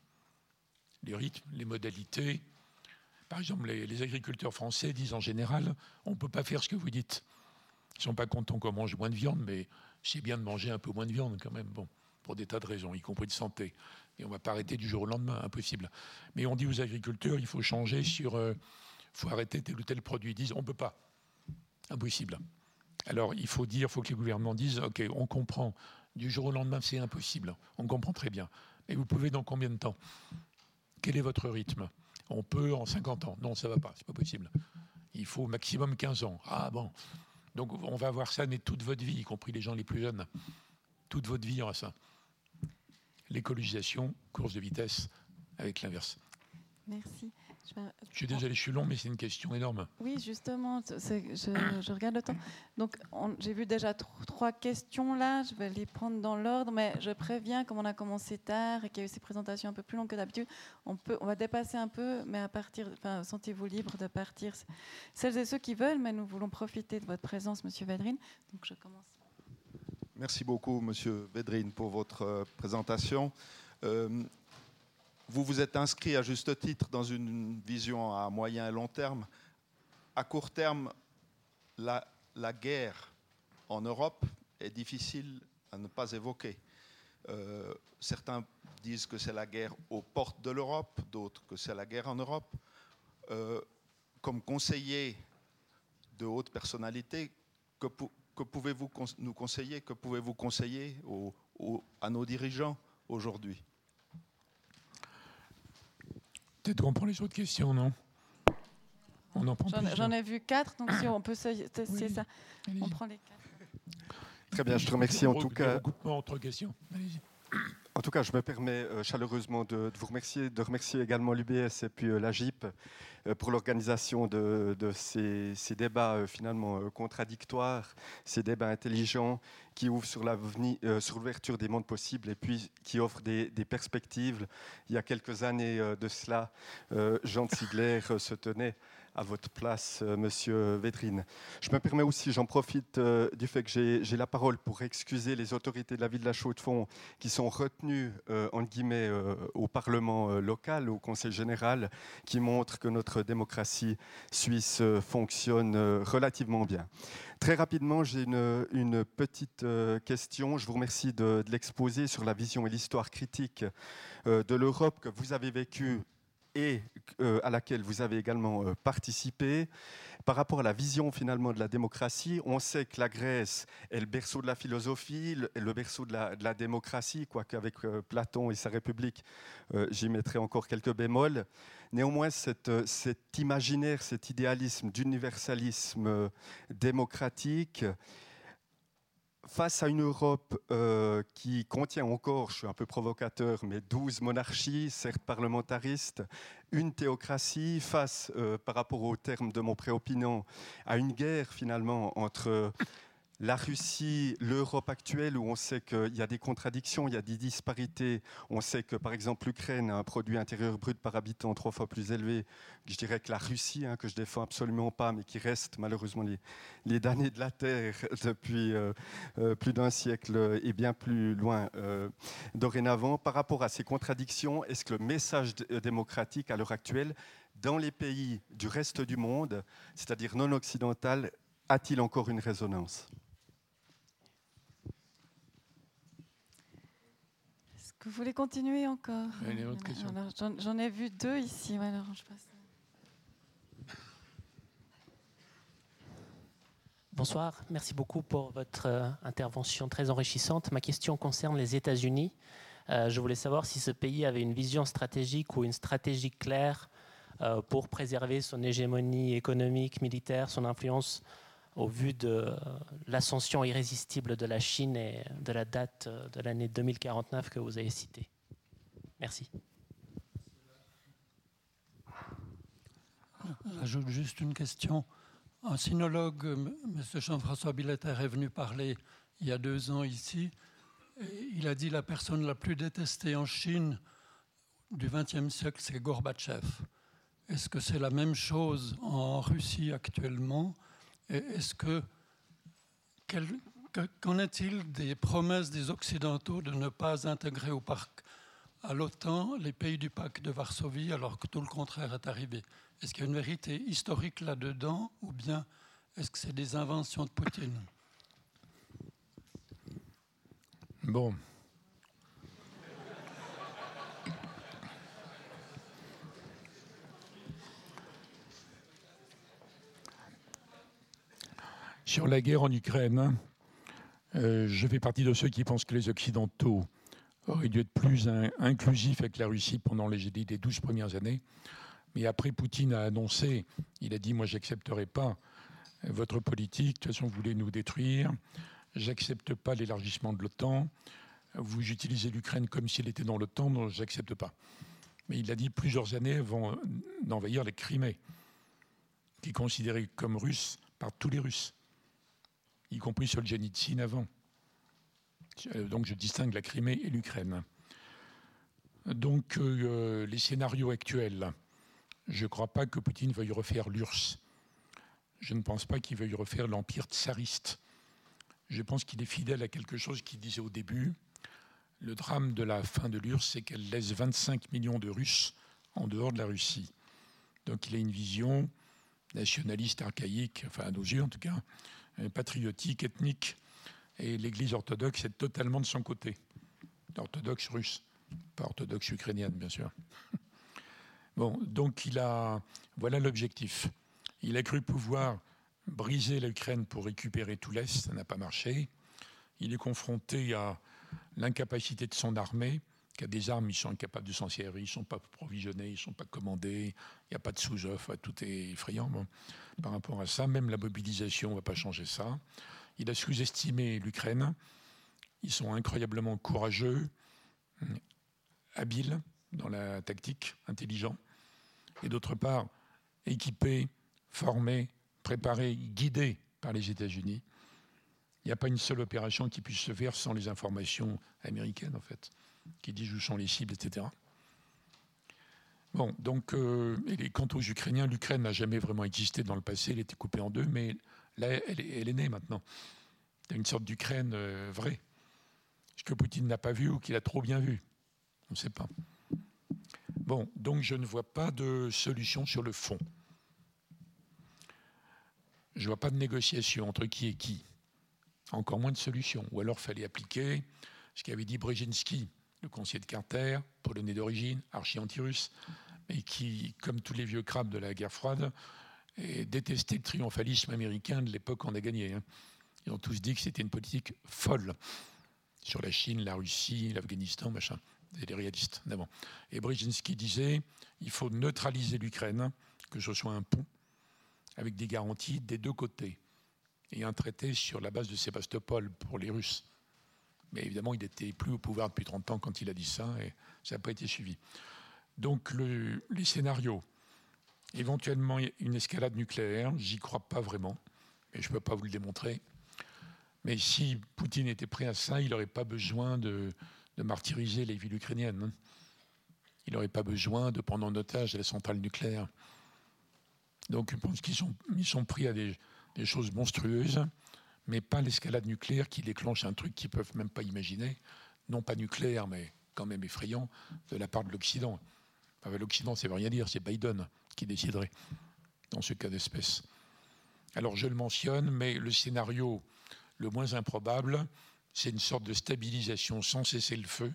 Les rythmes, les modalités. Par exemple, les, agriculteurs français disent en général on ne peut pas faire ce que vous dites. Ils ne sont pas contents qu'on mange moins de viande, mais c'est bien de manger un peu moins de viande quand même, bon, pour des tas de raisons, y compris de santé. Et on ne va pas arrêter du jour au lendemain, impossible. Mais on dit aux agriculteurs il faut changer sur. il euh, faut arrêter tel ou tel produit. Ils disent on ne peut pas. Impossible. Alors il faut dire, il faut que les gouvernements disent ok, on comprend, du jour au lendemain, c'est impossible. On comprend très bien. Mais vous pouvez dans combien de temps? Quel est votre rythme? On peut en 50 ans. Non, ça ne va pas, c'est pas possible. Il faut au maximum 15 ans. Ah bon. Donc on va avoir ça mais toute votre vie, y compris les gens les plus jeunes. Toute votre vie, il aura ça. L'écologisation, course de vitesse, avec l'inverse. Merci. Je suis désolé, je suis long, mais c'est une question énorme. Oui, justement, je, regarde le temps. Donc, j'ai vu déjà trois questions là. Je vais les prendre dans l'ordre, mais je préviens, comme on a commencé tard et qu'il y a eu ces présentations un peu plus longues que d'habitude, on, peut, on va dépasser un peu, mais à partir, enfin, sentez-vous libre de partir. Celles et ceux qui veulent, mais nous voulons profiter de votre présence, Monsieur Vedrine. Donc, je commence. Merci beaucoup, Monsieur Vedrine, pour votre euh, présentation. Euh, vous vous êtes inscrit à juste titre dans une vision à moyen et long terme. À court terme, la, guerre en Europe est difficile à ne pas évoquer. Euh, certains disent que c'est la guerre aux portes de l'Europe, d'autres que c'est la guerre en Europe. Comme conseiller de haute personnalité, que, pouvez-vous nous conseiller Que pouvez-vous conseiller à nos dirigeants aujourd'hui? Peut-être qu'on prend les autres questions, non? On en prend J'en ai vu quatre, donc si on peut c'est ça. On prend les quatre. Très bien, je te remercie en tout cas. Entre questions. En tout cas, je me permets euh, chaleureusement de, vous remercier, de remercier également l'UBS et puis euh, la GIP euh, pour l'organisation de, ces, débats finalement contradictoires, ces débats intelligents qui ouvrent sur l'ouverture des mondes possibles et puis qui offrent des, des, perspectives. Il y a quelques années de cela, Jean Ziegler se tenait à votre place, euh, Monsieur Vétrine. Je me permets aussi, j'en profite euh, du fait que j'ai la parole pour excuser les autorités de la ville de la Chaux-de-Fonds qui sont retenues, euh, en guillemets, au Parlement local, au Conseil général, qui montrent que notre démocratie suisse fonctionne relativement bien. Très rapidement, j'ai une, petite question. Je vous remercie de l'exposer sur la vision et l'histoire critique de l'Europe que vous avez vécue et euh, à laquelle vous avez également euh, participé. Par rapport à la vision finalement de la démocratie, on sait que la Grèce est le berceau de la philosophie, le, berceau de la, démocratie, quoique avec euh, Platon et sa République, j'y mettrai encore quelques bémols. Néanmoins, cet imaginaire, cet idéalisme d'universalisme démocratique, face à une Europe euh, qui contient encore, je suis un peu provocateur, mais 12 monarchies, certes parlementaristes, une théocratie, face, euh, par rapport au terme de mon préopinant, à une guerre finalement entre la Russie, l'Europe actuelle, où on sait qu'il y a des contradictions, il y a des disparités. On sait que, par exemple, l'Ukraine a un produit intérieur brut par habitant trois fois plus élevé, je dirais, que la Russie, hein, que je défends absolument pas, mais qui reste malheureusement les, damnés de la Terre depuis euh, euh, plus d'un siècle et bien plus loin euh, dorénavant. Par rapport à ces contradictions, est-ce que le message démocratique à l'heure actuelle, dans les pays du reste du monde, c'est-à-dire non occidental, a-t-il encore une résonance? Vous voulez continuer encore J'en ai vu deux ici. Bonsoir, merci beaucoup pour votre euh, intervention très enrichissante. Ma question concerne les États-Unis. Euh, je voulais savoir si ce pays avait une vision stratégique ou une stratégie claire euh, pour préserver son hégémonie économique, militaire, son influence au vu de l'ascension irrésistible de la Chine et de la date de l'année 2049 que vous avez citée. Merci. J'ajoute juste une question. Un sinologue, M. Jean-François Billetter, est venu parler il y a deux ans ici. il a dit la personne la plus détestée en Chine du XXe siècle, c'est Gorbatchev. Est-ce que c'est la même chose en Russie actuellement est-ce que qu'en est-il des promesses des Occidentaux de ne pas intégrer au parc à l'OTAN les pays du pacte de Varsovie alors que tout le contraire est arrivé? Est-ce qu'il y a une vérité historique là-dedans ou bien est-ce que c'est des inventions de Poutine? Bon. Sur la guerre en Ukraine, euh, je fais partie de ceux qui pensent que les Occidentaux auraient dû être plus inclusifs avec la Russie pendant les, les 12 premières années. Mais après, Poutine a annoncé, il a dit, moi, j'accepterai pas votre politique, de toute façon, vous voulez nous détruire, j'accepte pas l'élargissement de l'OTAN, vous utilisez l'Ukraine comme s'il était dans l'OTAN, non, j'accepte pas. Mais il a dit plusieurs années avant d'envahir les Crimée, qui est considéré comme russe par tous les Russes, y compris Solzhenitsyn avant. Euh, donc je distingue la Crimée et l'Ukraine. Donc euh, les scénarios actuels, je ne crois pas que Poutine veuille refaire l'URSS. Je ne pense pas qu'il veuille refaire l'empire tsariste. Je pense qu'il est fidèle à quelque chose qu'il disait au début. Le drame de la fin de l'URSS, c'est qu'elle laisse 25 millions de Russes en dehors de la Russie. Donc il a une vision nationaliste, archaïque, enfin à nos yeux en tout cas, euh, patriotique, ethnique. Et l'Église orthodoxe est totalement de son côté. Orthodoxe russe, pas orthodoxe ukrainienne, bien sûr. Bon, donc il a, voilà l'objectif. Il a cru pouvoir briser l'Ukraine pour récupérer tout l'Est, ça n'a pas marché. Il est confronté à l'incapacité de son armée, qui a des armes, ils sont incapables de s'en ils ne sont pas provisionnés, ils ne sont pas commandés, il n'y a pas de sous-offre, tout est effrayant. Par rapport à ça, même la mobilisation ne va pas changer ça. Il a sous-estimé l'Ukraine. Ils sont incroyablement courageux, habiles dans la tactique, intelligents. Et d'autre part, équipés formés, préparés, guidés par les États-Unis. Il n'y a pas une seule opération qui puisse se faire sans les informations américaines, en fait, qui disent où sont les cibles, etc. Bon, donc, euh, quant aux Ukrainiens, l'Ukraine n'a jamais vraiment existé dans le passé, elle était coupée en deux, mais là, elle, est née maintenant. Il y a une sorte d'Ukraine euh, vraie. Ce que Poutine n'a pas vu ou qu'il a trop bien vu, on ne sait pas. Bon, donc je ne vois pas de solution sur le fond. Je ne vois pas de négociation entre qui et qui. Encore moins de solution. Ou alors fallait appliquer ce qu'avait dit Brzezinski, le conseiller de Carter, polonais d'origine, archi-anti-russe, mais qui, comme tous les vieux crabes de la guerre froide, détestait le triomphalisme américain de l'époque qu'on a gagné. Hein. Ils ont tous dit que c'était une politique folle sur la Chine, la Russie, l'Afghanistan, machin. C'est les réalistes d'avant. Et Brzezinski disait il faut neutraliser l'Ukraine, que ce soit un pont avec des garanties des deux côtés, et un traité sur la base de Sébastopol pour les Russes. Mais évidemment, il n'était plus au pouvoir depuis 30 ans quand il a dit ça, et ça n'a pas été suivi. Donc les scénarios, éventuellement une escalade nucléaire, j'y crois pas vraiment, mais je ne peux pas vous le démontrer. Mais si Poutine était prêt à ça, il n'aurait pas besoin de, martyriser les villes ukrainiennes. Hein. Il n'aurait pas besoin de prendre en otage la centrale nucléaire. Donc je pense qu'ils sont, ils sont pris à des, choses monstrueuses, mais pas l'escalade nucléaire qui déclenche un truc qu'ils ne peuvent même pas imaginer, non pas nucléaire, mais quand même effrayant, de la part de l'Occident. L'Occident, ça ne veut rien dire, c'est Biden qui déciderait dans ce cas d'espèce. Alors je le mentionne, mais le scénario le moins improbable, c'est une sorte de stabilisation sans cesser le feu,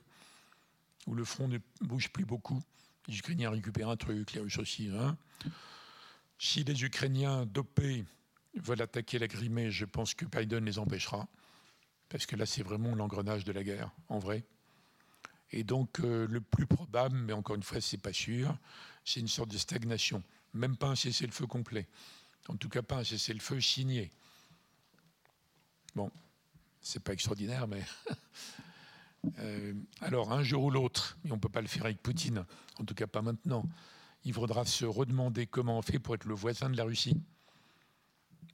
où le front ne bouge plus beaucoup. Les Ukrainiens récupèrent un truc, les Russes aussi. Hein. Si les Ukrainiens dopés veulent attaquer la Crimée, je pense que Biden les empêchera, parce que là, c'est vraiment l'engrenage de la guerre, en vrai. Et donc, euh, le plus probable, mais encore une fois, c'est pas sûr, c'est une sorte de stagnation. Même pas un cessez-le-feu complet. En tout cas, pas un cessez-le-feu signé. Bon, c'est pas extraordinaire, mais. Euh, alors, un jour ou l'autre, et on ne peut pas le faire avec Poutine, en tout cas pas maintenant, il faudra se redemander comment on fait pour être le voisin de la Russie.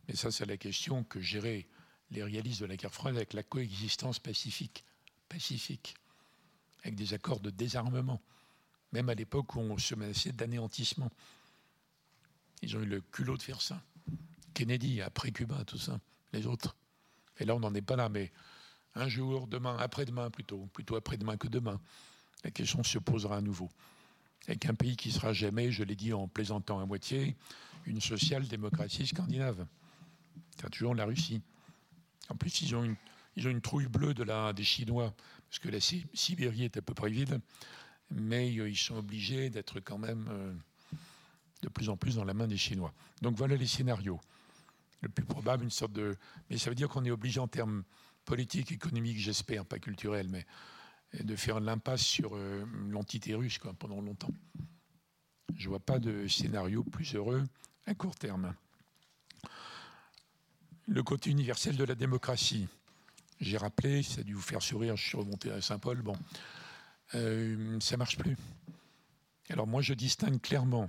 Et ça, c'est la question que géraient les réalistes de la guerre froide avec la coexistence pacifique, pacifique, avec des accords de désarmement, même à l'époque où on se menaçait d'anéantissement. Ils ont eu le culot de faire ça. Kennedy, après Cuba, tout ça, les autres. Et là, on n'en est pas là, mais un jour, demain, après-demain plutôt, plutôt après-demain que demain, la question se posera à nouveau. Avec un pays qui sera jamais, je l'ai dit en plaisantant à moitié, une social-démocratie scandinave. C'est toujours la Russie. En plus, ils ont une, trouille bleue de la, des Chinois, parce que la Sibérie est à peu près vide, mais euh, ils sont obligés d'être quand même euh, de plus en plus dans la main des Chinois. Donc voilà les scénarios. Le plus probable, une sorte de... Mais ça veut dire qu'on est obligé en termes politiques, économiques, j'espère, pas culturels, mais de faire l'impasse sur euh, l'entité russe pendant longtemps. Je ne vois pas de scénario plus heureux à court terme. Le côté universel de la démocratie. J'ai rappelé, ça a dû vous faire sourire, je suis remonté à Saint-Paul. Bon, euh, ça marche plus. Alors moi, je distingue clairement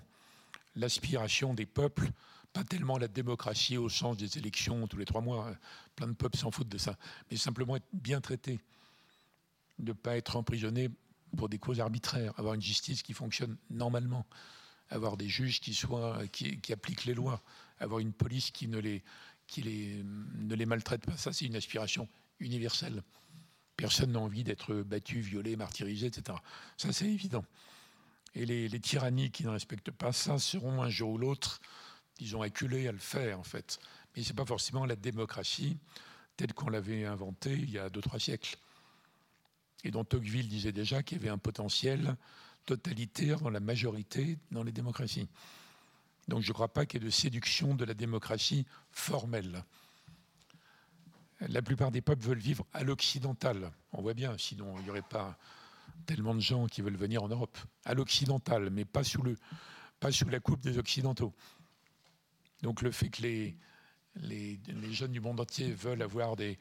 l'aspiration des peuples, pas tellement la démocratie au sens des élections tous les trois mois, hein. plein de peuples s'en foutent de ça, mais simplement être bien traité, ne pas être emprisonné pour des causes arbitraires, avoir une justice qui fonctionne normalement, avoir des juges qui, soient, qui appliquent les lois, avoir une police qui ne les, qui les, ne les maltraite pas. Ça, c'est une aspiration universelle. Personne n'a envie d'être battu, violé, martyrisé, etc. Ça, c'est évident. Et les, tyrannies qui ne respectent pas ça seront un jour ou l'autre, disons, acculés à le faire, en fait. Mais ce n'est pas forcément la démocratie telle qu'on l'avait inventée il y a deux, trois siècles. Et dont Tocqueville disait déjà qu'il y avait un potentiel totalitaire dans la majorité dans les démocraties. Donc je ne crois pas qu'il y ait de séduction de la démocratie formelle. La plupart des peuples veulent vivre à l'occidental. On voit bien, sinon il n'y aurait pas tellement de gens qui veulent venir en Europe. À l'occidental, mais pas sous, la coupe des Occidentaux. Donc le fait que les, jeunes du monde entier veulent avoir des,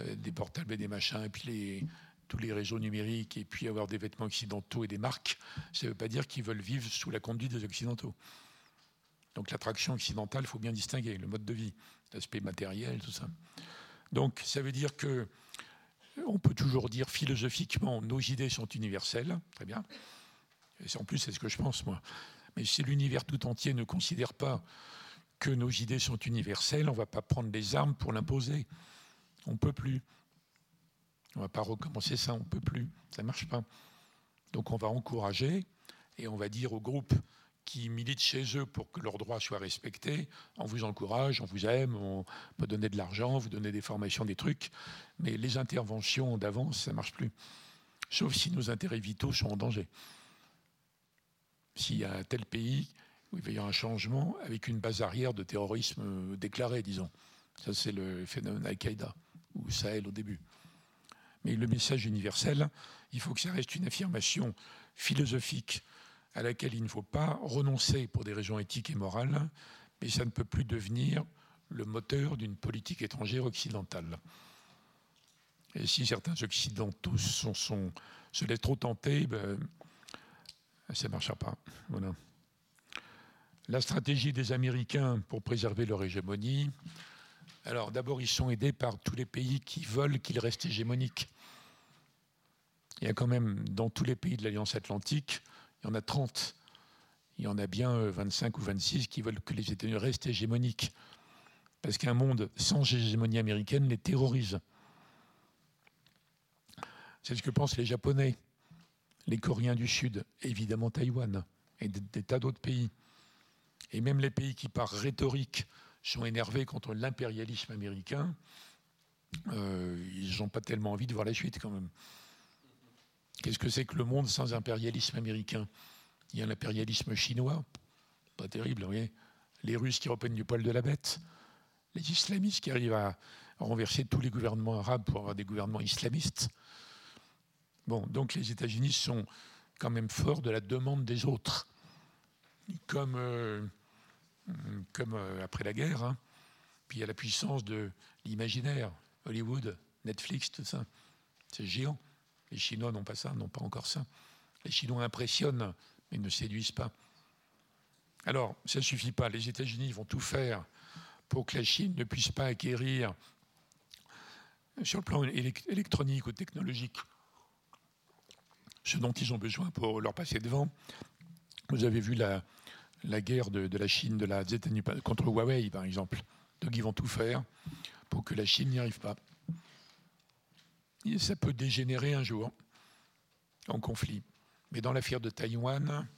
euh, portables et des machins, et puis tous les réseaux numériques, et puis avoir des vêtements occidentaux et des marques, ça ne veut pas dire qu'ils veulent vivre sous la conduite des Occidentaux. Donc l'attraction occidentale, il faut bien distinguer le mode de vie, l'aspect matériel, tout ça. Donc ça veut dire que on peut toujours dire philosophiquement nos idées sont universelles, très bien. Et en plus, c'est ce que je pense moi. Mais si l'univers tout entier ne considère pas que nos idées sont universelles, on ne va pas prendre les armes pour l'imposer. On ne peut plus. On ne va pas recommencer ça, on ne peut plus. Ça ne marche pas. Donc on va encourager et on va dire au groupe qui militent chez eux pour que leurs droits soient respectés. On vous encourage, on vous aime, on peut donner de l'argent, vous donner des formations, des trucs. Mais les interventions d'avance, ça ne marche plus. Sauf si nos intérêts vitaux sont en danger. S'il y a un tel pays où il va y avoir un changement avec une base arrière de terrorisme déclaré, disons. Ça, c'est le phénomène Al-Qaïda ou Sahel au début. Mais le message universel, il faut que ça reste une affirmation philosophique à laquelle il ne faut pas renoncer pour des raisons éthiques et morales, mais ça ne peut plus devenir le moteur d'une politique étrangère occidentale. Et si certains occidentaux sont, se laissent trop tenter, ben, ça ne marchera pas. Voilà. La stratégie des Américains pour préserver leur hégémonie. Alors d'abord, ils sont aidés par tous les pays qui veulent qu'ils restent hégémoniques. Il y a quand même dans tous les pays de l'Alliance atlantique il y en a 30. Il y en a bien 25 euh, ou 26 qui veulent que les États-Unis restent hégémoniques. Parce qu'un monde sans hégémonie américaine les terrorise. C'est ce que pensent les Japonais, les Coréens du Sud, évidemment Taïwan, et des, tas d'autres pays. Et même les pays qui, par rhétorique, sont énervés contre l'impérialisme américain, euh, ils n'ont pas tellement envie de voir la suite quand même. Qu'est-ce que c'est que le monde sans impérialisme américain? Il y a l'impérialisme chinois, pas terrible, vous voyez. Les Russes qui reprennent du poil de la bête, les islamistes qui arrivent à renverser tous les gouvernements arabes pour avoir des gouvernements islamistes. Bon, donc les États-Unis sont quand même forts de la demande des autres, comme, euh, euh, après la guerre. Hein. Puis il y a la puissance de l'imaginaire, Hollywood, Netflix, tout ça. C'est géant. Les Chinois n'ont pas ça, n'ont pas encore ça. Les Chinois impressionnent, mais ne séduisent pas. Alors, ça ne suffit pas. Les États-Unis vont tout faire pour que la Chine ne puisse pas acquérir, sur le plan électronique ou technologique, ce dont ils ont besoin pour leur passer devant. Vous avez vu la, guerre de, la Chine, de la contre Huawei, par exemple. Donc ils vont tout faire pour que la Chine n'y arrive pas. Ça peut dégénérer un jour en conflit. Mais dans l'affaire de Taïwan,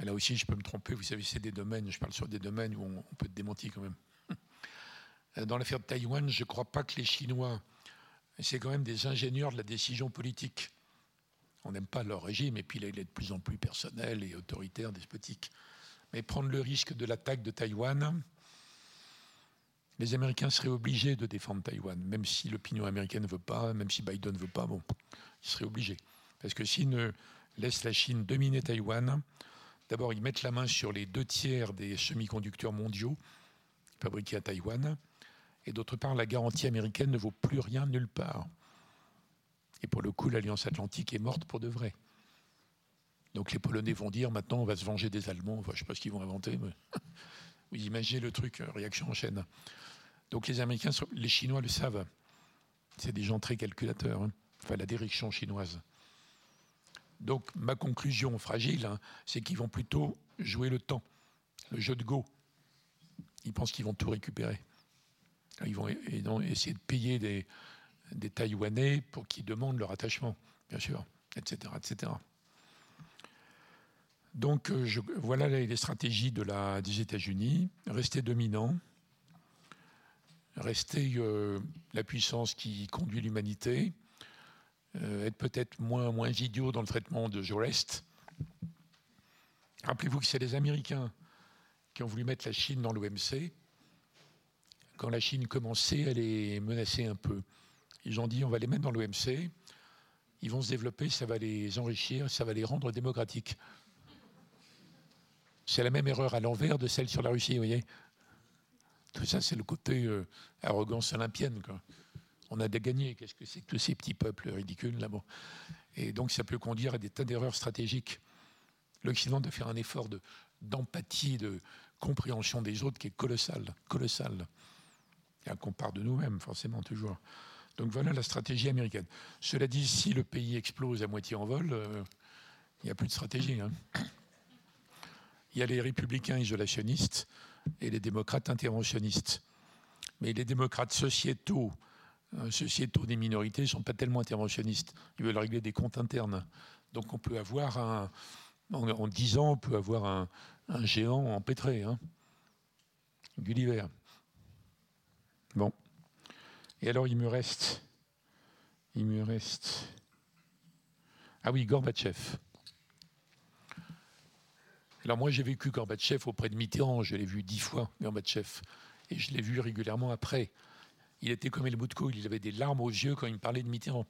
là aussi, je peux me tromper, vous savez, c'est des domaines, je parle sur des domaines où on, peut être démenti quand même. Dans l'affaire de Taïwan, je ne crois pas que les Chinois, c'est quand même des ingénieurs de la décision politique. On n'aime pas leur régime, et puis là, il est de plus en plus personnel et autoritaire, despotique. Mais prendre le risque de l'attaque de Taïwan, les Américains seraient obligés de défendre Taïwan, même si l'opinion américaine ne veut pas, même si Biden ne veut pas, bon, ils seraient obligés. Parce que s'ils ne laissent la Chine dominer Taïwan, d'abord ils mettent la main sur les deux tiers des semi-conducteurs mondiaux fabriqués à Taïwan, et d'autre part, la garantie américaine ne vaut plus rien nulle part. Et pour le coup, l'Alliance Atlantique est morte pour de vrai. Donc les Polonais vont dire maintenant on va se venger des Allemands. Je ne sais pas ce qu'ils vont inventer, vous imaginez le truc, euh, réaction en chaîne. Donc les Américains, les Chinois le savent. C'est des gens très calculateurs. Hein. Enfin, la direction chinoise. Donc ma conclusion fragile, hein, c'est qu'ils vont plutôt jouer le temps, le jeu de go. Ils pensent qu'ils vont tout récupérer. Ils vont essayer de payer des, des Taïwanais pour qu'ils demandent leur attachement, bien sûr, etc. etc. Donc euh, voilà les stratégies des États-Unis. Rester dominant, rester euh, la puissance qui conduit l'humanité, euh, être peut-être moins, moins idiot dans le traitement de reste. Rappelez-vous que c'est les Américains qui ont voulu mettre la Chine dans l'OMC. Quand la Chine commençait, elle est menacée un peu. Ils ont dit on va les mettre dans l'OMC, ils vont se développer, ça va les enrichir, ça va les rendre démocratiques. C'est la même erreur à l'envers de celle sur la Russie, vous voyez. Tout ça, c'est le côté euh, arrogance olympienne. On a gagné. Qu'est-ce que c'est que tous ces petits peuples ridicules là -bas. Et donc, ça peut conduire à des tas d'erreurs stratégiques. L'Occident doit faire un effort d'empathie, de, compréhension des autres qui est colossal, colossal. Et qu'on part de nous-mêmes, forcément, toujours. Donc voilà la stratégie américaine. Cela dit, si le pays explose à moitié en vol, euh, il n'y a plus de stratégie. Hein. Il y a les républicains isolationnistes et les démocrates interventionnistes. Mais les démocrates sociétaux, euh, sociétaux des minorités, ne sont pas tellement interventionnistes. Ils veulent régler des comptes internes. Donc on peut avoir un, en, dix ans, on peut avoir un, géant empêtré. Hein. Gulliver. Bon. Et alors il me reste, il me reste, ah oui, Gorbatchev. Alors moi, j'ai vécu Gorbatchev auprès de Mitterrand. Je l'ai vu dix fois, Gorbatchev. Et je l'ai vu régulièrement après. Il était comme El Boutko, il avait des larmes aux yeux quand il me parlait de Mitterrand.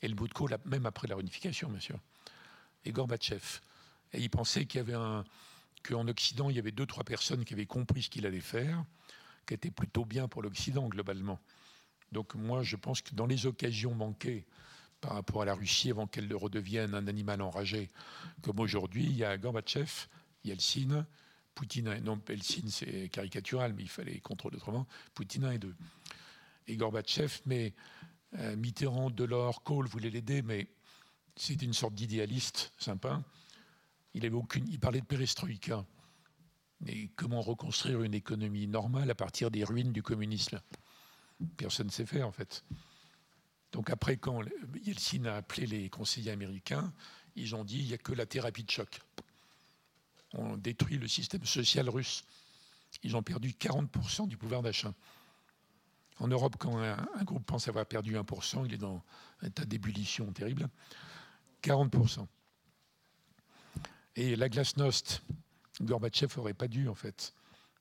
El Boutko, même après la réunification, bien sûr. Et Gorbatchev. Et il pensait qu'il y avait qu'en Occident, il y avait deux, trois personnes qui avaient compris ce qu'il allait faire, qui était plutôt bien pour l'Occident, globalement. Donc moi, je pense que dans les occasions manquées, par rapport à la Russie avant qu'elle ne redevienne un animal enragé. Comme aujourd'hui, il y a Gorbatchev, Yeltsin, Poutine. Non, Yeltsin, c'est caricatural, mais il fallait contrôler autrement. Poutine et deux. Et Gorbatchev, mais euh, Mitterrand, Delors, Kohl voulaient l'aider, mais c'était une sorte d'idéaliste sympa. Il, avait aucune, il parlait de perestroïka. Mais comment reconstruire une économie normale à partir des ruines du communisme? Personne ne sait faire, en fait. Donc après, quand Yeltsin a appelé les conseillers américains, ils ont dit il n'y a que la thérapie de choc. On détruit le système social russe. Ils ont perdu 40% du pouvoir d'achat. En Europe, quand un, groupe pense avoir perdu 1%, il est dans un tas d'ébullition terrible. 40%. Et la glasnost, Gorbatchev n'aurait pas dû, en fait.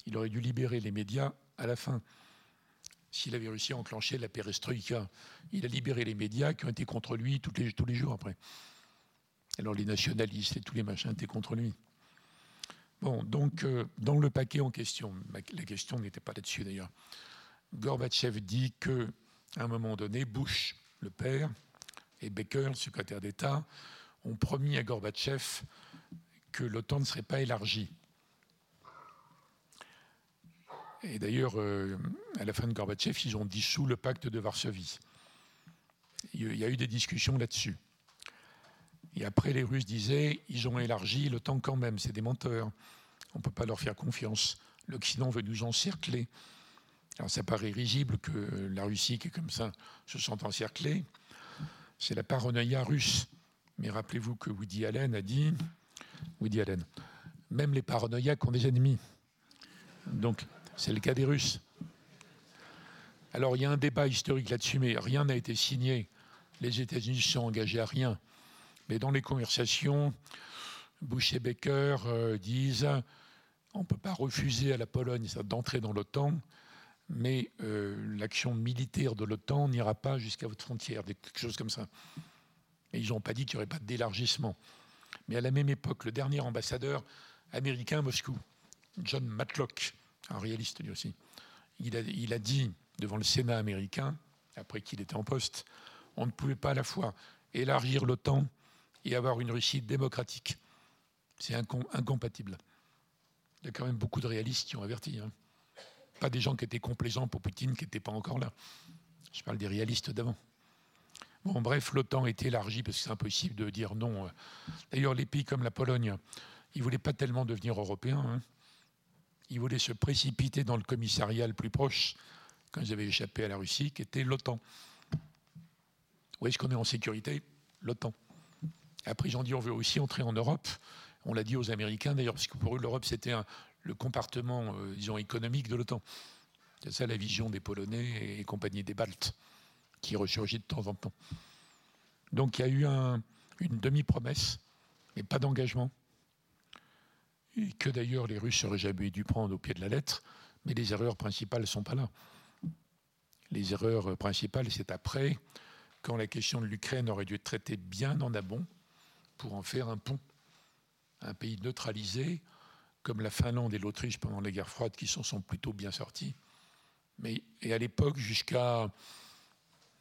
Il aurait dû libérer les médias à la fin s'il avait réussi à enclencher la perestroïka. Il a libéré les médias qui ont été contre lui tous les, tous les jours après. Alors les nationalistes et tous les machins étaient contre lui. Bon, donc euh, dans le paquet en question, la question n'était pas là-dessus d'ailleurs, Gorbatchev dit que à un moment donné, Bush, le père, et Baker, le secrétaire d'État, ont promis à Gorbatchev que l'OTAN ne serait pas élargie. Et d'ailleurs, euh, à la fin de Gorbatchev, ils ont dissous le pacte de Varsovie. Il y a eu des discussions là-dessus. Et après, les Russes disaient, ils ont élargi l'OTAN quand même, c'est des menteurs. On ne peut pas leur faire confiance. L'Occident veut nous encercler. Alors ça paraît risible que la Russie, qui est comme ça, se sente encerclée. C'est la paranoïa russe. Mais rappelez-vous que Woody Allen a dit, Woody Allen, même les paranoïaques ont des ennemis. Donc c'est le cas des Russes. Alors il y a un débat historique là-dessus, mais rien n'a été signé. Les États-Unis se sont engagés à rien. Mais dans les conversations, Bush et Baker euh, disent on ne peut pas refuser à la Pologne d'entrer dans l'OTAN, mais euh, l'action militaire de l'OTAN n'ira pas jusqu'à votre frontière, quelque chose comme ça. Et ils n'ont pas dit qu'il n'y aurait pas d'élargissement. Mais à la même époque, le dernier ambassadeur américain à Moscou, John Matlock, un réaliste lui aussi, il a, dit devant le Sénat américain, après qu'il était en poste, on ne pouvait pas à la fois élargir l'OTAN et avoir une Russie démocratique. C'est incompatible. Il y a quand même beaucoup de réalistes qui ont averti. Hein. Pas des gens qui étaient complaisants pour Poutine, qui n'étaient pas encore là. Je parle des réalistes d'avant. Bon, bref, l'OTAN est élargi parce que c'est impossible de dire non. D'ailleurs, les pays comme la Pologne, ils ne voulaient pas tellement devenir européens. Hein. Ils voulaient se précipiter dans le commissariat le plus proche, quand ils avaient échappé à la Russie, qui était l'OTAN. Où est-ce qu'on est en sécurité? L'OTAN. Après, ils ont dit on veut aussi entrer en Europe. On l'a dit aux Américains d'ailleurs, parce que pour eux, l'Europe, c'était le compartiment, euh, disons, économique de l'OTAN. C'est ça la vision des Polonais et compagnie des Baltes, qui ressurgit de temps en temps. Donc il y a eu une demi-promesse, mais pas d'engagement. Que d'ailleurs les Russes auraient jamais dû prendre au pied de la lettre, mais les erreurs principales ne sont pas là. Les erreurs principales, c'est après, quand la question de l'Ukraine aurait dû être traitée bien en amont, pour en faire un pont. Un pays neutralisé, comme la Finlande et l'Autriche pendant les guerres froides, qui s'en sont plutôt bien sortis. Mais, et à l'époque, jusqu'à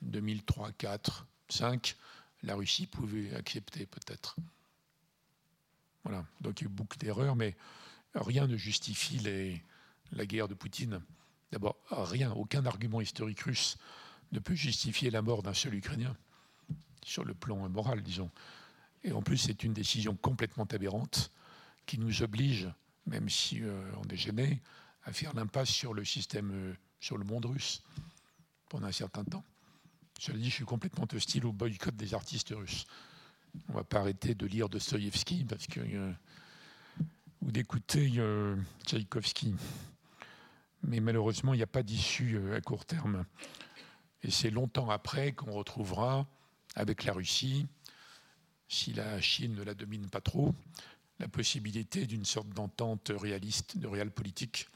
2003, 4, 5, la Russie pouvait accepter peut-être. Voilà, donc il y a eu beaucoup d'erreurs, mais rien ne justifie la guerre de Poutine. D'abord, rien, aucun argument historique russe ne peut justifier la mort d'un seul Ukrainien, sur le plan moral, disons. Et en plus, c'est une décision complètement aberrante qui nous oblige, même si euh, on est gêné, à faire l'impasse sur le système, euh, sur le monde russe pendant un certain temps. Cela dit, je suis complètement hostile au boycott des artistes russes. On ne va pas arrêter de lire Dostoïevski parce que, euh, ou d'écouter Tchaïkovski. Mais malheureusement, il n'y a pas d'issue à court terme. Et c'est longtemps après qu'on retrouvera, avec la Russie, si la Chine ne la domine pas trop, la possibilité d'une sorte d'entente réaliste, de réel politique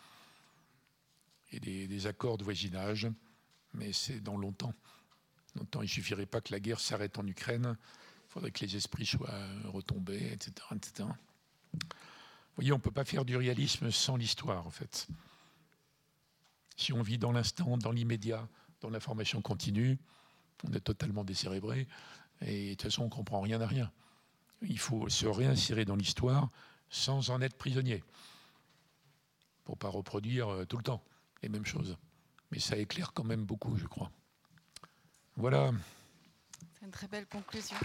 et des, accords de voisinage, mais c'est dans longtemps. Longtemps, il ne suffirait pas que la guerre s'arrête en Ukraine, il faudrait que les esprits soient retombés, etc. etc. Vous voyez, on ne peut pas faire du réalisme sans l'histoire, en fait. Si on vit dans l'instant, dans l'immédiat, dans l'information continue, on est totalement décérébré. Et de toute façon, on ne comprend rien à rien. Il faut se réinsérer dans l'histoire sans en être prisonnier, pour ne pas reproduire euh, tout le temps les mêmes choses. Mais ça éclaire quand même beaucoup, je crois. Voilà. Une très belle conclusion.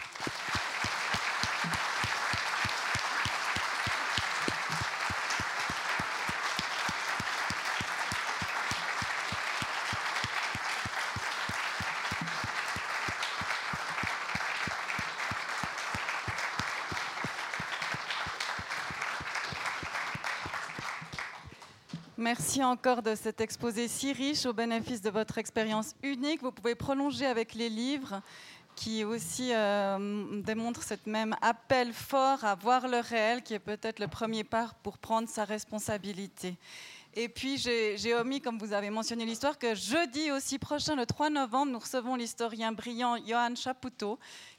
Merci encore de cet exposé si riche au bénéfice de votre expérience unique. Vous pouvez prolonger avec les livres qui aussi euh, démontrent cette même appel fort à voir le réel, qui est peut-être le premier pas pour prendre sa responsabilité. Et puis, j'ai omis, comme vous avez mentionné l'histoire, que jeudi aussi prochain, le 3 novembre, nous recevons l'historien brillant Johan Chapoutot,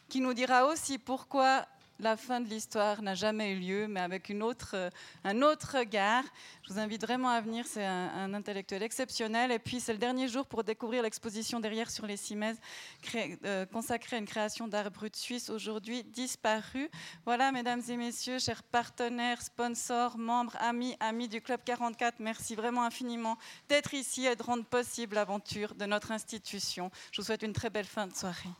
qui nous dira aussi pourquoi la fin de l'histoire n'a jamais eu lieu, mais avec euh, un autre regard. Je vous invite vraiment à venir, c'est un, intellectuel exceptionnel. Et puis, c'est le dernier jour pour découvrir l'exposition derrière sur les cimaises, euh, consacrée à une création d'art brut suisse, aujourd'hui disparue. Voilà, mesdames et messieurs, chers partenaires, sponsors, membres, amis, amis du Club 44, merci vraiment infiniment d'être ici et de rendre possible l'aventure de notre institution. Je vous souhaite une très belle fin de soirée.